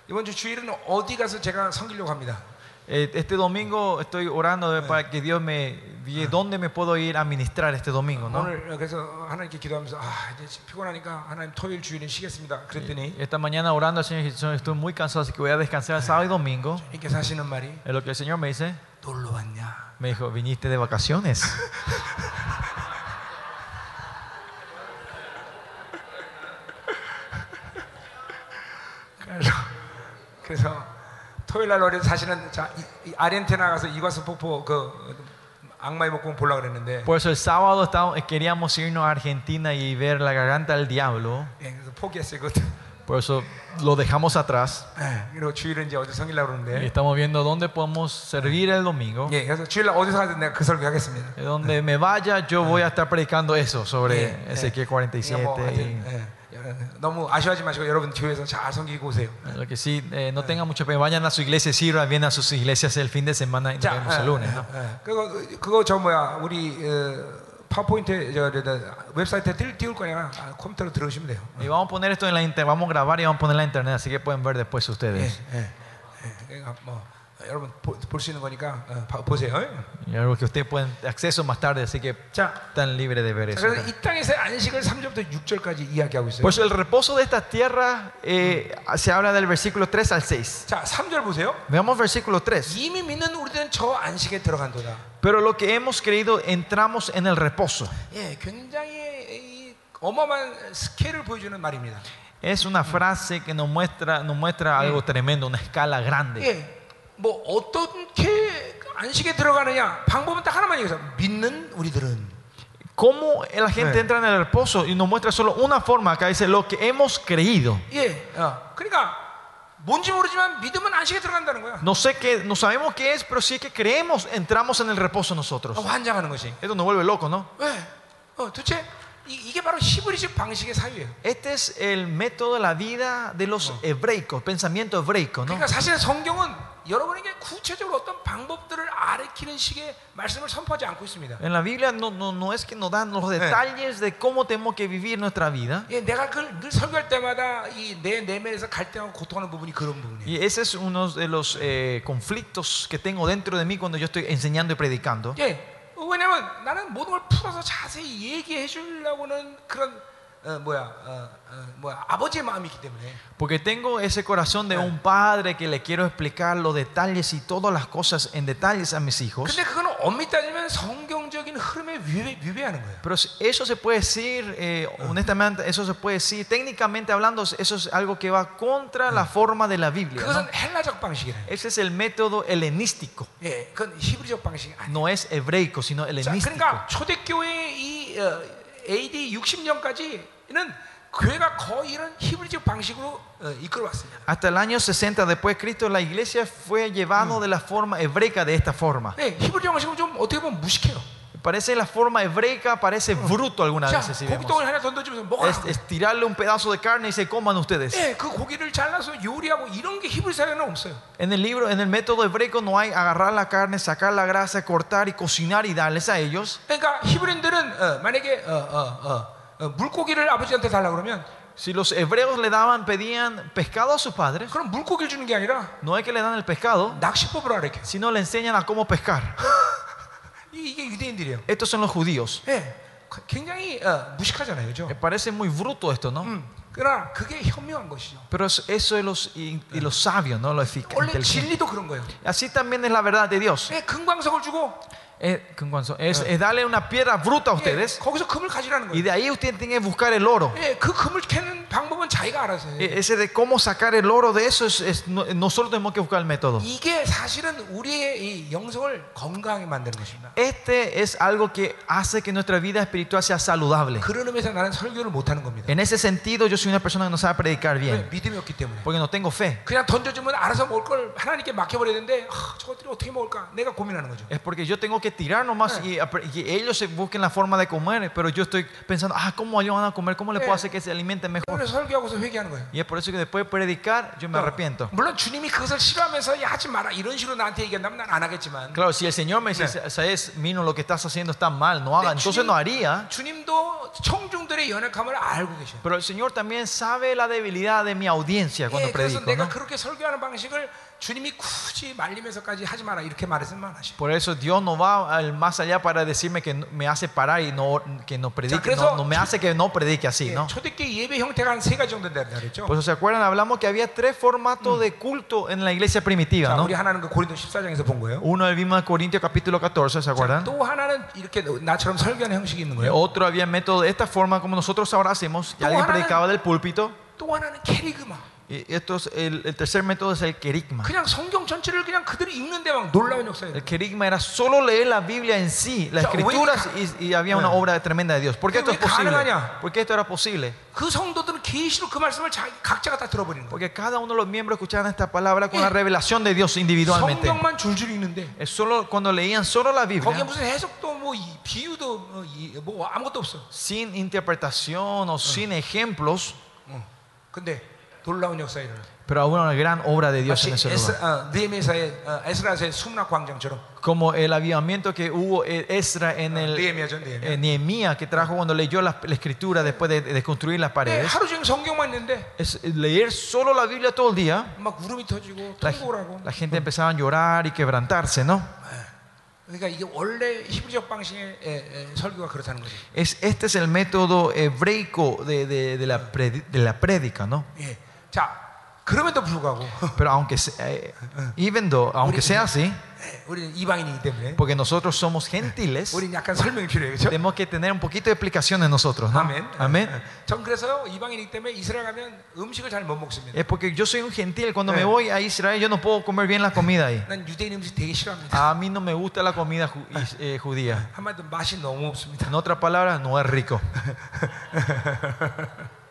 이번 주 주일은 어디 가서 제가 섬기려고 합니다. eh, este domingo estoy orando de- para que Dios me diga dónde me puedo ir a ministrar este domingo, ¿no? 오늘 어, 그래서 하나님께 기도하면서 아 이제 피곤하니까 하나님 토요일 주일은 쉬겠습니다. 그랬더니 Esta mañana orando al Señor, Señor, estoy muy cansado, así que voy a descansar el sábado y domingo. 주님께서 하시는 말이 Es lo que el Señor me dice. 놀러 왔냐? Me dijo, viniste de vacaciones. 그래서 그래서 토요일 날 어제 사실은 자 이, 이 아르헨티나 가서 이과수 폭포 그 악마의 목공 보려 그랬는데 Por eso el sábado estábamos- queríamos irnos a Argentina y ver la garganta del diablo. 예, 그래서 포기했어요. 그것도. Por eso lo dejamos atrás. 예, 그리고 주일은 이제 어디 섬기려고 Y 그러는데 estamos viendo dónde podemos servir el domingo. 예, 그래서 주일 날 어디서 가든 내가 그 설교 하겠습니다. Donde me vaya, yo voy a estar predicando eso sobre 예, 예. Ezequiel 그러니까 47. 뭐 y- 하여튼, 예, 너무 아쉬워하지 마시고 여러분 교회에서 잘 섬기고 오세요. Lo que sí, eh, no tengan mucho pena, vayan a su iglesia, sirvan bien a sus iglesias el fin de semana y nos 자, vemos 예, el lunes. 예, ¿no? 예. 그거 그거 저 뭐야 우리 어, 파워포인트 저, 저, 저, 웹사이트에 띄울, 띄울 거니까 아, 컴퓨터로 들어오시면 돼요. Y vamos a poner esto en la internet, vamos a grabar y vamos a poner en la internet, así que pueden ver después 예, ustedes. 예, 예. 그러니까 뭐 여러분 볼 수 있는 거니까 어, 봐- 보세요. Y algo que ustedes pueden acceso más tarde, así que 자, están libres de ver 자, eso. 그래서 이 땅에서 안식을 3절부터 6절까지 이야기하고 있어요. Por eso el reposo de esta tierra eh, se habla del versículo 3 al 6. 자, 3절 보세요. Veamos versículo 3. 이미 믿는 우리들은 저 안식에 들어간도다. Pero lo que hemos creído, entramos en el reposo. 예, 굉장히 이 어마어마한 스케일을 보여주는 말입니다. Es una frase que nos muestra, nos muestra algo tremendo, una escala grande. 예, 뭐 어떻게 안식에 들어가느냐 방법은 딱 하나만 얘기해서 믿는 우리들은 ¿Cómo la gente Sí. entra en el reposo? Y nos muestra solo una forma. Acá dice lo que hemos creído. 예, 어, 그러니까 뭔지 모르지만 믿으면 안식에 들어간다는 거야. No sé qué, no sabemos qué es, pero sí que creemos, entramos en el reposo 어, nosotros. 환장하는 것이. Esto nos vuelve loco, ¿no? Este es el método de la vida de los hebreicos, pensamiento hebraico, ¿no? En la Biblia no, no, no es que nos dan los detalles de cómo tenemos que vivir nuestra vida. Y ese es uno de los eh, conflictos que tengo dentro de mí cuando yo estoy enseñando y predicando. 예, 왜냐면 나는 모든 걸 풀어서 자세히 얘기해 주려고는 그런 어, 뭐야, 어, 어, 뭐야 아버지의 마음이 있기 때문에. Porque tengo ese corazón de un padre que le quiero explicar los detalles y todas las cosas en detalles a mis hijos. 근데 그거는 엄밀히 따지면 성경적인 흐름에 위배, 위배하는 거예요. Pero eso se puede decir, eh, honestamente, eso se puede decir, técnicamente hablando, eso es algo que va contra la forma de la Biblia. ¿no? 그것은 헬라적 방식이래. Ese es el método helenístico. 예, 그건 히브리적 방식이 아니야. No es hebreico, sino 자, helenístico. 그러니까 초대교회 이 어, AD 60년까지 hasta el año 60 después de Cristo la iglesia fue llevada de la forma hebrea de esta forma. Parece la forma hebrea, parece bruto alguna vez. Si es, es, tirarle un pedazo de carne y se coman ustedes. En el libro, en el método hebreo no hay agarrar la carne, sacar la grasa, cortar y cocinar y darles a ellos. 그러니까 히브리인들은 어, 만약에 어, 어, 어, 어, 물고기를 아버지한테 달라 그러면 Si los hebreos le daban, pedían pescado a sus padres, 그럼 물고기를 주는 게 아니라 no es que le dan el pescado, 낚시법을 알려줘. sino le enseñan a cómo pescar. 이- 이게 유대인들이에요. Estos son los judíos. 예, 굉장히 어, 무식하잖아요, 그죠? Me parece muy bruto esto, ¿no? 음, 그러나 그게 현명한 것이죠. Pero es- eso es los, y, y los sabios, ¿no? Lo eficaz. 원래 inteligente. 진리도 그런 거예요. Así también es la verdad de Dios. 예, 금광석을 주고 El es, con cuanto- es- es darle una piedra bruta a 예, ustedes 거기서 금을 가지라는 y 거예요. de ahí ustedes tienen que buscar el oro. 예, 그 금을 캐는 방법은 자기가 알아서 해요. E- Ese de cómo sacar el oro de eso, es, es- no- nosotros tenemos que buscar el método. 이게 사실은 우리의 이 영성을 건강하게 만드는 것입니다. Este es algo que hace que nuestra vida espiritual sea saludable. 그런 의미에서 나는 설교를 못하는 겁니다. En ese sentido, yo soy una persona que no sabe predicar 왜? bien, 믿음이 없기 때문에. porque no tengo fe. 그냥 던져주면 알아서 먹을 걸 하나님께 맡겨버려야 되는데 아, 저것들이 어떻게 먹을까? 내가 고민하는 거죠. Es porque yo tengo que tirar nomás y, y ellos se busquen la forma de comer, pero yo estoy pensando, ah, ¿cómo ellos van a comer? ¿Cómo le puedo hacer que se alimenten mejor? Y es por eso que después de predicar, yo me arrepiento. Claro, si el Señor me dice, sabes, Mino, lo que estás haciendo está mal, no haga, entonces no haría. Pero el Señor también sabe la debilidad de mi audiencia cuando predico. Por eso Dios no va más allá para decirme que me hace parar y no, que no predique. no, no me hace que no predique así, ¿no? Por eso se acuerdan, hablamos que había tres formatos de culto en la iglesia primitiva, ¿no? Uno el mismo de Corintios capítulo 14, ¿se acuerdan? Otro había método de esta forma como nosotros ahora hacemos, que alguien predicaba del púlpito. 또 하나는 캐리그마. Y esto es el, el tercer método es el querigma. 그냥 성경 전체를 그냥 그대로 읽는데 막 놀라운 역사예요. El querigma era solo leer la Biblia en sí, las Ya, escrituras, y, y había una Eh. obra tremenda de Dios. ¿Por qué esto es ¿Pero 왜 posible? 가능하냐? ¿Por qué esto era posible? 그 성도들은 계시로 그 말씀을 자기 각자가 다 들어버리는 거예요. Porque cada uno de los miembros escuchaban esta palabra con la Eh. revelación de Dios individualmente. 성경만 줄줄 읽는데 Es solo cuando leían solo la 거기에 Biblia, 무슨 해석도 뭐 이 비유도 뭐, 이- 뭐 아무것도 없어. sin interpretación o sin ejemplos, 어. 근데 놀라운 역사에 일어나. pero hubo una gran obra de Dios 마치 en ese 에스, lugar. 어, 느헤미야의 어, 에스라서의 수문학 광장처럼 Como el avivamiento que hubo en Esra en el 느헤미야죠, 느헤미야. en Nehemías que trajo cuando leyó la, la escritura después de, de construir las 네, paredes. 하루 종일 성경만 있는데 Es leer solo la Biblia todo el día. 막 울음이 터지고 La, 통곡을 하고. la gente empezaba a llorar y quebrantarse, ¿no? 그러니까 이게 원래 히브리적 방식의 에, 에, 설교가 그렇다는 거죠. Es, este es el método hebreico de, de- de la, predi- de la prédica, ¿no? 예. 자, 그럼에도 불구하고 Pero aunque, se- eh, even though, aunque sea así, 예, 우리는 이방인이기 때문에 porque nosotros somos gentiles, 우리는 약간 설명이 필요해요. 그렇죠? tenemos que tener un poquito de explicación en nosotros, ¿no? 아멘. Amén. 전 그래서 이방인이기 때문에 이스라엘 가면 음식을 잘 못 먹습니다. Es porque yo soy un gentil, cuando Eh. me voy a Israel yo no puedo comer bien la comida ahí. 난 유대인 음식 되게 싫어합니다. A mí no me gusta la comida ju- is- eh, judía. 한마디로 맛이 너무 없습니다. En otras palabras, no es rico.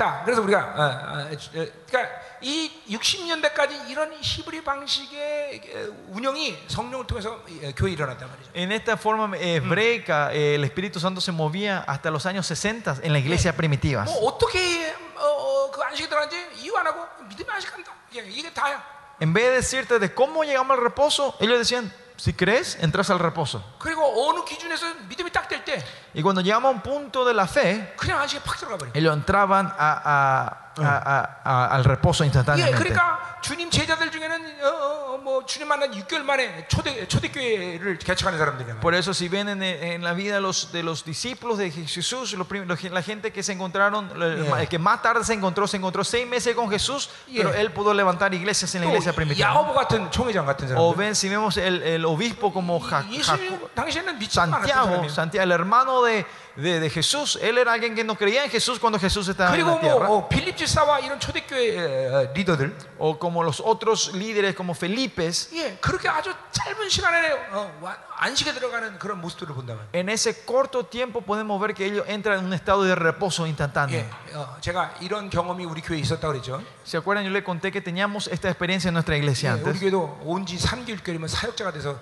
자, 그래서 우리가 어, 어, 어, 그러니까 이 60년대까지 이런 히브리 방식의 어, 운영이 성령을 통해서 어, 교회 에 일어났단 말이죠. En esta forma hebreica, eh, el Espíritu Santo se movía hasta los años 60 en la iglesia primitiva. 뭐 어떻게 어, 어, 그 안식이 들어간지 이유 안 하고 믿음이 안식한다. 이게, 이게 다야. En vez de decirte de cómo llegamos al reposo, ellos decían, si crees, entras al reposo. 그리고 어느 기준에서 믿음이 딱 될 때 Y cuando llegamos a un punto de la fe, 그냥 안식에 팍 들어가 버려. ellos entraban a- a- a- a- a- al reposo 예, instantáneamente. 그러니까 주님 제자들 중에는 어, 어, 뭐 주님 만난 6개월 만에 초대 초대교회를 개척하는 사람들이잖아요. Por eso si ven en, en la vida de los, de los discípulos de Jesús, los prim- los- la gente que se encontraron, el, Yeah. el que más tarde se encontró, se encontró seis meses con Jesús, Yeah. pero él pudo levantar iglesias en la iglesia 또 primitiva. 야고보 같은 총회장 같은 O 사람들. ven, si vemos el, el obispo como Ja- 예수 Jaco- 당시에는 믿지 않았던 Santiago, 사람이에요. Santiago, el hermano de, de- de Jesús, él era alguien que no creía en Jesús cuando Jesús estaba en 그리고 la tierra. 뭐 어, 빌립 지사와 이런 초대교회 어, 어, 리더들, O como los otros líderes como Felipes, 예, 그렇게 아주 짧은 시간에 어, 와- 안식에 들어가는 그런 모습들을 본다면, en ese corto tiempo podemos ver que ellos entran en un estado de reposo instantáneo. 예, 어, 제가 이런 경험이 우리 교회에 있었다 그랬죠. ¿Se acuerdan? Yo le conté que teníamos esta experiencia en nuestra iglesia 예, 우리 antes. 교회도 온지 3개월 교회면 사역자가 돼서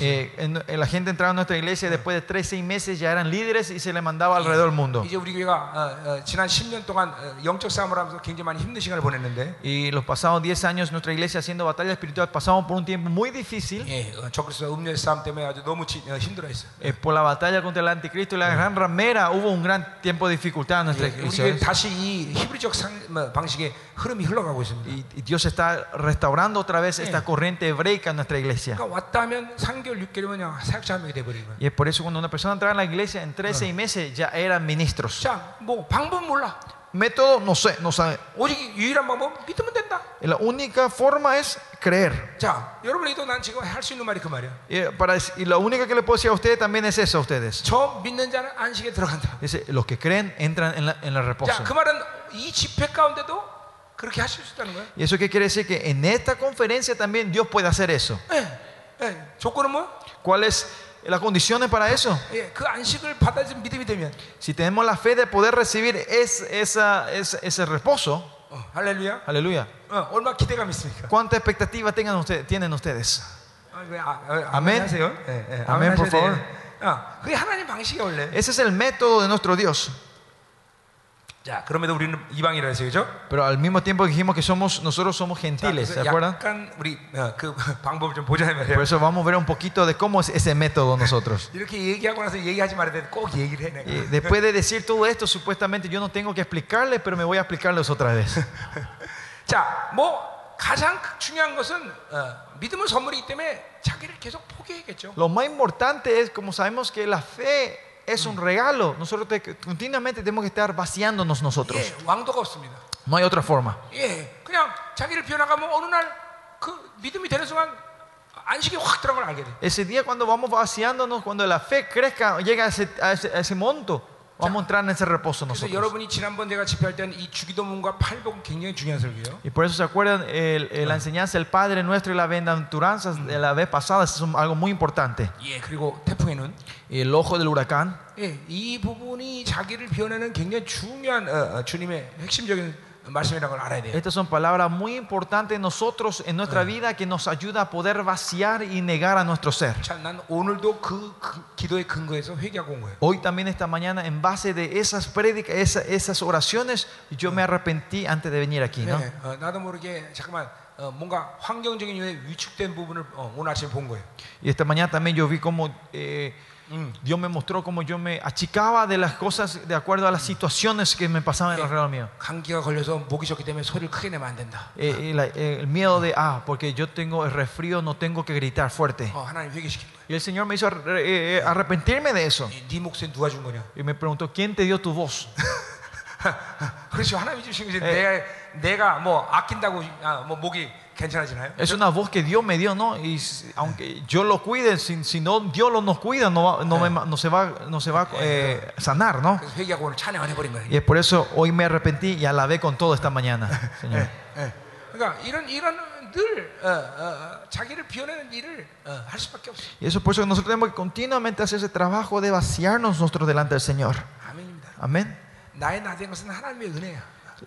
Eh, la gente entraba a nuestra iglesia después de 13 meses ya eran líderes y se le mandaba alrededor del mundo. Y los pasados 10 años nuestra iglesia haciendo batalla espiritual pasamos por un tiempo muy difícil. Eh, por la batalla contra el anticristo y la gran ramera hubo un gran tiempo de dificultad en nuestra iglesia. Y Dios está restaurando otra vez esta corriente hebreica en nuestra iglesia. 그러니까 왔다 하면 3개월, 6개월이면 그냥 사역자 한 명이 돼버리는 거예요. Y es por eso cuando una persona entraba en la iglesia en 3, 6 meses ya eran ministros. 자, 뭐 방법 몰라. Método, no sé, no sabe. 오직 유일한 방법 믿으면 된다. 믿는다. La única forma es creer. 자, 여러분이도 난 지금 할 수 있는 말이 그 말이야. Y, para, dec- y la única que le puedo decir a ustedes también es eso a ustedes. 저 믿는 자는 안식에 들어간다. Dice, los que creen entran en, la, en el reposo. 자, 그 말은 이 집회 가운데도 그렇게 하실 수 있다는 거예요. ¿Y eso qué quiere decir? Que en esta conferencia también Dios puede hacer eso. 예, 예. 조건은 뭐? ¿Cuáles las condiciones para eso? 예, 그 안식을 받아들인 믿음이 되면, Si tenemos la fe de poder recibir es, esa, es- ese reposo, 어, 할렐루야. aleluya. 어, 얼마 기대감 있습니까? ¿Cuánta expectativa tengan ustedes, tienen ustedes? 아, 왜, 아, 아, 아멘. 하세요. 예, 예, 아멘, 하셔야 por favor. 돼요. 어, 그게 하나님 방식이 원래. Ese es el método de nuestro Dios. 자, 그럼에도 우리는 이방이라 했어요, 그죠? Pero al mismo tiempo dijimos que somos, nosotros somos 자, gentiles, ¿se 그래서 acuerdan? 약간 우리 어, 그 방법을 좀 보자 이 Por 말이에요. eso vamos a ver un poquito de cómo es ese método nosotros. 이렇게 얘기하고 나서 얘기하지 말아야 되는데 꼭 얘기를 해 내가. Y después de decir todo esto, supuestamente yo no tengo que explicarles, pero me voy a explicarles otra vez. 자, 뭐 가장 중요한 것은 어, 믿음은 선물이기 때문에 자기를 계속 포기해야겠죠. Lo más importante es, como sabemos que la fe es un regalo, nosotros te- continuamente tenemos que estar vaciándonos nosotros. 예, 왕도가 없습니다. No hay otra forma. 예, 그냥 자기를 비워나가면 어느 날 그 믿음이 되는 순간 안식이 확 들어간 걸 알게 돼. Ese día cuando vamos vaciándonos, cuando la fe crezca, llega a ese, a ese- a ese monto, vamos a entrar en ese reposo 그래서 nosotros. 여러분이 지난번 제가 집회할 때는 이 주기도문과 팔복은 굉장히 중요한 설교예요. Y por eso se acuerdan el- el- la enseñanza del Padre nuestro y la bienaventuranza de la vez pasada, eso es algo muy importante. 예, 그리고 태풍에는 Y el ojo del huracán, 예, 이 부분이 자기를 비워내는 굉장히 중요한 어, 어, 주님의 핵심적인 말씀이라는 걸 알아야 돼요. estas son palabras muy importantes en nosotros, en nuestra vida, que nos ayuda a poder vaciar y negar a nuestro ser. 자, 난 오늘도 그, 그 기도의 근거에서 회개하고 온 거예요. Hoy también esta mañana, en base de esas prédicas, esa- esas oraciones, yo me arrepentí antes de venir aquí, ¿no? 네, 어, 나도 모르게 잠깐만 어, 뭔가 환경적인 이유에 위축된 부분을 어, 오늘 아침에 본 거예요. Y esta mañana también yo vi como eh, Dios me mostró cómo yo me achicaba de las cosas de acuerdo a las situaciones que me pasaban alrededor mío. 감기가 걸려서 목이 좋기 때문에 소리를 크게 내면 안 된다. Eh, y la- eh, el miedo de, ah, porque yo tengo el resfrío, no tengo que gritar fuerte. 어, 하나님 회개시킨 거예요. Y el Señor me hizo arre- eh, eh, arrepentirme de eso. 네 목소리 누가 준 거냐? Y me preguntó, ¿quién te dio tu voz? 그렇죠. 하나님이 주신 거지. 에. 내가 내가 뭐 아낀다고 아, 뭐 목이 괜찮아지나요? Es una voz que Dios me dio, ¿no? Y si- aunque yo lo cuide, si, si no Dios lo nos cuida, no, va- no, me- no se va, no se va a eh, sanar, ¿no? 그래서 회개하고 오늘 찬양을 해버린 거예요. Y es por eso hoy me arrepentí y alabé con todo esta mañana, Señor. 예. 그러니까 이런 이런 늘 어, 어, 어, 자기를 비워내는 일을 어, 할 수밖에 없어. 요 Y eso es por eso que nosotros tenemos que continuamente hacer ese trabajo de vaciarnos nosotros delante del Señor. 아멘입니다. Amén. 나의 나된 것은 하나님의 은혜야.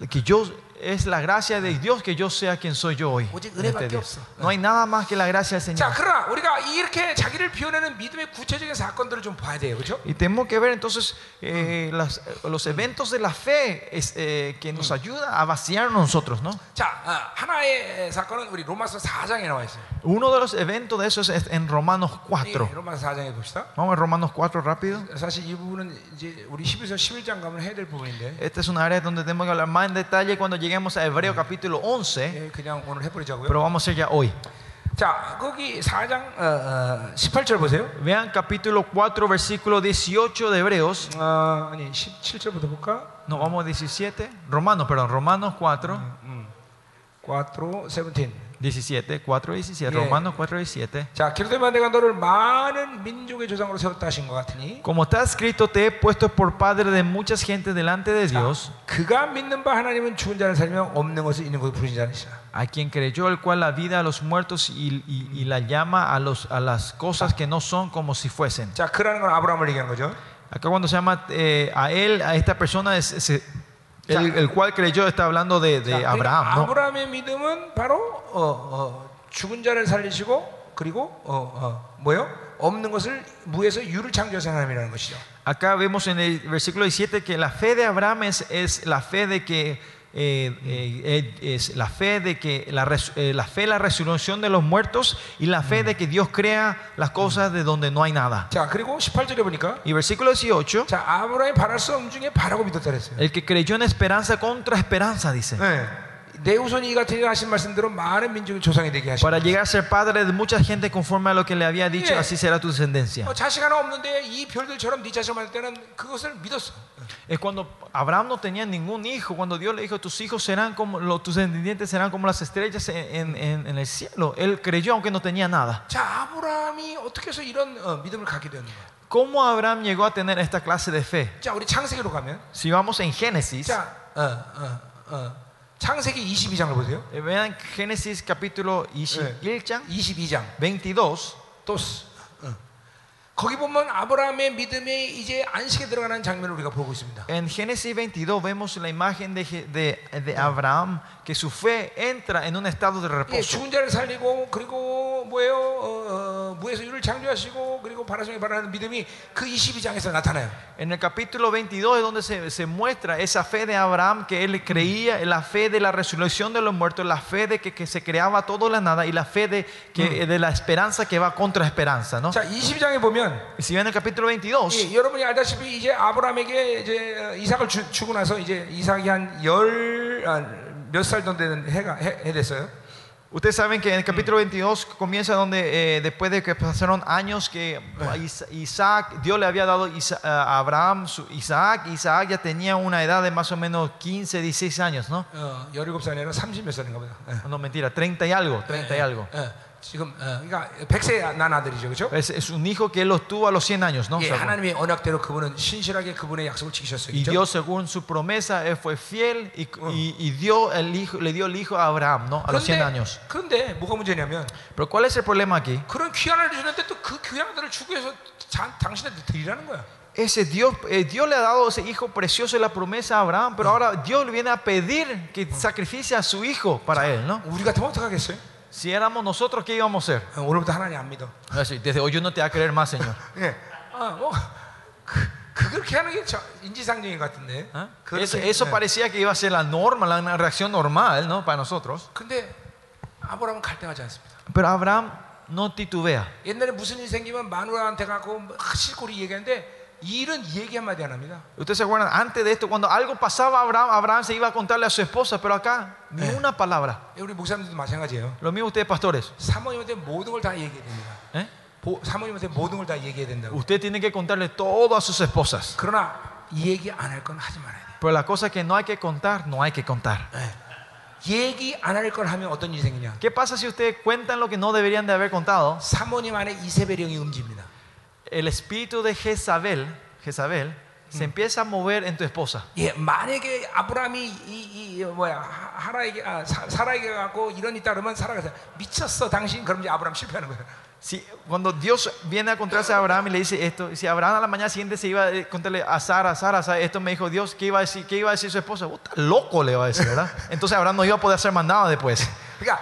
Que yo es la gracia de Dios que yo sea quien soy yo hoy. 오직 en este 은혜밖에 día. 없어. No hay nada más que la gracia del 자, Señor. 그러나 우리가 이렇게 자기를 비워내는 믿음의 구체적인 사건들을 좀 봐야 돼요, 그렇죠? Y tenemos que ver entonces eh, las- los eventos de la fe es, eh, que nos ayuda a vaciarnos nosotros, ¿no? 자, 어, 하나의 사건은 우리 로마서 4장에 나와 있어요. Uno de los eventos de eso es en Romanos 이 4. 로마서 4장에 봅시다. Vamos a Romanos 4 rápido. 사실 이 부분은 이제 우리 11서 11장 가면 해야 될 부분인데 Esta es una área donde tenemos que hablar más en detalle cuando lleguemos a Hebreo capítulo 11, 예, 그냥 오늘 해버리자고요. pero vamos a hacer ya hoy. 자, 거기 4장 어, 어, 18절 보세요. Vean capítulo 4, versículo 18 de Hebreos. 어, 아니 17절부터 볼까? No, vamos a 17. Romanos, perdón, Romanos 4, 4, 17. 17, 4, 17. Yeah. Romanos 4, 17. 자, 기록되면 내가 너를 많은 민족의 조상으로 세웠다 하신 것 같으니 Como está escrito, te he puesto por padre de muchas gentes delante de Dios, 그가 믿는 바 하나님은 죽은 자를 살며 없는 것을 있는 것을 부르신 자니시라. a quien creyó, el cual la vida a los muertos y, y- y la llama a, los, a las cosas que no son como si fuesen. 자, 그라는 건 아브라함을 얘기하는 거죠. Acá cuando se llama eh, a él, a esta persona, es, es- el, el cual creyó, está hablando de, de 자, Abraham. ¿no? 아브라함의 믿음은 바로 어, 어, 죽은 자를 살리시고 그리고 어, 어, 뭐요? 없는 것을 무에서 유를 창조하신 하나님이라는 것이죠. Acá vemos en el versículo 17 que la fe de Abraham es, es la fe de que eh, eh, eh, es la fe de que la, res- eh, la fe la resurrección de los muertos y la fe de que Dios crea las cosas de donde no hay nada. 자, 그리고 18절에 보니까 Y versículo 18, 자, 아브라함이 바랄 수 없는 중에 바라고 믿었다 그랬어요. el que creyó en esperanza contra esperanza dice. 네. 내 후손이 이 같으리라 하신 말씀대로 많은 민족의 조상이 되게 하시고 Para llegar a ser padre de mucha gente conforme a lo que le había dicho, Yeah. así será tu descendencia. 어, 자식 하나 없는데 이 별들처럼 네 자식을 만들 때는 그것을 믿었어. Es cuando Abraham no tenía ningún hijo, cuando Dios le dijo, tus hijos serán como, lo- tus descendientes serán como las estrellas en, en- en el cielo. Él creyó aunque no tenía nada. 자 아브라함이 어떻게 해서 이런 어, 믿음을 갖게 되는 거야? ¿Cómo Abraham llegó a tener esta clase de fe? 자 우리 창세기로 가면 Si vamos en Génesis, 자 어, 어, 어, 창세기 22장을 보세요. eh, vean Génesis capítulo 21장, 22장 22. 또스. 어. 거기 보면 아브라함의 믿음이 이제 안식에 들어가는 장면을 우리가 보고 있습니다. En Génesis 22 vemos la imagen de, de- de Abraham, que su fe entra en un estado de 예, reposo. 죽은 자를 살리고 그리고 뭐예요? 어, 어, 무에서 유를 창조하시고 그리고 바라성에 바라는 믿음이 그 22장에서 나타나요. En el capítulo 22 es donde se, se muestra esa fe de Abraham, que él creía, la fe de la resurrección de los muertos, la fe de que, que se creaba todo de la nada y la fe de, que, de la esperanza que va contra esperanza. ¿no? 자, 22장에 보면 Y si ven el capítulo 22, 예, 여러분이 알다시피 이제 아브라함에게 이제 어, 이삭을 주, 주고 나서 이제 이삭이 한열 몇 살 정도 되는 해가 해, 해 됐어요. ustedes saben que en el capítulo 22 comienza donde eh, después de que pasaron años que Is- Isaac, Dios le había dado Isa- a Abraham su Isaac, Isaac ya tenía una edad de más o menos 15, 16 años, ¿no? 어, 17살 아니라 30몇 살인가 보다. 예. No, mentira, 30 y algo, 30 y algo. 예, 지금 어, 그러니까 100세 난 아들이죠. 그렇죠? Es, es un hijo que él los tuvo a los 100 años, ¿no? 예, O sea, 하나님의 언약대로 그분은 신실하게 그분의 약속을 지키셨어요. Y 그렇죠? Dios, según su promesa, él fue fiel y, y- y dio el hijo, le dio el hijo a Abraham, ¿no? A los 100 años. 그런데 뭐가 문제냐면 Pero ¿cuál es el problema aquí? 그런 귀한 아들을 주는데 또 그 귀한 아들을 주기 위해서 자, 당신한테 드리라는 거야. Ese Dios, eh, Dios le ha dado ese hijo precioso y la promesa a Abraham, pero ahora Dios le viene a pedir que sacrifice a su hijo para él, ¿no? 우리 같으면 어떡하겠어요? Si éramos nosotros, ¿qué íbamos a hacer? 어, 오늘부터 하나님 안 믿어. Así, Desde hoy yo no te voy a creer más, Señor. 예. 아, 뭐, 그, 그 그렇게 하는 게 저, 인지상정인 것 같은데. ¿Ah? 그렇게, Eso, eso 예. parecía que iba a ser la norma, la una reacción normal, ¿no? Para nosotros. 근데 아브라함은 갈등하지 않습니다. Pero Abraham no titubea. 옛날에 무슨 일 생기면 마누라한테 가고 막 실골이 얘기하는데 이 일은 얘기 한마디 안 합니다. Ustedes se acuerdan, antes de esto, cuando algo pasaba a Abraham, Abraham se iba a contarle a su esposa, pero acá ni Eh. una palabra. 예, 우리 목사님들도 마찬가지예요. Lo mismo ustedes, pastores. 사모님한테 모든 걸 다 얘기해야 됩니다. ¿eh? 보- 사모님한테 모든 걸 다 얘기해야 된다고. Usted tiene que contarle todo a sus esposas. 그러나 이 얘기 안 할 건 하지 말아야 돼. Pero la cosa que no hay que contar, no hay que contar. 얘기 안 할 걸 하면 어떤 일이 생기냐? ¿Qué pasa si ustedes cuentan lo que no deberían de haber contado? 사모님 안에 이세벨령이 움직입니다. El espíritu de Jezabel, Jezabel se empieza a mover en tu esposa. 예, 만약에 아브라함이 이, 이 뭐야 하- 하라에게 아, 사, 사라에게 갖고 이런 일 있다 그러면 사라가 서 미쳤어 당신 그럼 이제 아브라함 실패하는 거예요. Si, cuando Dios viene a encontrarse a Abraham y le dice esto, y si Abraham a la mañana siguiente se iba a contarle a Sara, Sara, Sara, esto me dijo Dios, ¿qué iba a decir, qué iba a decir su esposa? Puta, loco le va a decir, ¿verdad? Entonces Abraham no iba a poder hacer más nada después. 그러니까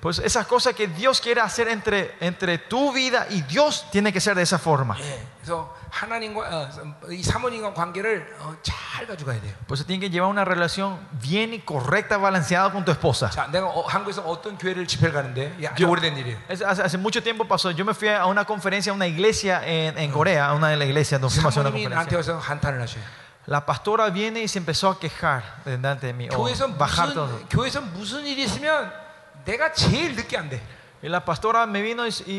pues esas cosas que Dios quiere hacer entre, entre tu vida y Dios tiene que ser de esa forma. Pues tiene que llevar una relación bien y correcta, balanceada con tu esposa. Yo, hace, mucho tiempo pasó. Yo me fui a una conferencia, a una iglesia en, en Corea, a una de las iglesias donde fuimos a una conferencia. 와서 한탄을 하셔요. La pastora viene y se empezó a quejar delante de mí, o 교회에서 bajar todo. 무슨 교회에서 무슨 일이 있으면 내가 제일 늦게 안 돼. Y la pastora me vino y, y-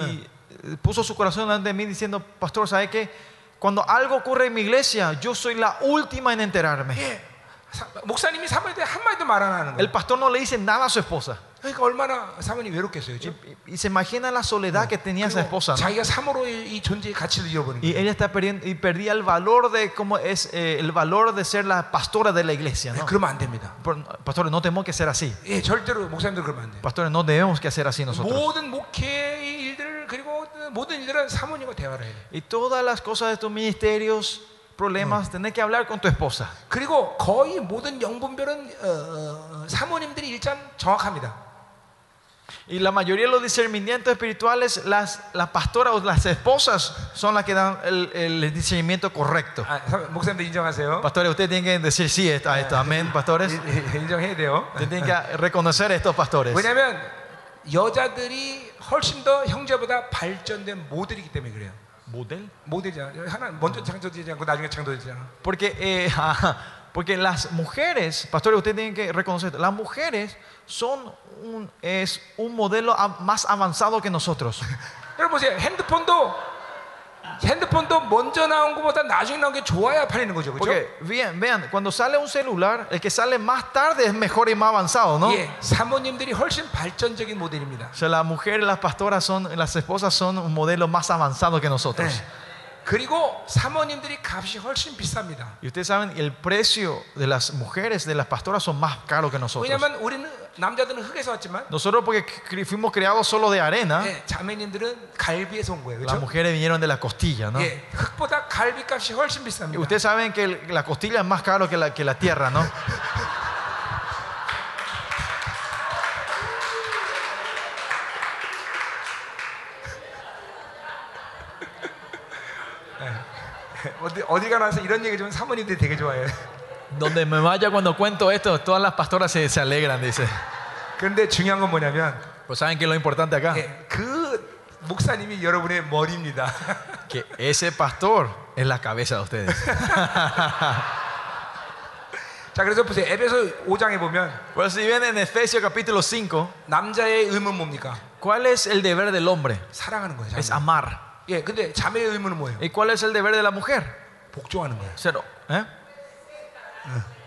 y- y puso su corazón delante de mí diciendo, pastor, ¿sabe qué? Cuando algo ocurre en mi iglesia, yo soy la última en enterarme. 예. 사- 목사님이 사모님한테 한마디도 말 안 하는 El 거예요. pastor no le dice nada a su esposa. 그러니까 얼마나 사모님이 외롭겠어요. Y, 그렇죠? y se imagina la soledad que tenía esa esposa. ¿no? 자기가 사모로의 이 존재의 가치를 잃어버린 Y 거예요. ella está perdiendo y perdía el valor de cómo es eh, el valor de ser la pastora de la iglesia. ¿no? 그러면 안 됩니다. Por- Pastores, no tenemos que ser así. 예, 절대로 목사님들 그러면 안 돼요. Pastores, no debemos que hacer así nosotros. 모든 목회의 일들 그리고 모든 일들은 사모님과 대화를 해야 돼. Y todas las cosas de tus ministerios, problemas, tenés que hablar con tu esposa. 그리고 거의 모든 영분별은 어, 어, 어, 사모님들이 일단 정확합니다. Y la mayoría de los discernimientos espirituales, las, las pastoras o las esposas son las que dan el, el discernimiento correcto. 아, 사- 목사님들 인정하세요. Pastores, ustedes tienen que decir sí a esto. Amén, pastores. 이- 이- 인정해야 돼요. Ustedes tienen que reconocer a estos pastores. 왜냐하면 여자들이 훨씬 더 형제보다 발전된 모델이기 때문에 그래요. ¿Budel? 모델이잖아. 하나 먼저 창조되지 않고 나중에 창조되잖아. Porque, eh, ajá, porque las mujeres, pastores, ustedes tienen que reconocer, esto, las mujeres son un, es un modelo a- más avanzado que nosotros. 여러분 보세요. 핸드폰도 핸드폰도 먼저 나온 것보다 나중에 나온 게 좋아야 팔리는 거죠. 그렇죠? Porque vean, vean, cuando sale un celular, el que sale más tarde es mejor y más avanzado, ¿no? 예, 사모님들이 훨씬 발전적인 모델입니다. O sea, las mujeres, las pastoras son, las esposas son un modelo más avanzado que nosotros. 예. 그리고 사모님들이 값이 훨씬 비쌉니다. Y ustedes saben, el precio de las mujeres, de las pastoras, son más caros que nosotros. 왜냐하면 우리는 남자들은 흙에서 왔지만 Nosotros porque cri- fuimos creados solo de arena, 예, 자매님들은 갈비에서 온 거예요. las 그렇죠? mujeres vinieron de la costilla, ¿no? 예, 흙보다 갈비 값이 훨씬 Y 비쌉니다. ustedes saben que el- la costilla es más caro que la, que la tierra, ¿no? 어디 어디 가나서 이런 얘기 좀 사모님들이 되게 좋아해요. Donde me vaya cuando cuento esto, todas las pastoras se, se alegran, dice. 그런데 중요한 건 뭐냐면 Pues saben que lo importante acá, 예, 그 목사님이 여러분의 머리입니다. que ese pastor es la cabeza de ustedes. 자, 그래서 보세요. 에베소 5장에 보면 Pues si ven en Efesios capítulo 5, 남자의 의무는 뭡니까? ¿cuál es el deber del hombre? 사랑하는 거예요. Es 자매. amar. 예, 근데 자매의 의무는 뭐예요? ¿Y cuál es el deber de la mujer? 복종하는 거예요. Ser, ¿eh?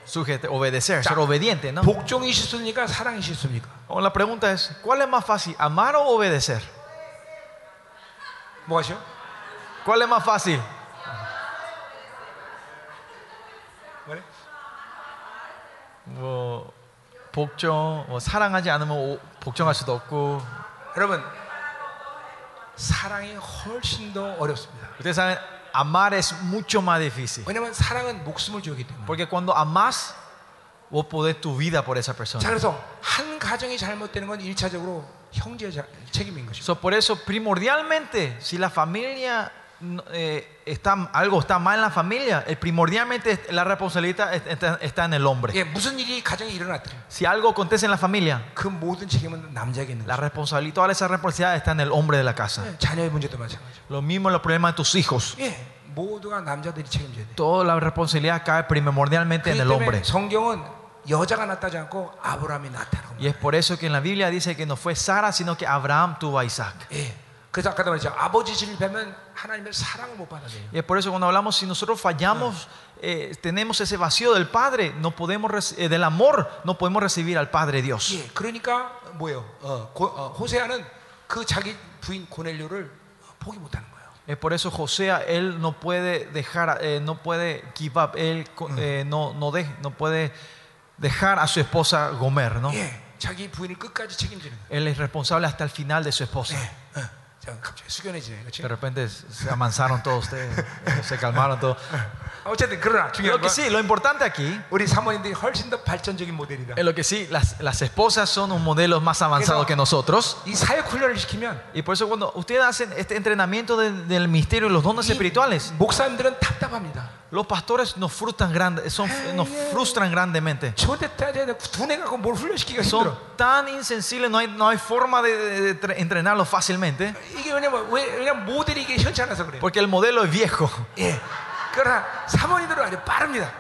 Sujete, obedecer, Ya. ser obediente, ¿no? 복종이 실수입니까? 사랑이 실수입니까? O la pregunta es, ¿cuál es más fácil, amar o obedecer? 뭐 하시오? ¿Cuál es más fácil? 뭐래? 뭐 복종, 뭐 사랑하지 않으면 오- 복종할 수도 없고. 여러분 사랑이 훨씬 더 어렵습니다. Ustedes saben, amar es mucho más difícil. 왜냐하면 사랑은 목숨을 주기 때문에. Porque cuando amas, vos podés tu vida por esa 자, persona. 그래서 한 가정이 잘못되는 건 일차적으로 형제의 자- 책임인 것이죠. So, por eso, primordialmente, si la familia eh, está, algo está mal en la familia, eh, primordialmente la responsabilidad está, está en el hombre. 예, 무슨 일이 가정에 일어났든 Si algo acontece en la familia, 그 모든 책임은 남자에게 있는 la 거죠. responsabilidad, toda esa responsabilidad está en el hombre de la casa. 예, 자녀의 문제도 마찬가지죠. Lo mismo en los problemas de tus hijos. 예, 모두가 남자들이 책임져야 돼. Toda la responsabilidad cae primordialmente en 그렇기 el 때문에 hombre. 성경은 여자가 낳다지 않고 아브라함이 낳다라고. Y es por eso que en la Biblia dice que no fue Sara, sino que Abraham tuvo a Isaac. 예. 그래서 아까도 말했죠. 아버지 실패하면 하나님의 사랑을 못 받아들여요. Y es por eso cuando hablamos, si nosotros fallamos, eh, tenemos ese vacío del Padre, no podemos reci- eh, del amor, no podemos recibir al Padre Dios. 예, 그러니까 뭐예요? 어, 고, 어, 호세아는 그 자기 부인 고넬료를 포기 못하는 거예요. Es por eso José, él no puede dejar, eh, no puede give up, él co- eh, no, no, de- no puede dejar a su esposa Gomer, ¿no? 예, 자기 부인을 끝까지 책임지는 거예요. Él es responsable hasta el final de su esposa. 예, De repente se amansaron todos ustedes, eh, se calmaron todos. 어쨌든 그러나 중요한 Lo que 건 sí, lo importante aquí 우리 사모님들이 훨씬 더 발전적인 모델이다. es lo que sí, las, las esposas son un modelo más avanzado que nosotros. 이 사역 훈련을 시키면 Y por eso cuando ustedes hacen este entrenamiento de- del misterio y los dones 이 espirituales, 목사님들은 답답합니다. los pastores nos frustran, grande, son, nos frustran grandemente. Son tan insensibles, no hay, no hay forma de, de, de entrenarlos fácilmente. Porque el modelo es viejo.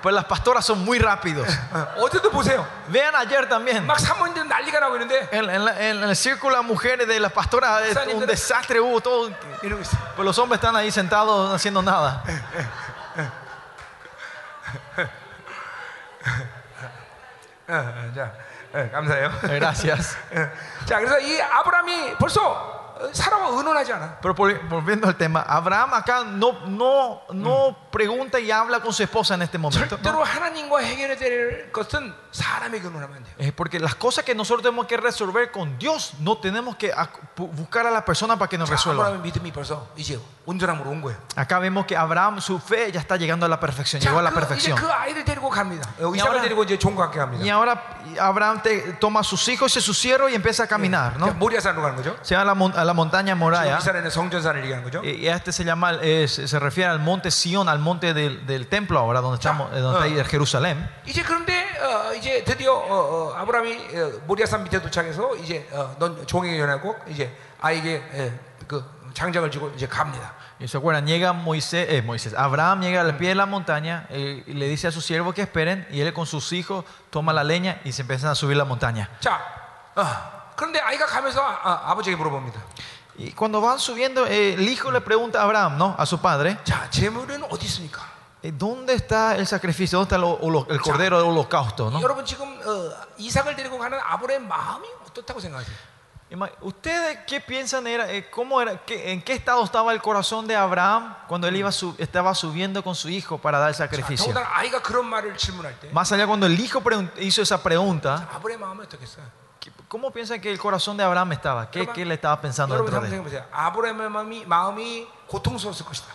Pues las pastoras son muy rápidos. Vean ayer también. En, en, en, el círculo de mujeres de las pastoras un desastre hubo todo. Pues los hombres están ahí sentados haciendo nada. 어, 어, 자, 어, 감사해요. Gracias. 어, 자, 그래서 이 아브라함이 벌써 어, 사람과 의논하지 않아. Pero por- volviendo al tema, Abraham acá no, no, no pregunta y habla con su esposa en este momento. ¿no? 절대로 하나님과 해결해야 될 것은 사람에게 의논하면 안 돼요. Es porque las cosas que nosotros tenemos que resolver con Dios, no tenemos que ac- bu- buscar a la persona para que nos 자, resuelva. 아브라함의 믿음이 벌써 이제 온전함으로 온 거예요. Acá vemos que Abraham, su fe ya está llegando a la perfección, 자, llegó a la 그, 이제 perfección. 그 아이들 데리고 갑니다. 어, Y 이삭을 ahora- 데리고 이제 종과 함께 Y 갑니다. ahora Abraham te- toma a sus hijos y sus siervos y empieza a caminar, 자, ¿no? 모리아산으로 가는 거죠. Se va a la, mon- a la montaña 지금 Moraya. 이스라엘은 성전산을 얘기하는 거죠. Y este se llama, eh, se se refiere al monte Sion, al monte del, del templo ahora, donde, estamos, eh, donde está ahí Jerusalén. 이제 그런데 어, 이제 드디어 어, 어, 아브라함이 어, 모리아산 밑에 도착해서 이제 어, 넌 종에게 전하고 이제 아이에게 예, 그 장작을 지고 이제 갑니다. Y se acuerdan, llega Moisés, eh, Moisés, Abraham llega al pie de la montaña eh, y le dice a sus siervos que esperen y él con sus hijos toma la leña y se empiezan a subir la montaña. 자, 어, 그런데 아이가 가면서 아, 아버지에게 물어봅니다. Y cuando van subiendo, eh, el hijo le pregunta a Abraham, ¿no? A su padre, 자, 재물은 어디 있습니까? eh, ¿dónde está el sacrificio? ¿Dónde está el, holo- el cordero del holocausto? ¿no? 여러분 지금 어, 이삭을 데리고 가는 아브라함의 마음이 어떻다고 생각하세요? Ima- ¿Ustedes qué piensan era, eh, cómo era, qué- en qué estado estaba el corazón de Abraham cuando él iba su- estaba subiendo con su hijo para dar el 자, sacrificio? 더군다나 아이가 그런 말을 질문할 때 Más allá cuando el hijo pregun- hizo esa pregunta, 아 브라함의 마음이 어떻겠어요? ¿qué- ¿cómo piensan que el corazón de Abraham estaba? ¿Qué, qué le estaba pensando 여러분 dentro 한번 de él? 생각해 보세요. 아브라함의 마음이 마음이 고통스러웠을 것이다.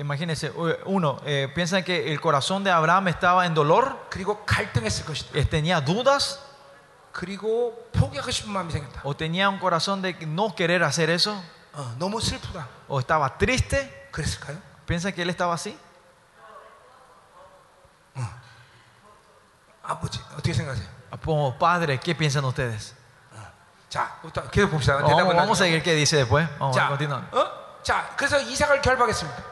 Imagínense, u- uno, eh, piensan que el corazón de Abraham estaba en dolor, 그리고 갈등했을 것이다. eh, tenía dudas 그리고 포기하고 싶은 마음이 생겼다. o tenía un corazón de no querer hacer eso 어, 너무 슬프다. o estaba triste. 그랬을까요? ¿Piensan que él estaba así? 아버지 어떻게 생각하세요? Como padre, ¿qué piensan ustedes? 자, 일단 계속 봅시다. Vamos, 대답은 vamos a 나중에. seguir qué dice después. Vamos a 자, continuar. 어? 자, 그래서 이삭을 결박했습니다.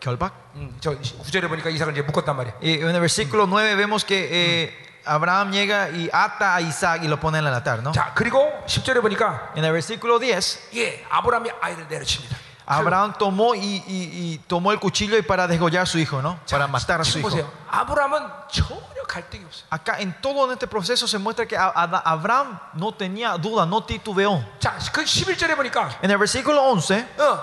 결박. 음, 저 구절에 보니까 이삭을 이제 묶었단 말이에요. Y en el versículo 9 vemos que eh, Abraham llega y ata a Isaac y lo pone en el altar, ¿no? 자, 그리고 10절에 보니까 En el versículo 10, 예, 아브라함이 아이를 내려칩니다. Abraham tomó y, y- y tomó el cuchillo y para desgollar a su hijo, ¿no? Para matar a su 지금 hijo. 보세요. 아브라함은 전혀 갈등이 없어요. Acá en todo este proceso se muestra que a- a- Abraham no tenía duda, no titubeó. 자, 그 11절에 보니까 En el versículo 11, 어,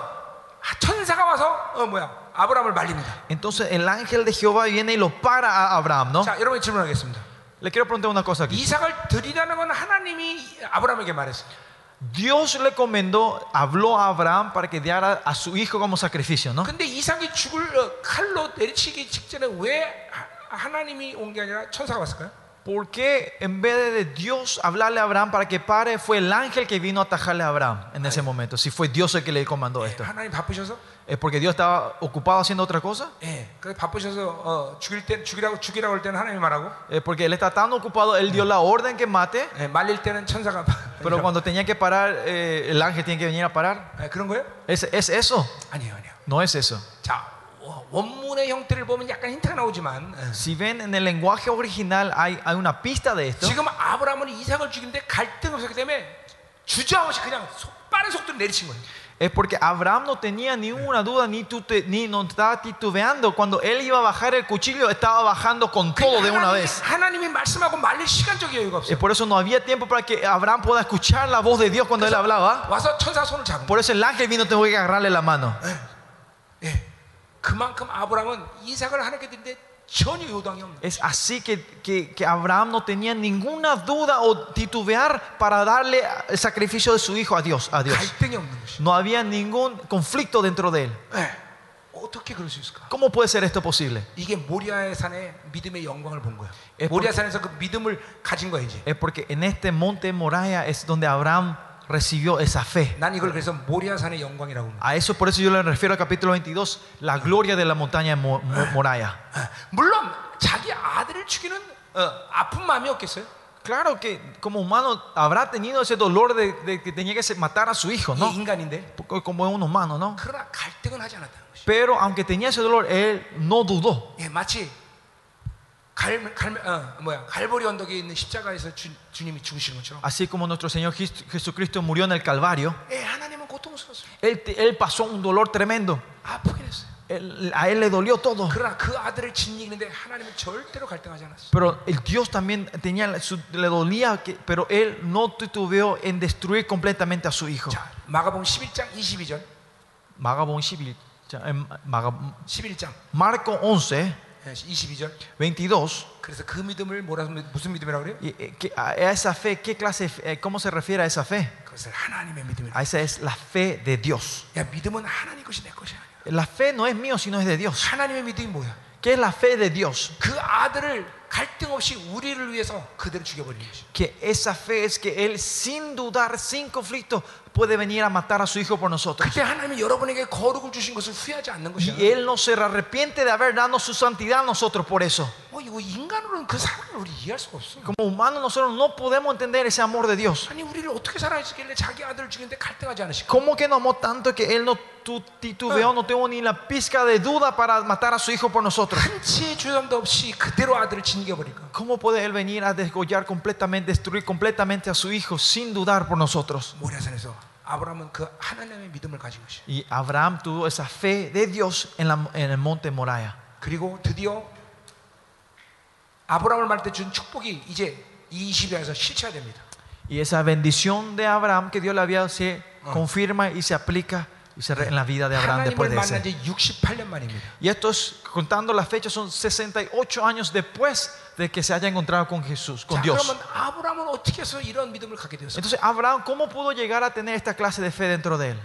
천사가 와서 어 뭐야? 아브라함을 말립니다. entonces el ángel de Jehová viene y lo para a Abraham, ¿no? 자, 여러분 질문하겠습니다. Le quiero preguntar una cosa aquí. 이삭을 드리라는 건 하나님이 아브라함에게 말했어요. Dios le encomendó, habló a Abraham para que diera a su hijo como sacrificio, ¿no? 근데 이삭이 죽을 어, 칼로 내리치기 직전에 왜 하- 하나님이 온 게 아니라 천사가 왔을까요? ¿Por qué en vez de Dios hablarle a Abraham para que pare, fue el ángel que vino a atajarle a Abraham en ese momento? Si fue Dios el que le comandó esto. 하나님 바쁘셔서 ¿Es porque Dios estaba ocupado haciendo otra cosa? 예, 그래 바쁘셔서 어, 죽일 때 죽이라고 죽이라고 할 때는 하나님이 말하고 ¿Es porque Él está tan ocupado, Él dio la orden que mate, 예, 말릴 때는 천사가 pero cuando tenía que parar, eh, el ángel tiene que venir a parar? 예, 그런 거예요? ¿Es, es eso? 아니에요, 아니에요. No es eso. 자, 워- 원문의 형태를 보면 약간 힌트가 나오지만 예, Si ven en el lenguaje original hay, hay una pista de esto. 지금 아브라함은 이삭을 죽이는데 갈등 없었기 때문에 주저없이 그냥 속- 빠른 속도로 내리친 거예요. Es porque Abraham no tenía ninguna duda ni, tute- ni no estaba titubeando. Cuando él iba a bajar el cuchillo, estaba bajando con todo de una 하나님이, vez. 하나님이 말씀하고 말릴 시간적 여유가 Es 없어요. por eso no había tiempo para que Abraham pueda escuchar la voz de Dios cuando él hablaba. 와서 천사 손을 잡은 거예요. Por eso el ángel vino, tengo que agarrarle la mano. 예. 그만큼 아브라함은 이삭을 하나님께 드는데 전혀 요동이 없는. es así que, que, que, Abraham no tenía ninguna duda o titubear para darle el sacrificio de su hijo a Dios. A Dios. No había ningún conflicto dentro de él. ¿Cómo puede ser esto posible? Es porque, es porque en este monte Moriah es donde Abraham recibió esa fe. 난 이걸 그래서 모리아 산의 영광이라고 합니다. A eso por eso yo le refiero al capítulo 22, la gloria de la montaña de Mo- Mo- Moraya. 예. 물론 자기 아들을 죽이는 어, 아픈 마음이 없겠어요. Claro que como humano habrá tenido ese dolor de, de que tenía que se- matar a su hijo, 이게 ¿no? 인간인데. Porque Como es un humano, ¿no? 그러나 갈등은 하지 않았다는 것이. Pero aunque tenía ese dolor, él no dudó. 예, 마치 갈, 갈, 어, 뭐야 갈보리 언덕에 있는 십자가에서 주, 주님이 죽으신 것처럼. Así como nuestro Señor Jes- Jesucristo murió en el Calvario, 예, 하나님은 고통스러웠어요. él, te- él pasó un dolor tremendo. 아프긴 했어요. Él- a él le dolió todo. 그러나 그 아들을 짓이기는데 하나님은 절대로 갈등하지 않았어요. Pero el Dios también tenía, su- le dolía, que, pero él no titubeó en destruir completamente a su hijo. 자, 마가복음 11장 22절. Magabón 11, 자, em, Maga- 11장 Marco 11, 예, 22절. 22. 그래서 그 믿음을 뭐라 무슨 믿음이라고 그래요? Y, eh, que- a esa fe, ¿qué clase, de fe- eh, ¿cómo se refiere a esa fe? 그것을 하나님의 믿음이라. A esa es la fe de Dios. 야, 믿음은 하나님 것이 내 것이 아니야. La fe no es mío, sino es de Dios. 하나님의 믿음이 뭐야? ¿Qué es la fe de Dios? 그 아들을 갈등 없이 우리를 위해서 그대로 죽여버리는 것이. Que esa fe es que Él sin dudar, sin conflicto, puede venir a matar a su Hijo por nosotros. 그때 하나님이 여러분에게 거룩을 주신 것을 후회하지 않는 것이야. Y Él no se arrepiente de haber dado su santidad a nosotros por eso. 어, 이거 인간으로는 그 사랑을 우리 이해할 수가 없어. Como humanos nosotros no podemos entender ese amor de Dios. 아니 우리를 어떻게 사랑했길래 자기 아들을 죽이는데 갈등하지 않으실까? ¿Cómo que nos amó tanto que Él no tu- titubeó, no tuvo ni la pizca de duda para matar a su Hijo por nosotros? 한치의 주저함도 없이 그대로 아들을 진겨버릴까? ¿Cómo puede Él venir a desgollar completamente, destruir completamente a su Hijo sin dudar por nosotros? 모래산에서 아브라함은 그 하나님의 믿음을 가진 것이. Y Abraham tuvo esa fe de Dios en, la- en el monte Moriah. 그리고 드디어 아브라함을 말할 때 준 축복이 이제 이 20일에서 실체화됩니다. Y esa bendición de Abraham que Dios le había se confirma y se aplica y se re- en la vida de Abraham después 하나님을 de 만난 ese. 지 68년 만입니다. Y estos, contando las fechas, son 68 años después de que se haya encontrado con Jesús, con 자, Dios. 그러면 아브라함은 어떻게 해서 이런 믿음을 갖게 되었어요? Entonces, Abraham, ¿cómo pudo llegar a tener esta clase de fe dentro de él?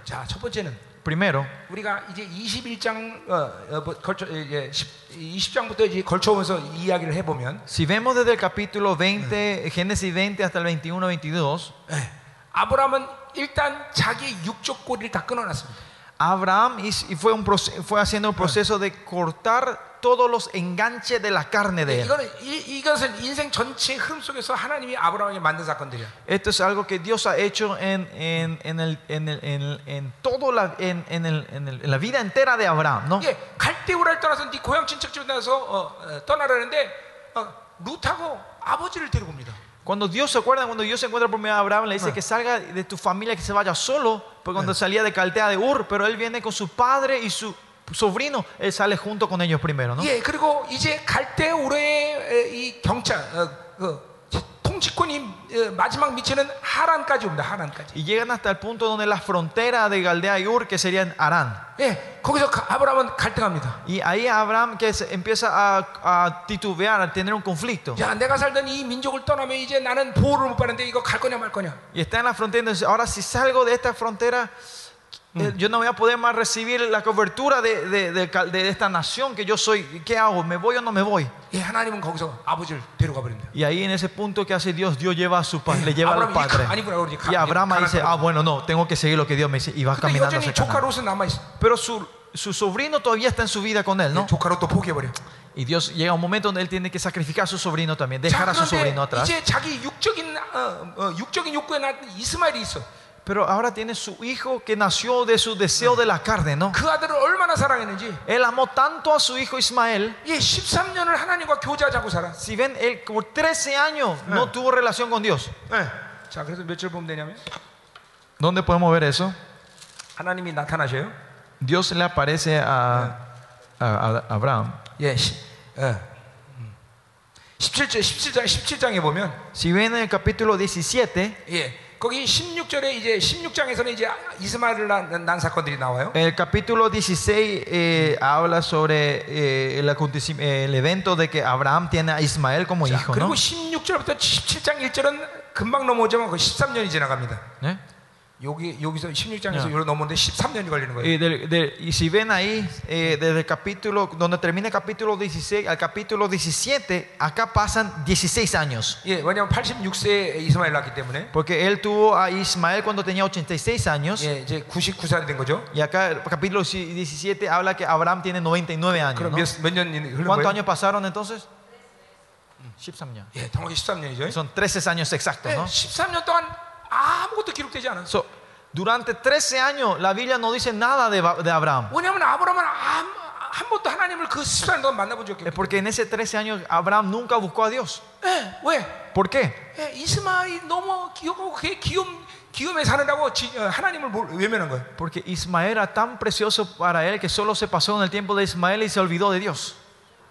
자, 첫 번째는 Primero, 우리가 이제 21장 어, 어, 뭐, 걸쳐 이제 20장부터 이제 걸쳐오면서 이야기를 해보면 si vemos desde el capítulo 20, Génesis 20 hasta el 21, 22, 예, 아브라함은 일단 자기 육적 꼬리를 다 끊어놨습니다. Abraham hizo- y fue, un proce- fue haciendo un proceso de cortar todos los enganches de la carne de él. 이거는 이, 이것은 인생 전체의 흐름 속에서 하나님이 아브라함에게 만든 사건들이야. Esto es algo que Dios ha hecho en, en, en, el, en, el- en, en todo la, en, en el- en el- en la vida entera de Abraham, ¿no? 이게 갈대우라를 떠나서 네 고향 친척 집에 나서 어, 어, 떠나라는데 어, 룻하고 아버지를 데리고 옵니다. Cuando Dios se acuerda, cuando Dios se encuentra por medio de Abraham, le dice que salga de tu familia, que se vaya solo, porque cuando salía de Caldea de Ur, pero él viene con su padre y su sobrino, él sale junto con ellos primero, ¿no? 예, 그리고 이제 갈대우르의 이 경찰 어, 그 통치권이 어, 마지막 미치는 하란까지 옵니다. 하란까지. Y llegan hasta el punto donde la frontera de Caldea y Ur, que serían Arán. 예, 거기서 가- 아브라함은 갈등합니다. Y ahí Abraham que se empieza a, a titubear, a tener un conflicto. 야, 내가 살던 이 민족을 떠나면 이제 나는 보호를 못 받는데 이거 갈 거냐 말 거냐. Y está en la frontera. Entonces, ahora si salgo de esta frontera, eh, yo no voy a poder más recibir la cobertura de, de- de cal- de esta nación que yo soy. ¿Qué hago? ¿Me voy o no me voy? 예, 하나님은 거기서 아버지를 데려가 버립니다. Y ahí en ese punto que hace Dios, Dios lleva a su padre, le lleva al Abraham, 이 padre. 가- 아니구나, 그러지. 가- Y Abraham ahí dice, 가나안 ah, bueno, no, tengo que seguir lo que Dios me dice. Y va 근데 caminando 여전히 hacia 조카 Canaán. 롯은 남아 있어. Pero su, su sobrino todavía está en su vida con él, ¿no? 조카 롯도 포기해 버려. Y Dios llega un momento donde él tiene que sacrificar a su sobrino también, 자, dejar a su sobrino 그런데 atrás. 이제 자기 육적인 어, 어, 육적인 욕구에 낳은 이스마엘이 있어. Pero ahora tiene su hijo que nació de su deseo de la carne, ¿no? 그 아들을 얼마나 사랑했는지. Él amó tanto a su hijo Ismael. 예, 13년을 하나님과 교제하자고 살아. Si ven, él por 13 años no tuvo relación con Dios. 예. 자, 그래서 며칠 보면 되냐면 ¿Dónde podemos ver eso? 하나님이 나타나셔요. Dios le aparece a, a- a Abraham. 예, 시, 예. 음. 17절 17장 17장에 보면 Si ven en el capítulo 17, 예. 거기 16절에 이제 16장에서는 이제 이스마엘을 난, 난 사건들이 나와요. el capítulo 16 eh, habla sobre eh, el, acontecim- eh, el evento de que Abraham tiene a Ismael como 자, hijo, 그리고 ¿no? 16절부터 17장 1절은 금방 넘어오지만 그 13년이 지나갑니다. ¿Eh? 여기 여기서 16장에서 야. 여기로 넘어오는데 13년이 걸리는 거예요. Y, del- del- y si ven ahí, eh, desde el capítulo, donde termina el capítulo 16 al capítulo 17, acá pasan 16 años. 예, 왜냐하면 86세에 이스마엘 낳기 때문에 Porque él tuvo a Ismael cuando tenía 86 años. 예, 이제 99살이 된 거죠. Y acá el capítulo 17 habla que Abraham tiene 99 años. 그럼 ¿no? 몇몇 년이 흐른 ¿Cuántos 거예요? años pasaron entonces? 13년. 예, 정확히 13년이죠. Son 13 años exactos, 예, ¿no? 13년 동안 아무것도 기록되지 않아. So, durante 13 años la Biblia no dice nada de, Ba- de Abraham. 왜냐하면 아브라함은 한, 한 번도 하나님을 그 14년 동안 만나본 적이 Es 없기 porque en ese 13 años Abraham nunca buscó a Dios. 예, 왜? ¿Por qué? 예, 이스마엘이 너무 귀엽고 그게 귀염 귀염에 사느라고 지, 어, 하나님을 몰- 외면한 거예요. Porque Ismael era tan precioso para él que solo se pasó en el tiempo de Ismael y se olvidó de Dios.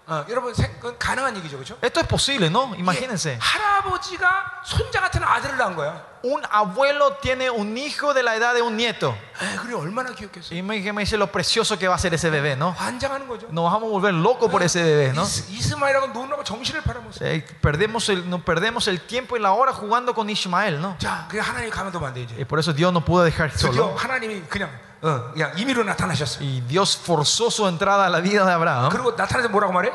어, 여러분 생- 그건 가능한 얘기죠, 그렇죠? Esto es posible, ¿no? Imagínense. 할아버지가 손자 같은 아들을 낳은 거야. Un abuelo tiene un hijo de la edad de un nieto. 에, 그래 얼마나 귀엽겠어. Y me, me dice lo precioso que va a ser ese bebé, ¿no? 환장하는 거죠. Nos vamos a volver locos por ese bebé, ¿no? 이스, 이스마엘하고 노느라고 정신을 팔아먹었어. Eh, perdemos, el, no, perdemos el tiempo y la hora jugando con Ismael, ¿no? 자, 그래 하나님 가만두면 안 돼 이제. Y por eso Dios no pudo dejar 드디어 solo. 하나님이 그냥 Ah. Y Dios forzó su entrada a la vida de Abraham.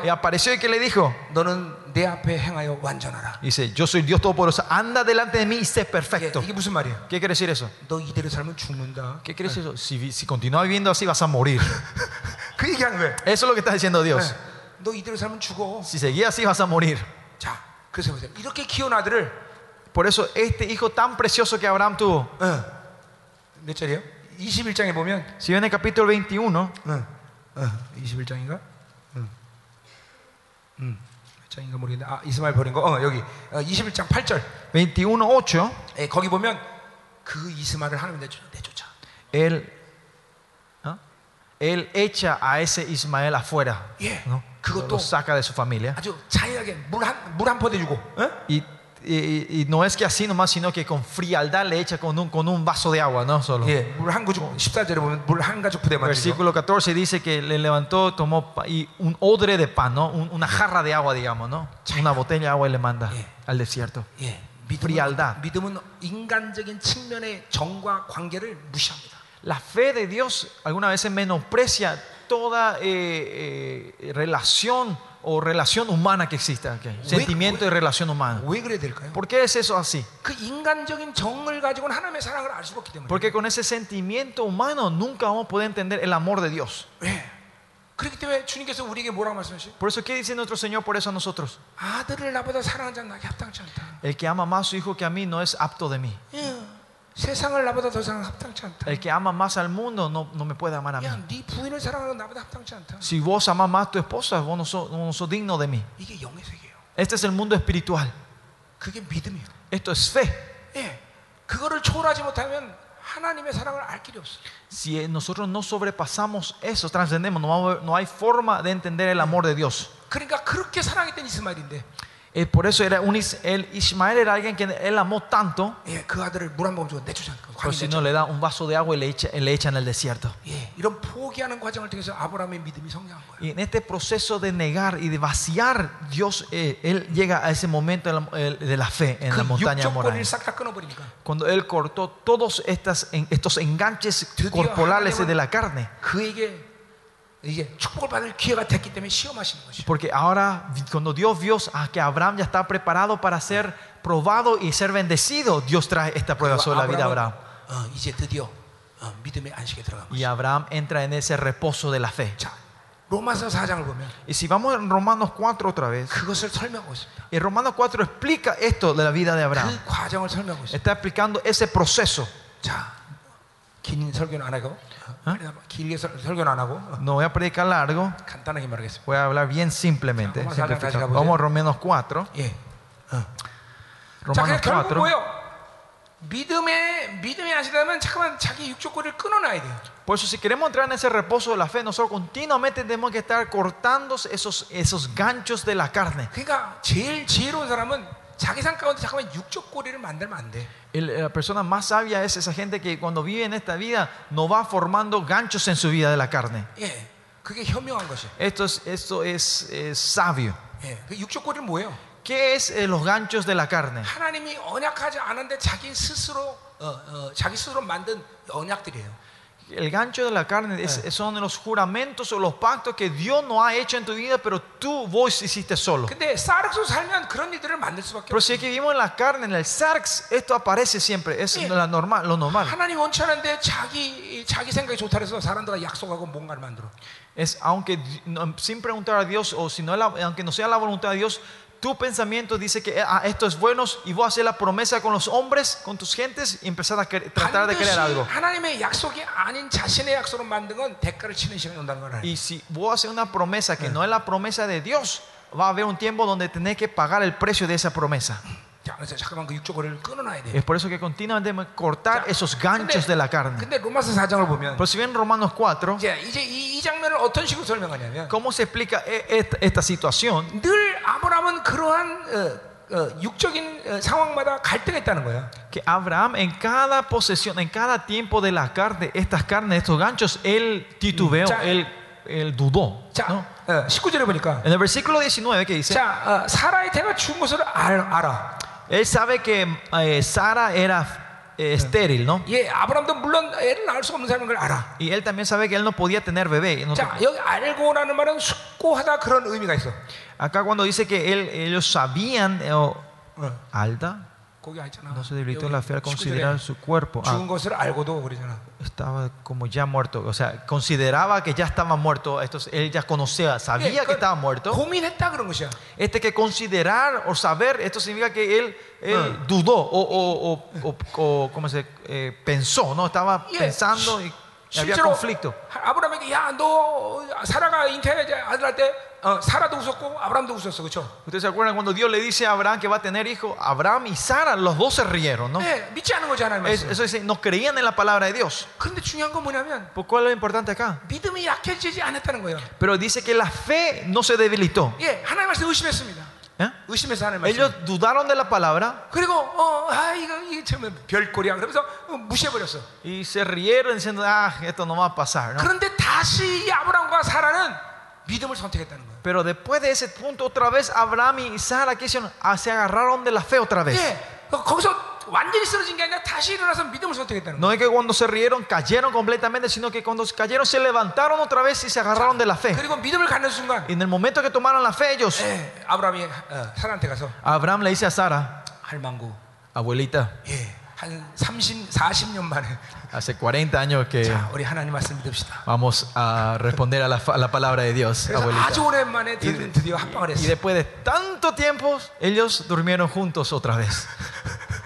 Y apareció y que le dijo: Dice, yo soy Dios Todopoderoso, anda delante de mí y sé perfecto. ¿Qué quiere decir eso? ¿Qué quiere decir eso? Si, si continúas viviendo así vas a morir. eso es lo que está diciendo Dios. Si seguías así vas a morir. Por eso este hijo tan precioso que Abraham tuvo. 21장에 보면 si ven el capítulo 21, 어, 어, 21장인가? 응. 응. 몇 장인가 모르겠는데 아 이스마엘 버린 거 어, 여기 어, 21장 8절 21.8, 예, 거기 보면 그 이스마엘을 하나님 내쫓, 내쫓아 él, ¿ah? él echa a ese Ismael afuera, 예, ¿no? 그것도 lo saca de su familia. 아주 잔인하게 물한물한 포대 주고 어? Y, y- y no es que así nomás, sino que con frialdad le echa con un, con un vaso de agua, no solo. 예, 물한 가죽 14절에 보면 물 한 가죽 부대만 주고 Versículo 14 dice que le levantó, tomó pa- y un odre de pan, ¿no? Un- una jarra de agua, digamos, ¿no? Una botella de agua y le manda Yeah. al desierto. 예, frialdad. 믿음은, 믿음은 인간적인 측면의 정과 관계를 무시합니다. La fe de Dios algunas veces menosprecia toda eh, eh, relación o relación humana que exista. Sentimiento y relación humana. ¿Por qué es eso así? Porque con ese sentimiento humano nunca vamos a poder entender el amor de Dios. Por eso, ¿qué dice nuestro Señor por eso a nosotros? El que ama más a su hijo que a mí no es apto de mí. Yeah. El que ama más al mundo no, no me puede amar a mí. Si vos amás más a tu esposa, vos no sos, no sos digno de mí. Este es el mundo espiritual. Esto es fe. Si nosotros no sobrepasamos eso, trascendemos, no, hay forma de entender el amor de Dios. 그러니까 그렇게 사랑했던 이스마엘인데 Eh, por eso era un Is- el Ismael era alguien que él amó tanto, 예, 그 아들을 물 한 번 주고 내쫓아니까 pero si no le da un vaso de agua y le echa, le echa en el desierto. 예, 이런 포기하는 과정을 통해서 아브라함의 믿음이 성장한 거예요. Y en este proceso de negar y de vaciar, Dios, eh, él llega a ese momento de la, eh, de la fe en la 그 montaña 육적 Moray. 권리를 싹 다 끊어버리니까 Cuando él cortó todos estas, en- estos enganches corporales de la carne. 그에게 porque ahora, cuando Dios vio a que Abraham ya está preparado para ser probado y ser bendecido, Dios trae esta prueba sobre la vida de Abraham. Y Abraham entra en ese reposo de la fe. Y si vamos en Romanos 4 otra vez, y Romanos 4 explica esto de la vida de Abraham. Está explicando ese proceso. 자, 긴 설교는 안 하고 어? 길게 설, 설교는 안 하고 어, No voy a predicar largo, 간단하게 말하겠습니다. voy a hablar bien simplemente. Vamos a hablar, simplificando. 다시 가보세요. Vamos a Romanos 4. 예. 자, Romanos 그냥 결국 4. 뭐예요? 믿음의 믿음의 안식이라면 잠깐만 자기 육적 권리를 끊어놔야 돼요. Por eso, si queremos entrar en ese reposo de la fe, nosotros continuamente tenemos que estar cortando esos, esos ganchos de la carne. 그러니까 제일 지혜로운 사람은 자기 삶 가운데 잠깐만 육적 고리를 만들면 안 돼. El- la persona más sabia es esa gente que cuando vive en esta vida no va formando ganchos en su vida de la carne. 예, 그게 현명한 것이에요. Esto es, esto es, es sabio. 예, 그 육적 고리는 뭐예요? ¿Qué es eh, los ganchos de la carne? 하나님이 언약하지 않은데 자기 스스로 어, 어, 자기 스스로 만든 언약들이에요. el gancho de la carne es, son los juramentos o los pactos que Dios no ha hecho en tu vida, pero tú vos hiciste solo. Pero si es que vivimos en la carne, en el sarx, esto aparece siempre, es la normal, lo normal. Es aunque sin preguntar a Dios o si no, aunque no sea la voluntad de Dios, tu pensamiento dice que ah, esto es bueno y vos haces la promesa con los hombres, con tus gentes y empezás a tratar de creer algo. Y si vos haces una promesa que no es la promesa de Dios, va a haber un tiempo donde tenés que pagar el precio de esa promesa. 자, 그래서 잠깐만 그 육적 거리를 끊어놔야 돼. Es por eso que continuamente debemos cortar esos ganchos de la carne. 근데 로마서 4장을 보면 Pero si ven Romanos 4, 이제 이제 이, 이 장면을 어떤 식으로 설명하냐면 ¿cómo se explica e- esta, esta situación? 늘 아브라함은 그러한 어, 어, 육적인 어, 상황마다 갈등했다는 거야. Que Abraham en cada posesión, en cada tiempo de la carne, estas carnes, estos ganchos, él titubeó, Ya. él, él dudó. 자, ¿no? 어, 19절에 보니까 En el versículo 19 que dice, 자, 어, 사라의 태가 죽은 것을 알, 알아. él sabe que eh, Sara era eh, estéril, ¿no? 예, 아브라함도 물론 애를 낳을 수 없는 사람인 걸 알아. Y él también sabe que él no podía tener bebé. No 자, 여기 알고라는 말은 숙고하다 그런 의미가 있어. Acá cuando dice que él, ellos sabían, eh, o- 어, No se debilitó la fe al considerar su cuerpo. Ah. Estaba como ya muerto. O sea, consideraba que ya estaba muerto. Él ya conocía, sabía que estaba muerto. Este que considerar o saber, esto significa que él, dudó o, o, o, o ¿cómo se, eh, pensó, ¿no? Estaba pensando y había conflicto. 아브라함에게 야 너 사라가 잉태해 아들 할 때 어, 사라도 웃었고 아브라함도 웃었어, 그렇죠? Ustedes se acuerdan cuando Dios le dice a Abraham que va a tener hijo, Abraham y Sara, los dos se rieron, ¿no? 네, 믿지 않은 거지 하나님 Es- 말씀. eso dice, no creían en la palabra de Dios. 그런데 중요한 건 뭐냐면 ¿Por cuál es lo importante acá? 믿음이 약해지지 않았다는 거예요. Pero dice que la fe no se debilitó. 예, 하나님 말씀 의심했습니다. ¿eh? 의심해서 하나님 말씀. Ellos dudaron de la palabra 그리고 어, 아 이거 이게 정말 별꼴이야. 그러면서 어, 무시해 버렸어. y se rieron diciendo, ah, esto no va a pasar. ¿no? 그런데 다시 이 아브라함과 사라는 믿음을 선택했다는 거예요. Pero después de ese punto, otra vez Abraham y Sara ¿qué hicieron? Ah, se agarraron de la fe otra vez. 예, 거- 거기서 완전히 쓰러진 게 아니라 다시 일어나서 믿음을 선택했다는 거예요. No es que cuando se rieron cayeron completamente, sino que cuando cayeron se levantaron otra vez y se agarraron de la fe. 그리고 믿음을 갖는 순간 Y en el momento que tomaron la fe ellos, 예, 아브라함이 어, 사라한테 가서 Abraham le dice a Sara, 할망구 abuelita, 예, 한 30, 40년 만에 hace 40 años que 자, 우리 하나님 말씀 믿읍시다. vamos a responder a la, fa- a la palabra de Dios, 그래서 abuelita. 아주 오랜만에 드, 드디어 합방을 Y 했어요. después de tanto tiempo, ellos durmieron juntos otra vez.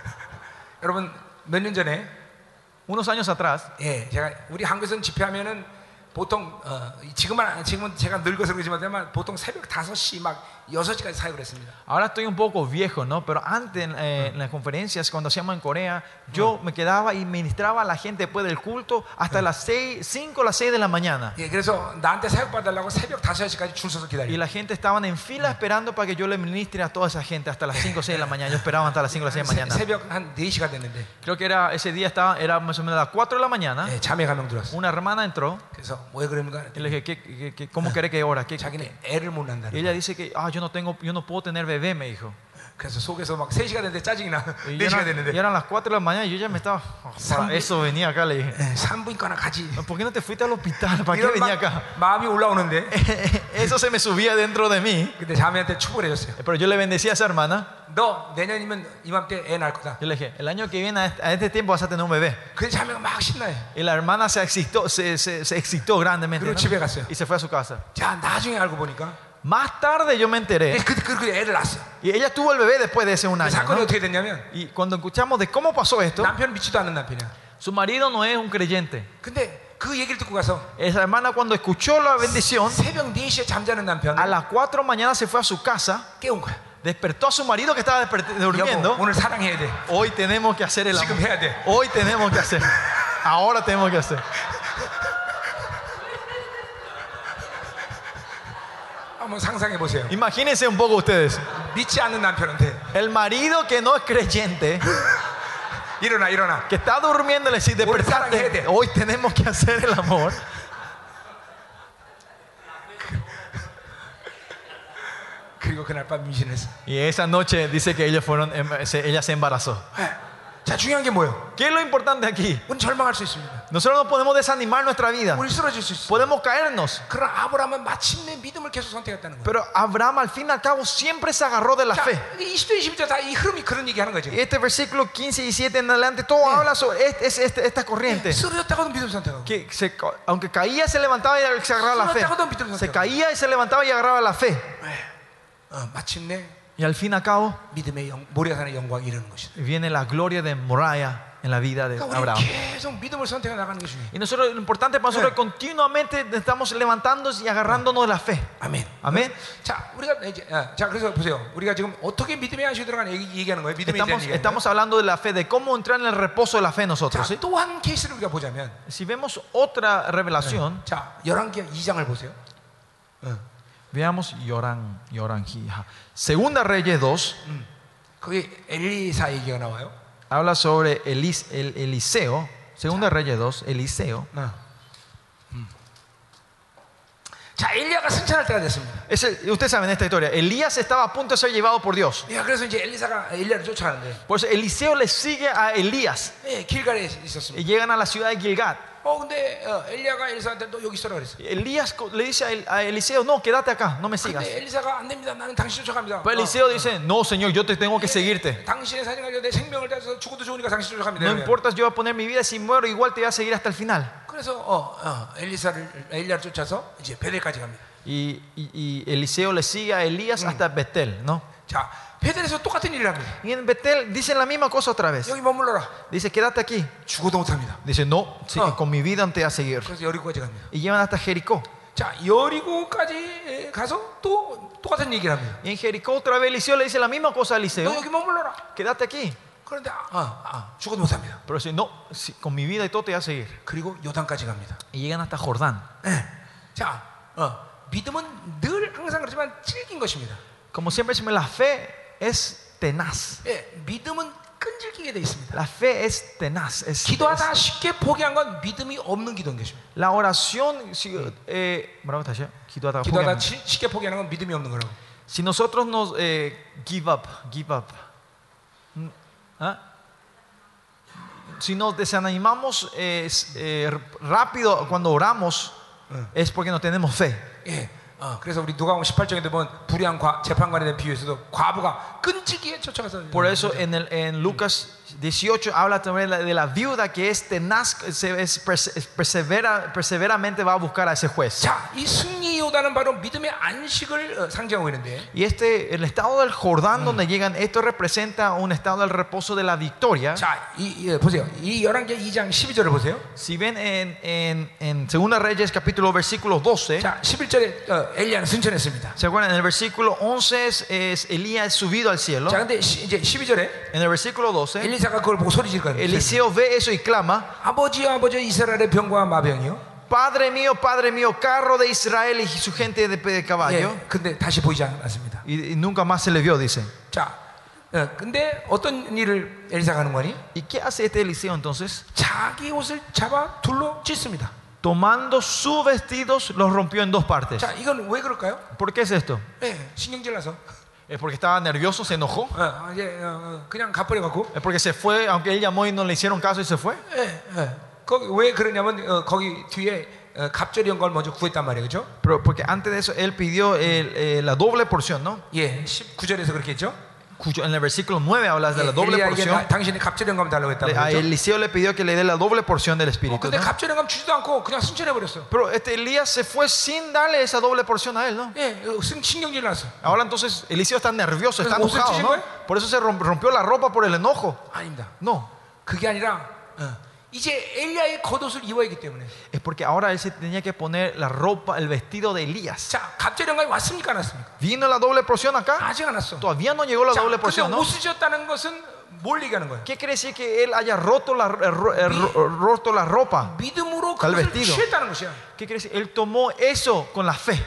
여러분 몇 년 전에 Unos años atrás, 예, 제가 우리 한국에서는 집회하면은 보통 어, 지금은 지금은 제가 늙어서 그러지만 보통 새벽 5시 막 6시까지 사역을 했습니다. ahora estoy un poco viejo, ¿no? Pero antes en, eh, en las conferencias, cuando hacíamos en Corea, yo me quedaba y ministraba a la gente después del culto hasta las 6, 5 o las 6 de la mañana. 예, 그래서 나한테 사역 받으려고 새벽 5시까지 줄 서서 Y 기다려. la gente estaban en fila esperando para que yo le ministre a toda esa gente hasta las 5 o 6 de la mañana. Yo esperaba hasta las 5 o las 6 de la 새- mañana. 새벽 한 4시가 됐는데 Creo que era ese día estaba, era más o menos a las 4 de la mañana. 예, 자매가 명 들었어. Una hermana entró 그래서 왜 그러는가? y le dije, ¿qué, qué- qué- cómo quiere que ora? ¿Qué- 자기는 애를 못 Y 낳는다는 ella 거야. dice que ah, yo no tengo, yo no puedo tener bebé, me dijo. 그래서 속에서 막 3시가 됐는데 짜증이 나. Y 4시가 eran, 됐는데 y eran las 4 de la mañana y yo ya me estaba. ah, para eso venía acá, le dije. 예, 산부인과나 가지. ¿Por qué no te fuiste al hospital? ¿Para qué 이런 venía 막 acá? 마음이 올라오는데 Eso se me subía dentro de mí. 근데 자매한테 축복을 해줬어요. Pero yo le bendecía a esa hermana. 너 내년이면 이맘때 애 낳을 거다. Yo le dije, el año que viene a este, a este tiempo vas a tener un bebé. 그래서 자매가 막 신나해. Y la hermana se excitó, se, se, se excitó grandemente. 그리고 ¿no? 집에 갔어요. Y se fue a su casa. 자 나중에 알고 보니까 Más tarde yo me enteré. 그, 그, 그 애를 낳았어. Y ella tuvo el bebé después de ese un 그 año. 사건이 ¿no? 어떻게 됐냐면 Y cuando escuchamos de cómo pasó esto, 남편 믿지도 않는 남편이야. su marido no es un creyente. 근데 그 얘기를 듣고 가서 Esa hermana cuando escuchó la bendición, 새벽 4시에 잠자는 남편 a las 4 de la mañana se fue a su casa, 깨운 거야. despertó a su marido que estaba despert- 여보 durmiendo. 오늘 사랑해야 돼. Hoy tenemos que hacer el 지금 amor. 해야 돼. Hoy tenemos que hacer. Ahora tenemos que hacer. 한번 상상해 보세요. Imagínense un poco ustedes. 믿지 않는 남편한테 El marido que no es creyente, 일어나 일어나. que está durmiendo, le dice, despertate. Hoy tenemos que hacer el amor. 그리고 그날 밤 임신했어. Y esa noche dice que ellos fueron, em- se- ella se embarazó. 예. 자 중요한 게 뭐예요? ¿Qué es lo importante aquí? 우리 절망할 수 있습니다. Nosotros no podemos desanimar nuestra vida. 우리 쓰러질 수 있어. Podemos caernos. 그러나 아브라함은 마침내 믿음을 계속 선택했다는 거예요. Pero Abraham al fin y al cabo siempre se agarró de la 자, fe. 20절, 21절 다 이 흐름이 그런 얘기하는 거죠. Y este versículo 15 y 17 en adelante, todo habla sobre este- este- este- esta corriente. 쓰러졌다고도 믿음 선택하고. Que se ca- aunque caía, se levantaba y se agarraba la fe. Se caía y se levantaba y agarraba la fe. 어, 마침내 Y al fin y al cabo, viene la gloria de Moriah en la vida de Abraham. Y nosotros, lo importante para nosotros es continuamente estamos levantándonos y agarrándonos de la fe. Amén. Amén. Estamos, estamos hablando de la fe, de cómo entrar en el reposo de la fe nosotros. Si vemos otra revelación, 자, 11개 2장을 보세요. veamos Yoran, Yoranjija. Segunda Reyes 2 거기 엘리사 얘기가 나와요. habla sobre Elis- el, Eliseo. Segunda Reyes 2, Eliseo. 어. 음. 자, 엘리야가 승천할 때가 됐습니다. Ese- ustedes saben esta historia. Elías estaba a punto de ser llevado por Dios. 야, 그래서 이제 엘리사가 엘리야를 쫓아가는데, Por eso Eliseo le sigue a Elías 예, 길갈에 있었습니다. y llegan a la ciudad de Gilgad. 어, 근데 어, 엘리야가 엘리사한테 너 여기 있어라 그랬어. Elías co- le dice a El- a Eliseo, no, quédate acá, no me sigas. 근데 엘리사가 안 됩니다. 나는 당신 쫓아갑니다. Pero Eliseo dice, no, Señor, yo te tengo que seguirte. 당신의 사진 가지고 내 생명을 다해서 죽어도 좋으니까 당신 쫓아갑니다. No importa, yo voy a poner mi vida, si muero igual te voy a seguir hasta el final. 그래서 어, 어, 엘리사를 엘리야를 쫓아서 이제 베델까지 갑니다. Y, y- y Eliseo le sigue a Elías hasta Betel, ¿no? 자, 베델에서 똑같은 일을 합니다. Y en Betel dicen la misma cosa otra vez. 여기 머물러라. Dice, quédate aquí. 죽어도 못합니다. Dice, no, sí, Ah. con mi vida te voy a seguir. 그래서 여리고까지 갑니다. Y llevan hasta Jericó. 자, 여리고까지 가서 또 똑같은 얘기를 합니다. Y en Jericó otra vez Eliseo le dice la misma cosa a 너 Eliseo. 여기 머물러라. Quédate aquí. 그런데 아, 아, 아, 죽어도 못합니다. Pero dice, no, sí, con mi vida y todo te voy a seguir. 그리고 요단까지 갑니다. Y llegan hasta Jordán. 예. 자, 어, 믿음은 늘 항상 그렇지만 질긴 것입니다. Como siempre decimos, la fe es tenaz. 예, 믿음은 끈질기게 돼 있습니다. La fe es tenaz. Es, 기도하다 es- 쉽게 포기한 건 믿음이 없는 기도인 것입니다. la oración, si, eh, 뭐라고 다시요? 기도하다가 기도하다 포기하면. 시- 쉽게 포기하는 건 믿음이 없는 거라고. Si nosotros nos eh, give up, give up, mm, ¿ah? si nos desanimamos eh, es, eh, rápido cuando oramos, es porque no tenemos fe. 예. 어, 그래서 우리 누가복음 18장에 보면 불의한 과, 재판관에 대한 비유에서도 과부가 끈질기게 쫓아가서 Por eso en, el, en Lucas 18 habla también de la- de la viuda que es tenaz, se- es perse- es persevera, perseveramente va a buscar a ese juez. 자, 이 승리 요단은 바로 믿음의 안식을 어, 상징하고 있는데 Y este, el estado del Jordán donde llegan, esto representa un estado del reposo de la victoria. 자, 이, 이, 예, 보세요. 이 11개 2장 12절을 보세요. Si ven en, en, en Segunda Reyes capítulo versículo 12, 자, 11절에 어, 엘리야는 승천했습니다. ¿se acuerdan? En el versículo 11 es, es Elías subido al cielo. 자, 근데 시, 이제 12절에 En el versículo 12, 엘리사가 그걸 보고 소리 지르거든요. Eliseo ve eso y clama, 아버지여 아버지여 이스라엘의 병과 마병이요. Padre mío, Padre mío, carro de Israel y su gente de, de caballo. 예, 근데 다시 보이지 않았습니다. Y, y nunca más se le vio, dice. 자, 어, 근데 어떤 일을 엘리사가 하는 거니? ¿Y qué hace este Eliseo entonces? 자기 옷을 잡아 둘로 찢습니다. Tomando sus vestidos, los rompió en dos partes. 자, 이건 왜 그럴까요? ¿Por qué es esto? 예, 신경질 나서 ¿Es porque estaba nervioso, se enojó? 어, 이제 어, 어, 그냥 가버려 갖고 ¿Es porque se fue, aunque él llamó y no le hicieron caso y se fue? 예, 예. 거기 왜 그러냐면 어, 거기 뒤에 어, 갑절이 걸 먼저 구했단 말이에요, 그렇죠? Pero porque antes de eso él pidió el- eh, la doble porción, ¿no? 예, 19절에서 그렇게 했죠. Cuyo- en el versículo 9 hablas de la doble 엘리야에게 porción. 나- 당신이 갑절이 감 달라고 했다고 Le- A 했죠. Eliseo le pidió que le dé la doble porción del 어, Espíritu. 근데 ¿no? 갑절이 감 주지도 않고 그냥 승천해 버렸어. Pero este Elías se fue sin darle esa doble porción a él, ¿no? 예, 어, 승- 신경질 났어. Ahora entonces Eliseo está nervioso, está Entonces, enojado, ¿옷을 ¿no? 찢은 Por eso se romp- rompió la ropa por el enojo. 아닙니다. No, 그게 아니라 어, es porque ahora él se tenía que poner la ropa, el vestido de Elías. Vino la doble porción acá. Todavía no llegó la doble porción. ¿no? ¿Qué quiere decir que él haya roto la, eh, eh, roto la ropa? El vestido. ¿Qué quiere decir? Él tomó eso con la fe.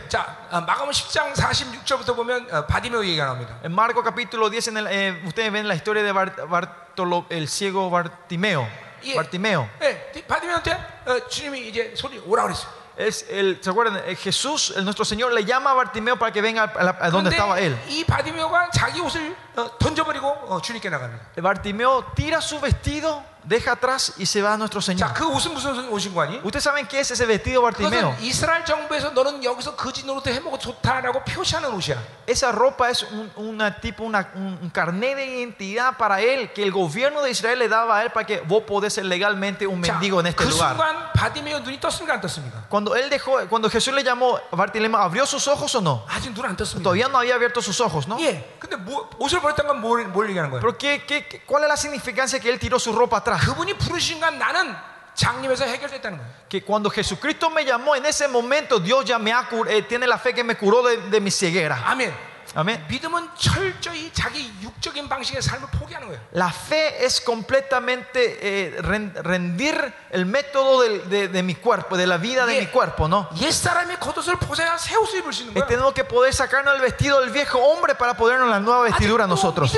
En Marcos capítulo 10, en el, eh, ustedes ven la historia de Bart, Bartolo, el ciego Bartimeo. 예. Bartimeo. 예, 바디메오한테 어, 주님이 이제 소리 오라 그랬어요. Es el, ¿Se acuerdan? Eh, Jesús, el, nuestro Señor, le llama a Bartimeo para que venga a, la- a donde estaba él. 이 바디메오가 자기 옷을 어, 던져버리고 어, 주님께 나갑니다. Bartimeo tira su vestido, deja atrás y se va a nuestro Señor. 자, 그 옷은 무슨 옷인 거 아니? ¿Ustedes saben qué es ese vestido Bartimeo? 그것은 이스라엘 정부에서 너는 여기서 거짓 노릇도 해먹어 좋다라고 표시하는 옷이야. Esa ropa es un, una tipo, una- un, un carnet de identidad para él que el gobierno de Israel le daba a él para que vos podés ser legalmente un 자, mendigo en este 그 lugar. 순간 바디메오 눈이 떴습니까 안 떴습니까? Cuando él dejó, cuando Jesús le llamó a Bartimeo, ¿abrió sus ojos o no? 아직 눈 안 떴습니다. Todavía no había abierto sus ojos, ¿no? 예, 근데 뭐, 옷을 버렸다는 건 뭘, 뭘 얘기하는 거예요? Pero ¿qué, qué, qué- ¿cuál es la significancia que él tiró su ropa atrás? 그분이 부르신 간 나는 장님에서 해결됐다는 거예요. Que cuando Jesucristo me llamó, en ese momento Dios ya me ha cur- eh, tiene la fe que me curó de, de mi ceguera. 아멘. La fe es completamente eh, rendir el método de, mi cuerpo, de la vida de mi cuerpo, ¿no? Y eh, tenemos que poder sacarnos el vestido del viejo hombre para ponernos la nueva vestidura nosotros.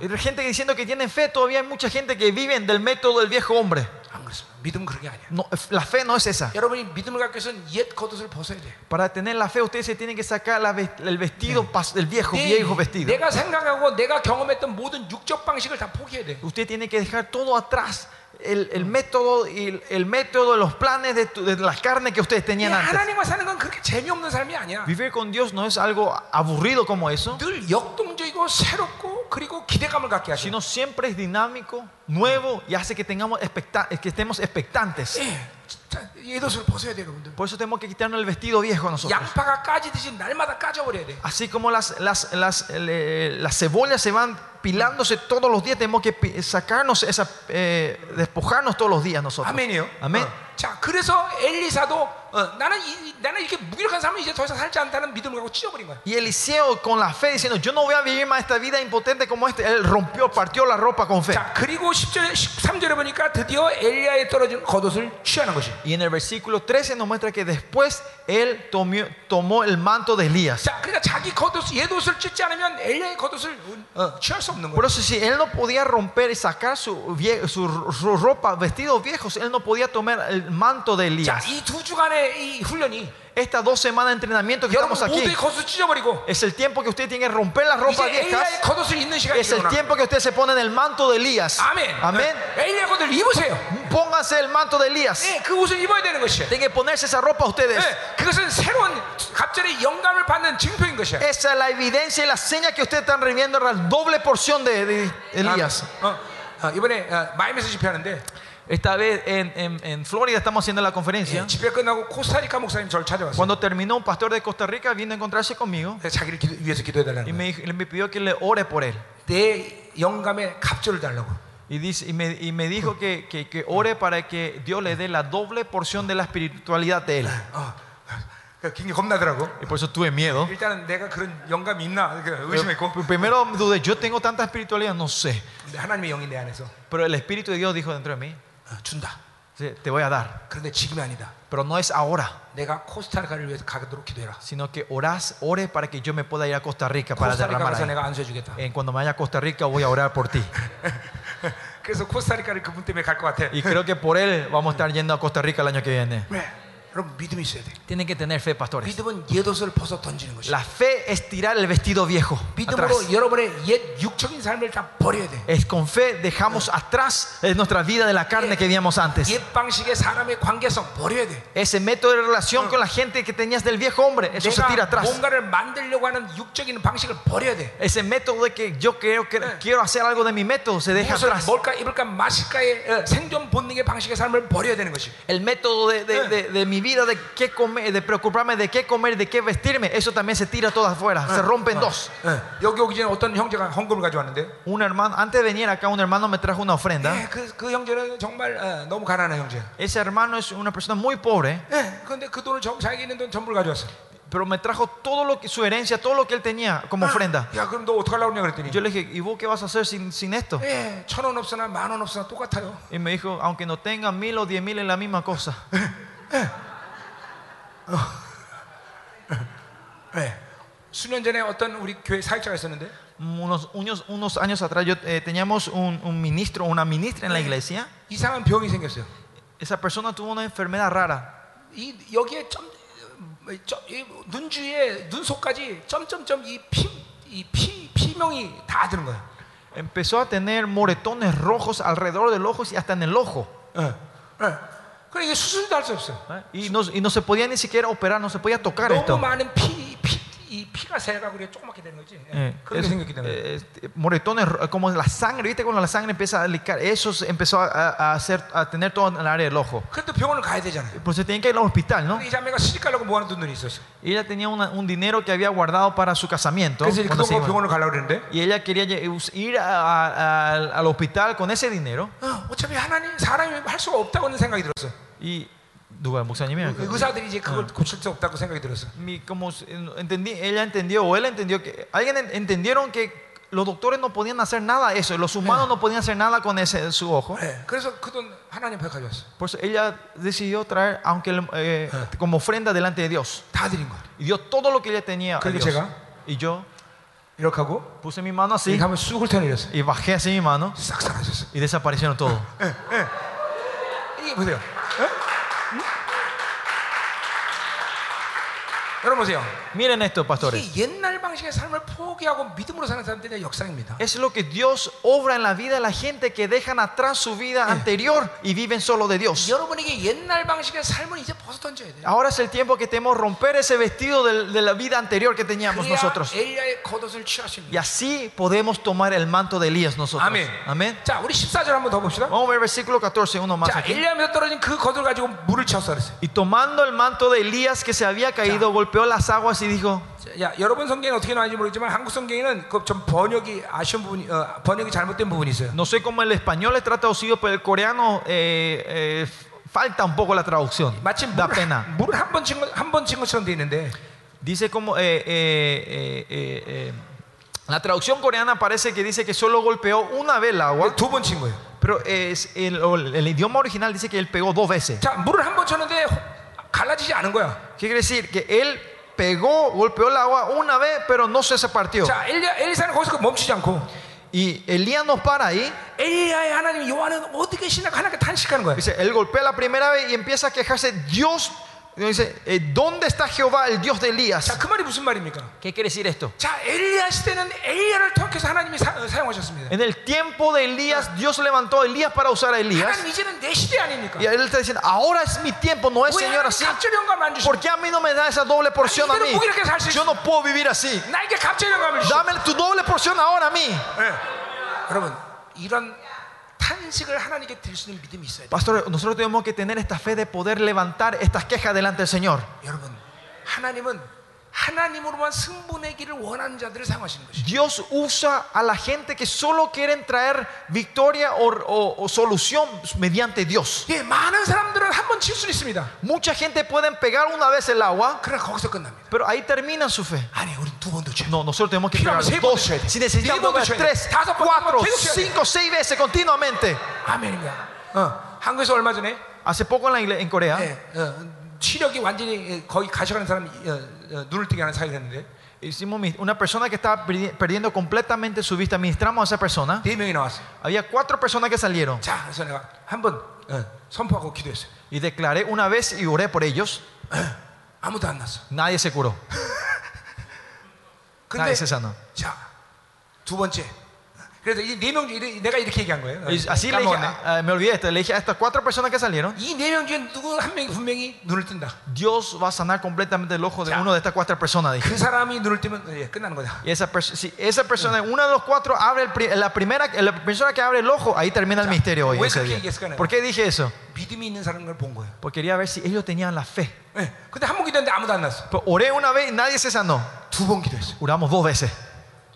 Y hay gente diciendo que tienen fe, todavía hay mucha gente que vive del método del viejo hombre. 안 그렇습니다. 믿음은 그런 게 아니야. No, la fe no es esa. 여러분이 믿음을 갖기 위해서는 옛 겉옷을 벗어야 돼. Para tener la fe, ustedes se tienen que sacar la ves- el vestido, pas- el viejo, 내- viejo vestido. 내가 생각하고 내가 경험했던 모든 육적 방식을 다 포기해야 돼. Usted tiene que dejar todo atrás. El, el método y el, el método, los planes de, tu- de la carne que ustedes 이 tenían antes. 하나님과 사는 건 그렇게 재미없는 삶이 아니야. Vivir con Dios no es algo aburrido como eso, 늘 역동적이고 새롭고 그리고 기대감을 갖게 하시는. sino siempre es dinámico, nuevo y hace que tengamos expecta- que estemos expectantes. 예, 진짜 옛옷을 벗어야 돼, 여러분들. Por eso tenemos que quitarnos el vestido viejo nosotros. 양파가 까지듯이 날마다 까져버려야 돼. Así como las, las, las, eh, las cebollas se van pilándose todos los días, tenemos que pi- sacarnos esa, eh, despojarnos todos los días nosotros. 아멘이요. 아멘. 어. 자, 그래서 엘리사도 어, 나는 이, 나는 이렇게 무기력한 삶을 이제 더 이상 살지 않다는 믿음을 갖고 찢어버린 거야. Y Eliseo con la fe diciendo, yo no voy a vivir más esta vida impotente como este, él rompió, partió la ropa con fe. 자, 그리고 10절, 13절에 보니까 드디어 엘리야에 떨어진 겉옷을 취하는 것이. Y en el versículo 13 nos muestra que después él tomó, tomó el manto de Elías. 자, 그러니까 자기 겉옷, 옛옷을 찢지 않으면 엘리야의 겉옷을 어, 취할 수 없는 Por 거야. eso si él no podía romper y sacar su, vie- su, su ropa, vestidos viejos, él no podía tomar el manto de 자, Elías. 이 두 주간의 이 훈련이 Estas dos semanas de entrenamiento que 여러분 estamos aquí, 모두의 겉옷을 찢어버리고 es el tiempo que usted tiene que romper las 이제 ropas 엘리야의 viejas. 겉옷을 입는 시간이 Es el 일어나. tiempo que usted se pone en el manto de Elías. 아멘. Amén. 엘리야 겉을 입으세요. Pónganse el manto de Elías. 예, 그 옷을 입어야 되는 것이야. Tienen que ponerse esa ropa ustedes. 예, 그것은 새로운 갑자기 영감을 받는 증표인 것이야. Esa es la evidencia y la seña que ustedes están recibiendo la doble porción de, de Elías. 어, 어, 이번에 어, 마이애미에서 집회하는데 Esta vez en, en- en Florida estamos haciendo la conferencia. 예, 집회 끝나고 코스타리카 목사님 저를 찾아왔어요. Cuando terminó un pastor de Costa Rica vino a encontrarse conmigo 그래서 자기를 기도, 위해서 기도해달라는 y 거예요. me, dijo- me pidió que le ore por él. 내 영감의 갑절을 달라고. Y, dice, y, me, y me dijo que, que- que ore para que Dios le dé la doble porción de la espiritualidad de él. 어, 그 굉장히 겁나더라고. Y por eso tuve miedo. 일단은 내가 그런 영감이 있나 이렇게 의심했고 Pero Primero dudé, yo tengo tanta espiritualidad, no sé. 근데 하나님의 영이 내 안에서 Pero el Espíritu de Dios dijo dentro de mí, 어, 준다. "Sí, te voy a dar. 그런데 지금이 아니다. Pero no es ahora, 내가 코스타리카를 위해서 가도록 기도해라. sino que orás, ore para que yo me pueda ir a Costa Rica para 코스타리카 derramar 가서 ahí. 내가 안수해주겠다. En cuando me vaya a Costa Rica voy a orar por ti. 그래서 코스타리카를 그분 때문에 갈 것 같아. Y creo que por él vamos a estar yendo a Costa Rica el año que viene. 왜? 여러분 믿음이 있어야 돼. Tienen que tener fe, pastores. 믿음은 옛옷을 벗어 던지는 것이야. La fe es tirar el vestido viejo atrás. 믿음으로 여러분의 옛 육적인 삶을 다 버려야 돼. Es con fe dejamos atrás eh, nuestra vida de la carne que vivíamos antes. 옛 방식의 사람의 관계성 버려야 돼. Ese método de relación con la gente que tenías del viejo hombre, eso se tira 내가 atrás. 뭔가를 만들려고 하는 육적인 방식을 버려야 돼. Ese método de que yo creo que quiero hacer algo de mi método se deja 무엇을 atrás. 먹을까 입을까 마실까의 어, 생존 본능의 방식의 삶을 버려야 되는 것이. El método de, de- de- de mi vida de qué comer, de preocuparme de qué comer, de qué vestirme, eso también se tira todo afuera, se rompe en dos. 예, 여기 오기 전에 어떤 형제가 헌금을 가져왔는데, Un hermano, antes de venir acá, un hermano me trajo una ofrenda. 예, 그, 그 형제는 정말 어, 너무 가난한 형제. Ese hermano es una persona muy pobre, 예, 그런데 그 돈을 전, 자기 있는 돈 전부를 가져왔어. pero me trajo todo lo que, su herencia, todo lo que él tenía como ofrenda. 야, 그럼 너 어떡하려고 그러냐 그랬더니, Yo le dije, ¿y vos qué vas a hacer sin, sin esto? 예, 천 원 없으나 만 원 없으나 똑같아요. Y me dijo, aunque no tenga mil o diez mil es la misma cosa. 예. 수년 전에 어떤 우리 교회 사역자가 있었는데, Unos, unos, unos años atrás yo, eh, teníamos un, un ministro, una ministra en la iglesia. 이상한 병이 생겼어요. Esa persona tuvo una enfermedad rara. 이 여기에 점, 점, 이 눈주위에 눈속까지 점점점 이피이피 피명이 다 드는 거야. Empezó a tener moretones rojos alrededor del ojo y hasta en el ojo. 예. 예. Y no, y no se podía ni siquiera operar, no se podía tocar esto. Eh, es, eh, moretones como la sangre, viste cuando la sangre empieza a licar, eso empezó a, a, hacer, a tener todo en el área del ojo. Por eso tienen que ir al hospital, ¿no? Y ella tenía una, un dinero que había guardado para su casamiento. Y ella quería ir a, a, al hospital con ese dinero. 어, 어차피 하나님 사람이 할 수가 없다고는 생각이 들었어. Y 누가 목사님이야? 그 의사들이 이제 그걸 고칠 수 없다고 생각이 들었어. Mi- como s- entendí, ella entendió o él entendió que alguien en- entendieron que los doctores no podían hacer nada de eso, los humanos no podían hacer nada con ese su ojo. 예. 그래서 그 돈 하나님 앞에 가져왔어. Por eso ella decidió traer, aunque el- eh, como ofrenda delante de Dios. 다 드린 거야. Y dio todo lo que ella tenía. a 그리고 Dios. 제가 Y yo 이렇게 하고 puse mi mano así 이렇게 하면 쑥 훑어내렸어. y bajé así mi mano 싹 사라졌어. y desaparecieron todo. 이게 보세요. 여러분 보세요. Miren esto, pastores. 이게 옛날 방식의 삶을 포기하고 믿음으로 사는 사람들의 역사입니다. Es lo que Dios obra en la vida de la gente que dejan atrás su vida anterior y viven solo de Dios. 여러분에게 옛날 방식의 삶을 이제 벗어 던져야 돼요. Ahora es el tiempo que tenemos que romper ese vestido de, de la vida anterior que teníamos 그래야 nosotros. 엘리야의 겉옷을 취할 수 Y 있는. así podemos tomar el manto de Elías nosotros. 아멘. Amén. 자, 우리 14절 한번 더 봅시다. Vamos a ver versículo 14, uno más 자, aquí. 엘리야에서 떨어진 그 겉을 가지고 물을 채웠어 그랬어요. Y tomando el manto de Elías que se había caído, golpeó las aguas y dijo, 자, 야, 여러분 성경에 어떻게 나왔는지 모르겠지만 한국 성경에는 그 좀 번역이 아쉬운 부분이 어, 번역이 잘못된 부분이 있어요. no sé cómo el español es traducido, pero el coreano eh, eh, falta un poco la traducción. 마침 Da pena. 물을 한번친한번친 것처럼 돼 있는데 Dice como eh, eh, eh, eh, eh, la traducción coreana parece que dice que solo golpeó una vez el agua, 두 번 친 거예요. pero es el, el idioma original dice que él pegó dos veces. 자, 물을 한 번 쳤는데 갈라지지 않은 거야. ¿Qué quiere decir? Que él pegó, golpeó el agua una vez, pero no se partió. 자, 엘리야 엘리사는 거기서 멈추지 않고 Y Elías nos para ahí. 엘리야의 하나님 여호와는 어떻게 신나 하나님께 탄식하는 거야. Dice, él golpea la primera vez y empieza a quejarse. Dios, dice, eh, ¿dónde está Jehová, el Dios de Elías? 자, 그 말이 무슨 말입니까? ¿Qué quiere decir esto? 자, 엘리야 시대는 엘리야를 통해서 하나님이 사, 용하셨습니다 En el tiempo de Elías, Dios levantó a Elías para usar a Elías. 하나님 이제는 내 시대 아닙니까? Y él está diciendo, ahora es mi tiempo, no es 왜 Señor 하나님 así. 갑절의 영감을 안 주시고 ¿Por qué a mí no me da esa doble porción a mí? Yo no puedo vivir así. 나에게 갑절의 영감을 주시고 Dame tu doble porción ahora a mí. 여러분 이런 Pastor, nosotros tenemos que tener esta fe de poder levantar estas quejas delante del Señor. 여러분 하나님은 하나님으로만 승분의 길을 원하는 자들을 사용하시는 것이죠. Dios usa a la gente que solo quieren traer victoria o, o- o solución mediante Dios. 예, 많은 사람들은 한 번 칠 수 있습니다. Mucha gente pueden pegar una vez el agua, 그러나 거기서 끝납니다. pero ahí terminan su fe. 아니, 우리 두 번도 쳐야 돼. No, nosotros tenemos que 필요하면 pegar 세 번도 dos. 쳐야 돼. Si 네 necesitamos 번도 pegar 쳐야 돼. tres, 다섯 번, cuatro, 계속 쳐야 돼. cinco, seis veces continuamente. 아멘입니다. 어, 한국에서 얼마 전에 Hace poco en, la igle- en Corea 예, 어, 시력이 완전히 예, 거의 가셔가는 사람 어, 어, eh, una persona que estaba perdiendo completamente su vista, ministramos a esa persona. Había cuatro personas que salieron. Y declaré una vez y oré por ellos. Nadie se curó. Nadie se sanó. 자, 두 번째. 그래서 이 네 명 중에 내가 이렇게 얘기한 거예요. Y así le dije, 까먹었네. ah, me olvidé esto, le dije a estas cuatro personas que salieron, 이 네 명 중에 누구 한 명이 분명히 눈을 뜬다. Dios va a sanar completamente el ojo de Ya. uno de estas cuatro personas. Dije. 그 사람이 눈을 뜨면 예, 끝나는 거다. Y esa, pers- si esa persona, una de los cuatro abre el pri- la primera, la persona que abre el ojo, ahí termina el Ya. misterio hoy. ¿왜 ese 그렇게 día. 얘기했을까요? ¿Por qué dije eso? 믿음이 있는 사람을 본 거예요. Porque quería ver si ellos tenían la fe. 예. 근데 한 번 기도했는데 아무도 안 났어. Pero oré una vez y nadie se sanó. 두 번 기도했어. Oramos dos veces,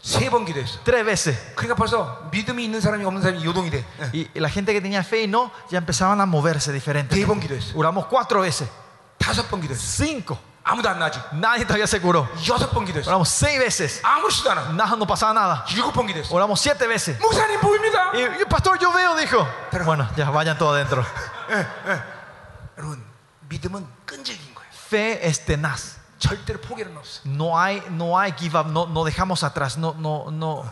세 번 기도했어. tres veces. 그러니까 벌써 믿음이 있는 사람이 없는 사람이 요동이 돼. 예. Y la gente que tenía fe y no, ya empezaban a moverse diferente. 네 번 기도했어. Oramos cuatro veces, 다섯 번 기도했어. cinco. 아무도 안 나지. Nadie todavía se curó. 여섯 번 기도했어. Oramos seis veces. 아무렇지도 않아. Nada, no pasaba nada. 일곱 번 기도했어. Oramos siete veces. 목사님 보입니다. Y, y, pastor, yo veo, dijo. Bueno, ya vayan todos adentro. 여러분 믿음은 끈질긴 거예요. Fe es tenaz. 절대로 포기는 없어. No hay, no hay give up, no, no dejamos atrás, no, no, no,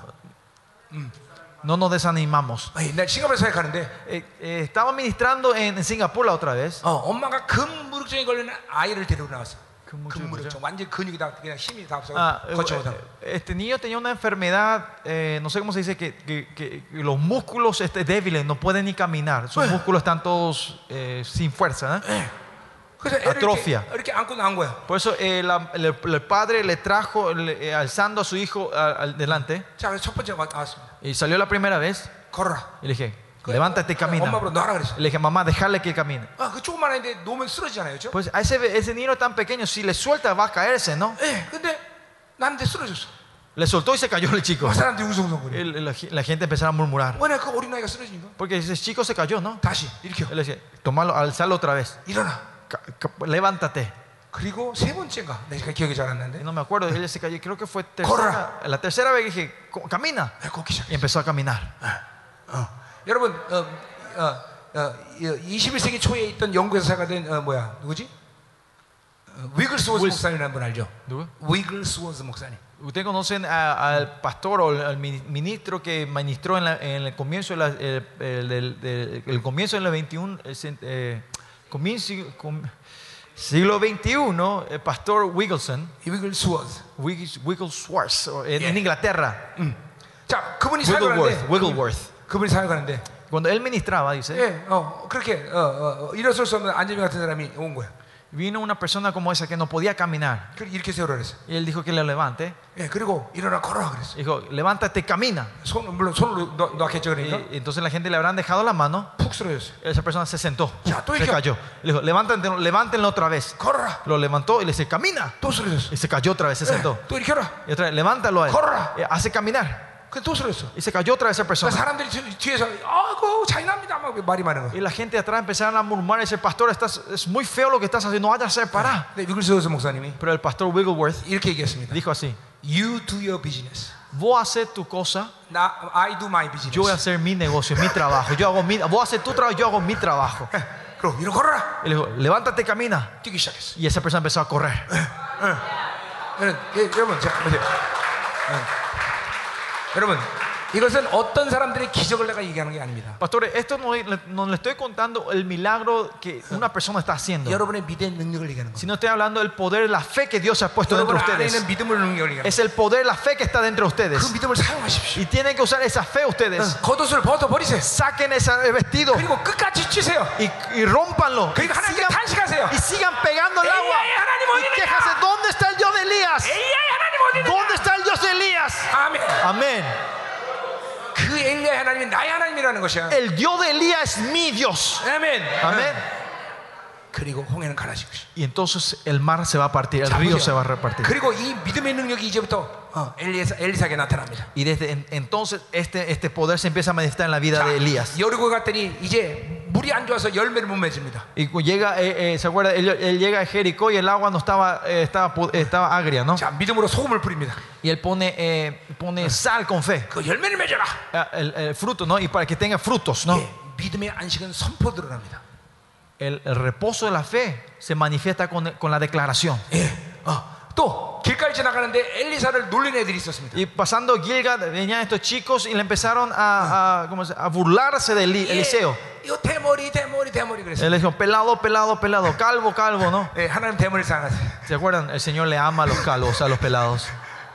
no nos desanimamos. 아, 옛날 싱가포르 사역하는데 Eh, eh, estaba ministrando en, en Singapur la otra vez. 어, 엄마가 근무력증에 걸리는 아이를 데리고 나왔어. 근무증이 근무력증 완전 근육이 다 그냥 힘이 다 없어. Ah, eh, 거쳐서. este niño tenía una enfermedad, eh, no sé cómo se dice, que, que- que los músculos este, débiles no pueden ni caminar. Sus músculos están todos eh, sin fuerza. ¿eh? 그래서 애를 아트로피아. 이렇게, 이렇게 안고 나온 거야. Por eso eh, la- el, el padre le trajo, le- eh, alzando a su hijo a- al delante, 자, 그래서 첫 번째 가- 나왔습니다. y salió la primera vez. 걸어라. Y le dije, levántate y camina. 엄마 보러 놔라 그랬어. Le dije, mamá, déjale que camine. 아, 그 조그만 아이인데 놓으면 쓰러지잖아요, 그렇죠? Pues a ese, ese niño tan pequeño, si le suelta va a caerse, ¿no? 예, 근데 나한테 쓰러졌어. Le soltó y se cayó el chico. 그 사람들이 웅성웅성거려. El- la, la gente empezó a murmurar. 왜냐 그 어린 아이가 쓰러진 거? Porque ese chico se cayó, ¿no? 다시 일으켜. Él le decía, tomalo, alzalo otra vez. 일어나. Ca- ca- levántate. 그리고 세 번째인가? 내가 기억이 잘 안 Y 나는데. no me acuerdo, él se cayó. Creo que fue tercera. Corra. La tercera vez dije, "Co- camina. 예, 걷기 시작해. Y empezó a caminar. 어. 여러분, 어, 어, 어, 21세기 초에 있던 영국에서 사가 된 어, 뭐야 누구지? 위글스워스 윌- 목사님이라는 분 알죠? 누구? 위글스워스 목사님. Ustedes conocen a- al pastor o al mi- ministro que ministró en, la- en el comienzo de la- el, el- del- del- el comienzo del 21 el cen- eh, comienzo, com- siglo 21 el pastor Wigglesworth 이 위글스워스. Wiggles- Wigglesworth o en, Yeah. en Inglaterra 자, 그분이 사역하는데 Wigglesworth Wigglesworth 그분이 사역하는데 cuando él ministraba dice 예, 어, 그렇게 어, 어, 어, 일어설 수 없는 안재민 같은 사람이 온 거야. vino una persona como esa que no podía caminar 그래 이렇게 세우라 그랬어. y él dijo que le levante 예, 그리고 일어나 걸어라 그랬어. dijo levántate camina 손 물론 손으로 놓- 놓았겠죠 y, 그러니까 y entonces la gente le habrán dejado la mano 푹 쓰러졌어. esa persona se sentó Ya, tú se dije- cayó le dijo levántate levántenlo otra vez 걸어라. Lo levantó y le dice, camina. 또 쓰러졌어. Y se cayó otra vez, se sentó. 예, 또 일으켜라. Y otra vez, levántalo a él. Corra. Eh, Hace caminar. Y se cayó otra de esa persona. Y la gente atrás empezaron a murmurar, ese pastor, estás, es muy feo lo que estás haciendo, no vayas a separar. Pero el pastor Wiggleworth dijo así. You do your business. Vos haces tu cosa. Now, I do my business. Yo voy a hacer mi negocio, mi trabajo. Yo hago mi, vos haces tu trabajo, yo hago mi trabajo. y le dijo, levántate, camina. Y esa persona empezó a correr. 여러분, 예, 여러분, 자, 보세요. 예. 여러분, 이것은 어떤 사람들의 기적을 내가 얘기하는 게 아닙니다. Pastores, esto no, no le estoy contando el milagro que una persona está haciendo, 여러분의 믿음의 능력을 얘기하는 거예요. sino estoy hablando del poder, la fe que Dios ha puesto dentro 여러분 de 안에 ustedes. 있는 믿음을 능력을 얘기하는 Es el poder, la fe que está dentro de 거예요. 그 ustedes. 믿음을 사용하십시오. Y tienen que usar esa fe ustedes. 겉옷을 벗어 버리세요. Saquen ese vestido 그리고 끝까지 찌세요. y, y rómpanlo. Y 그리고 하나님께 sigan, 탄식하세요. y sigan pegando el agua. Elías, 하나님 Y 어디 있느냐? quéjase, ¿dónde está el Dios de Elías? 엘리야의 하나님 어디 있느냐? ¿Dónde está nosotros Elías. Amén. Amén. El Dios de Elías es mi Dios. Amén. Amén. Y entonces el mar se va a partir, el río se va a repartir. Y desde entonces este, este poder se empieza a manifestar en la vida de Elías. Y llega, eh, eh, ¿se acuerda? Él, él, llega a Jericó y el agua no estaba, eh, estaba, estaba agria, ¿no? Y él pone, eh, pone sal con fe. Ah, el, el, fruto, ¿no? Y para que tenga frutos, ¿no? El, el reposo de la fe se manifiesta con, con la declaración. 예. 어, 또 길가를 지나가는데 엘리사를 놀리는 애들이 있었습니다. Y pasando Gilgad, venían estos chicos y le empezaron a, a, ¿cómo se- a burlarse de Eli- Eliseo. 예, 이거 대머리 대머리 대머리 그랬어요. Él le dijo, pelado, pelado, pelado, calvo, calvo, ¿no? 예, 하나님 대머리 사랑하세요. ¿Se acuerdan? El Señor le ama a los calvos, a los pelados.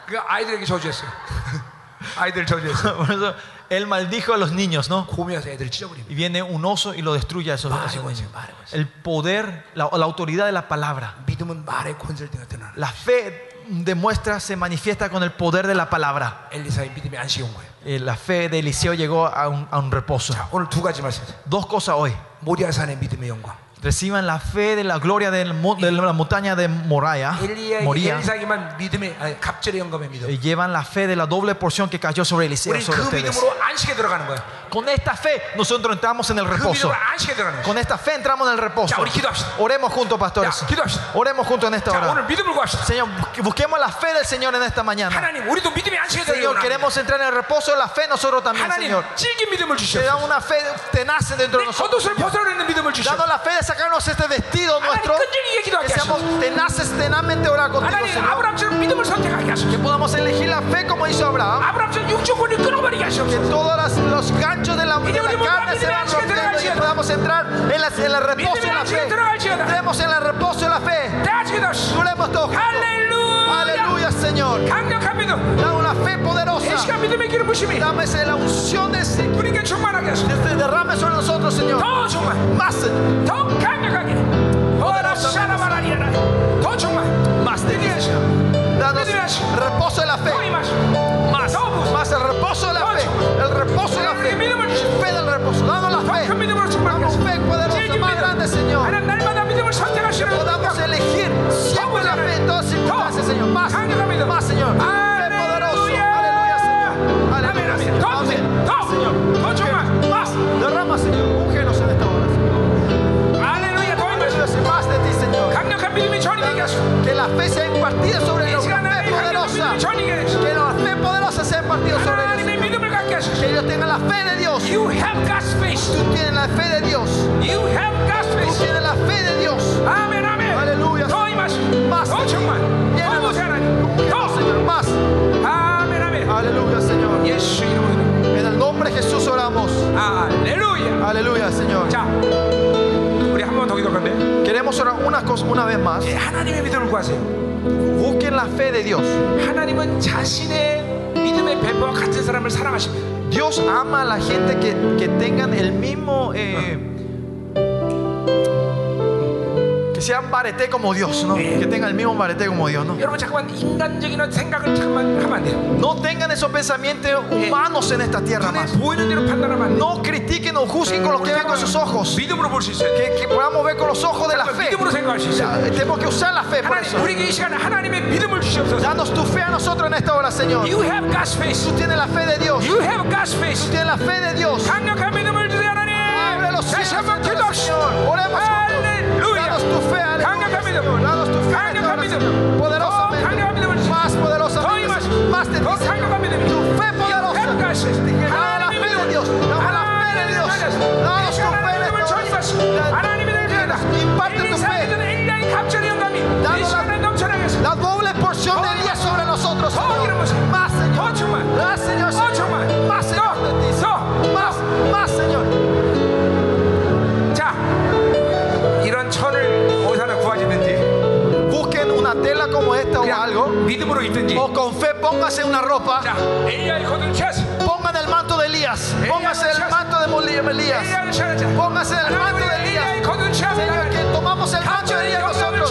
그 아이들에게 저주했어요. 아이들 저주했어요. Por eso él maldijo a los niños, ¿no? 곰이 와서 애들 찢어버립니다. Y viene un oso y lo destruye a esos, a esos 말의 niños. 권세, 말의 권세. El poder, la, la autoridad de la palabra. 믿음은 말의 권세를 드러나. La fe demuestra, se manifiesta con el poder de la palabra. 엘리사의 믿음의 안식이 온 거예요. Eh, La fe de Eliseo llegó a un, a un reposo. 자, 오늘 두 가지 말씀. Dos cosas hoy. 모리아산의 믿음의 영광. Reciban la fe de la gloria del mo- de la montaña de Moraya, 엘리야에게 Moría. 엘리사에게만 믿음의 아니, 갑절의 영감의 믿음. Y llevan la fe de la doble porción que cayó sobre Eliseo, 우리 sobre 그 ustedes. 믿음으로 안식에 들어가는 거야. con esta fe nosotros entramos en el reposo. Con esta fe entramos en el reposo. Oremos juntos, pastores. Oremos juntos en esta hora. Señor, busquemos la fe del Señor en esta mañana. Señor, queremos entrar en el reposo de la fe nosotros también, Señor. Te da una fe tenaz dentro de nosotros. Danos la fe de sacarnos este vestido nuestro. Que seamos tenaces, tenazmente orar contigo, Señor. Que podamos elegir la fe como hizo Abraham. Que todas las, los ganas gancho de la, de la carne se van y podamos entrar en la, en la reposo de la fe. Entremos en la reposo de la fe. Duremos todos Aleluya, Señor. Da una fe poderosa. Dame la unción de ese. Que derrame sobre nosotros, Señor. Más, Más de Dios. Danos reposo de la fe. Señor, más. Más, Señor. Sé poderoso. Aleluya, Señor. Aleluya, Señor. Señor. Mucho más, más. Derrama, Señor. Úngenos en esta hora, Aleluya, Señor. Más de ti, Señor. Que la fe sea impartida sobre nosotros. Fe poderosa. Que la fe poderosa sea impartida sobre nosotros. Que ellos tengan la fe de Dios. You have God's faith. Tú tienes la fe de Dios. You have Aleluya, Señor. 자, 우리 한 번 더 기도할 건데 Queremos orar una cosa una vez más. 예, 하나님의 믿음을 구하세요. Busquen la fe de Dios. 하나님은 자신의 믿음의 배포와 같은 사람을 사랑하십니다. Dios ama a la gente que, que tengan el mismo. eh, sean barete como Dios, ¿no? Que tengan el mismo barete como Dios, ¿no? 여러분 잠깐만 인간적인 생각을 잠깐만 하면 안 돼요. No tengan esos pensamientos humanos en esta tierra 눈에 más. 보이는 대로 판단하면 안 돼요. No critiquen o juzguen con lo que ven con sus ojos. 믿음으로 볼 수 있어요. Que, que podamos ver con los ojos de la fe. 믿음으로 생각할 수 있어요. Tenemos que usar la fe por 하나님, eso. 우리에게 이 시간에 하나님의 믿음을 주시옵소서. Danos tu fe a nosotros en esta hora, Señor. You have God's faith. Tú tienes la fe de Dios. You have God's Tú faith. tienes la fe de Dios. 강력한 믿음을 주세요 하나님. Abre los 다시 cielos, 한번 기도합시다. Señor. Oremos Poderosamente, más poderosamente, más de tu fe poderosa. 믿음으로 입든지 O con fe póngase una ropa. 자, 엘리야의 겉을 취하세요. Pongan el manto de Elías. Póngase el manto de Moli- Elías. 엘리야를 취하자. Póngase el manto de 엘리야의 Elías. 겉을 취하세요. Señor, que tomamos el manto de Elías nosotros.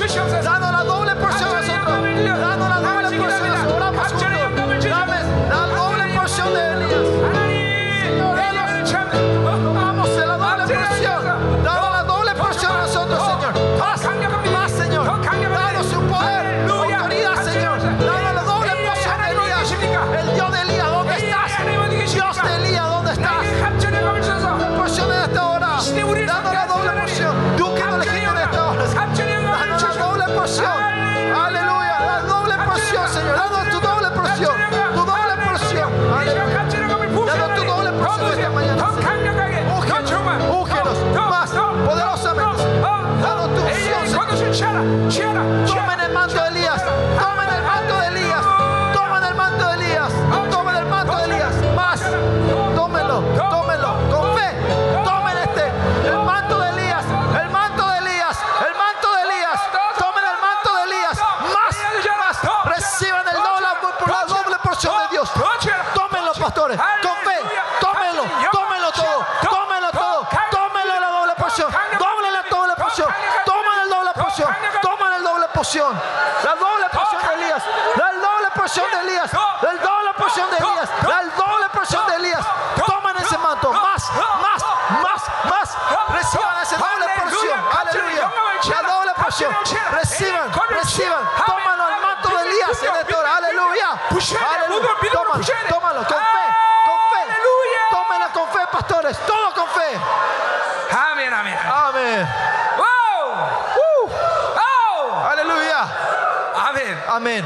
Amén.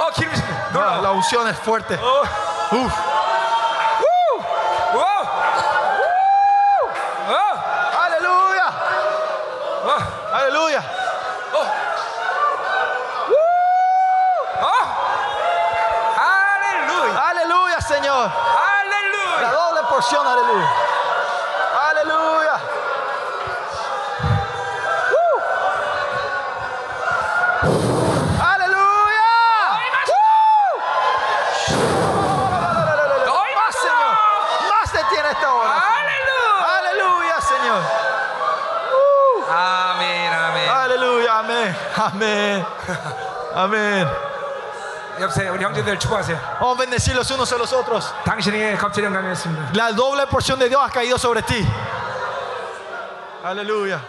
Oh, la, la unción es fuerte. Oh. Uf. Amén. 옆에 우리 형제들 축복하세요. Vamos a bendecir los unos a los otros. 당신에게 갑자기 영감이었습니다. La doble porción de Dios ha caído sobre ti. Aleluya.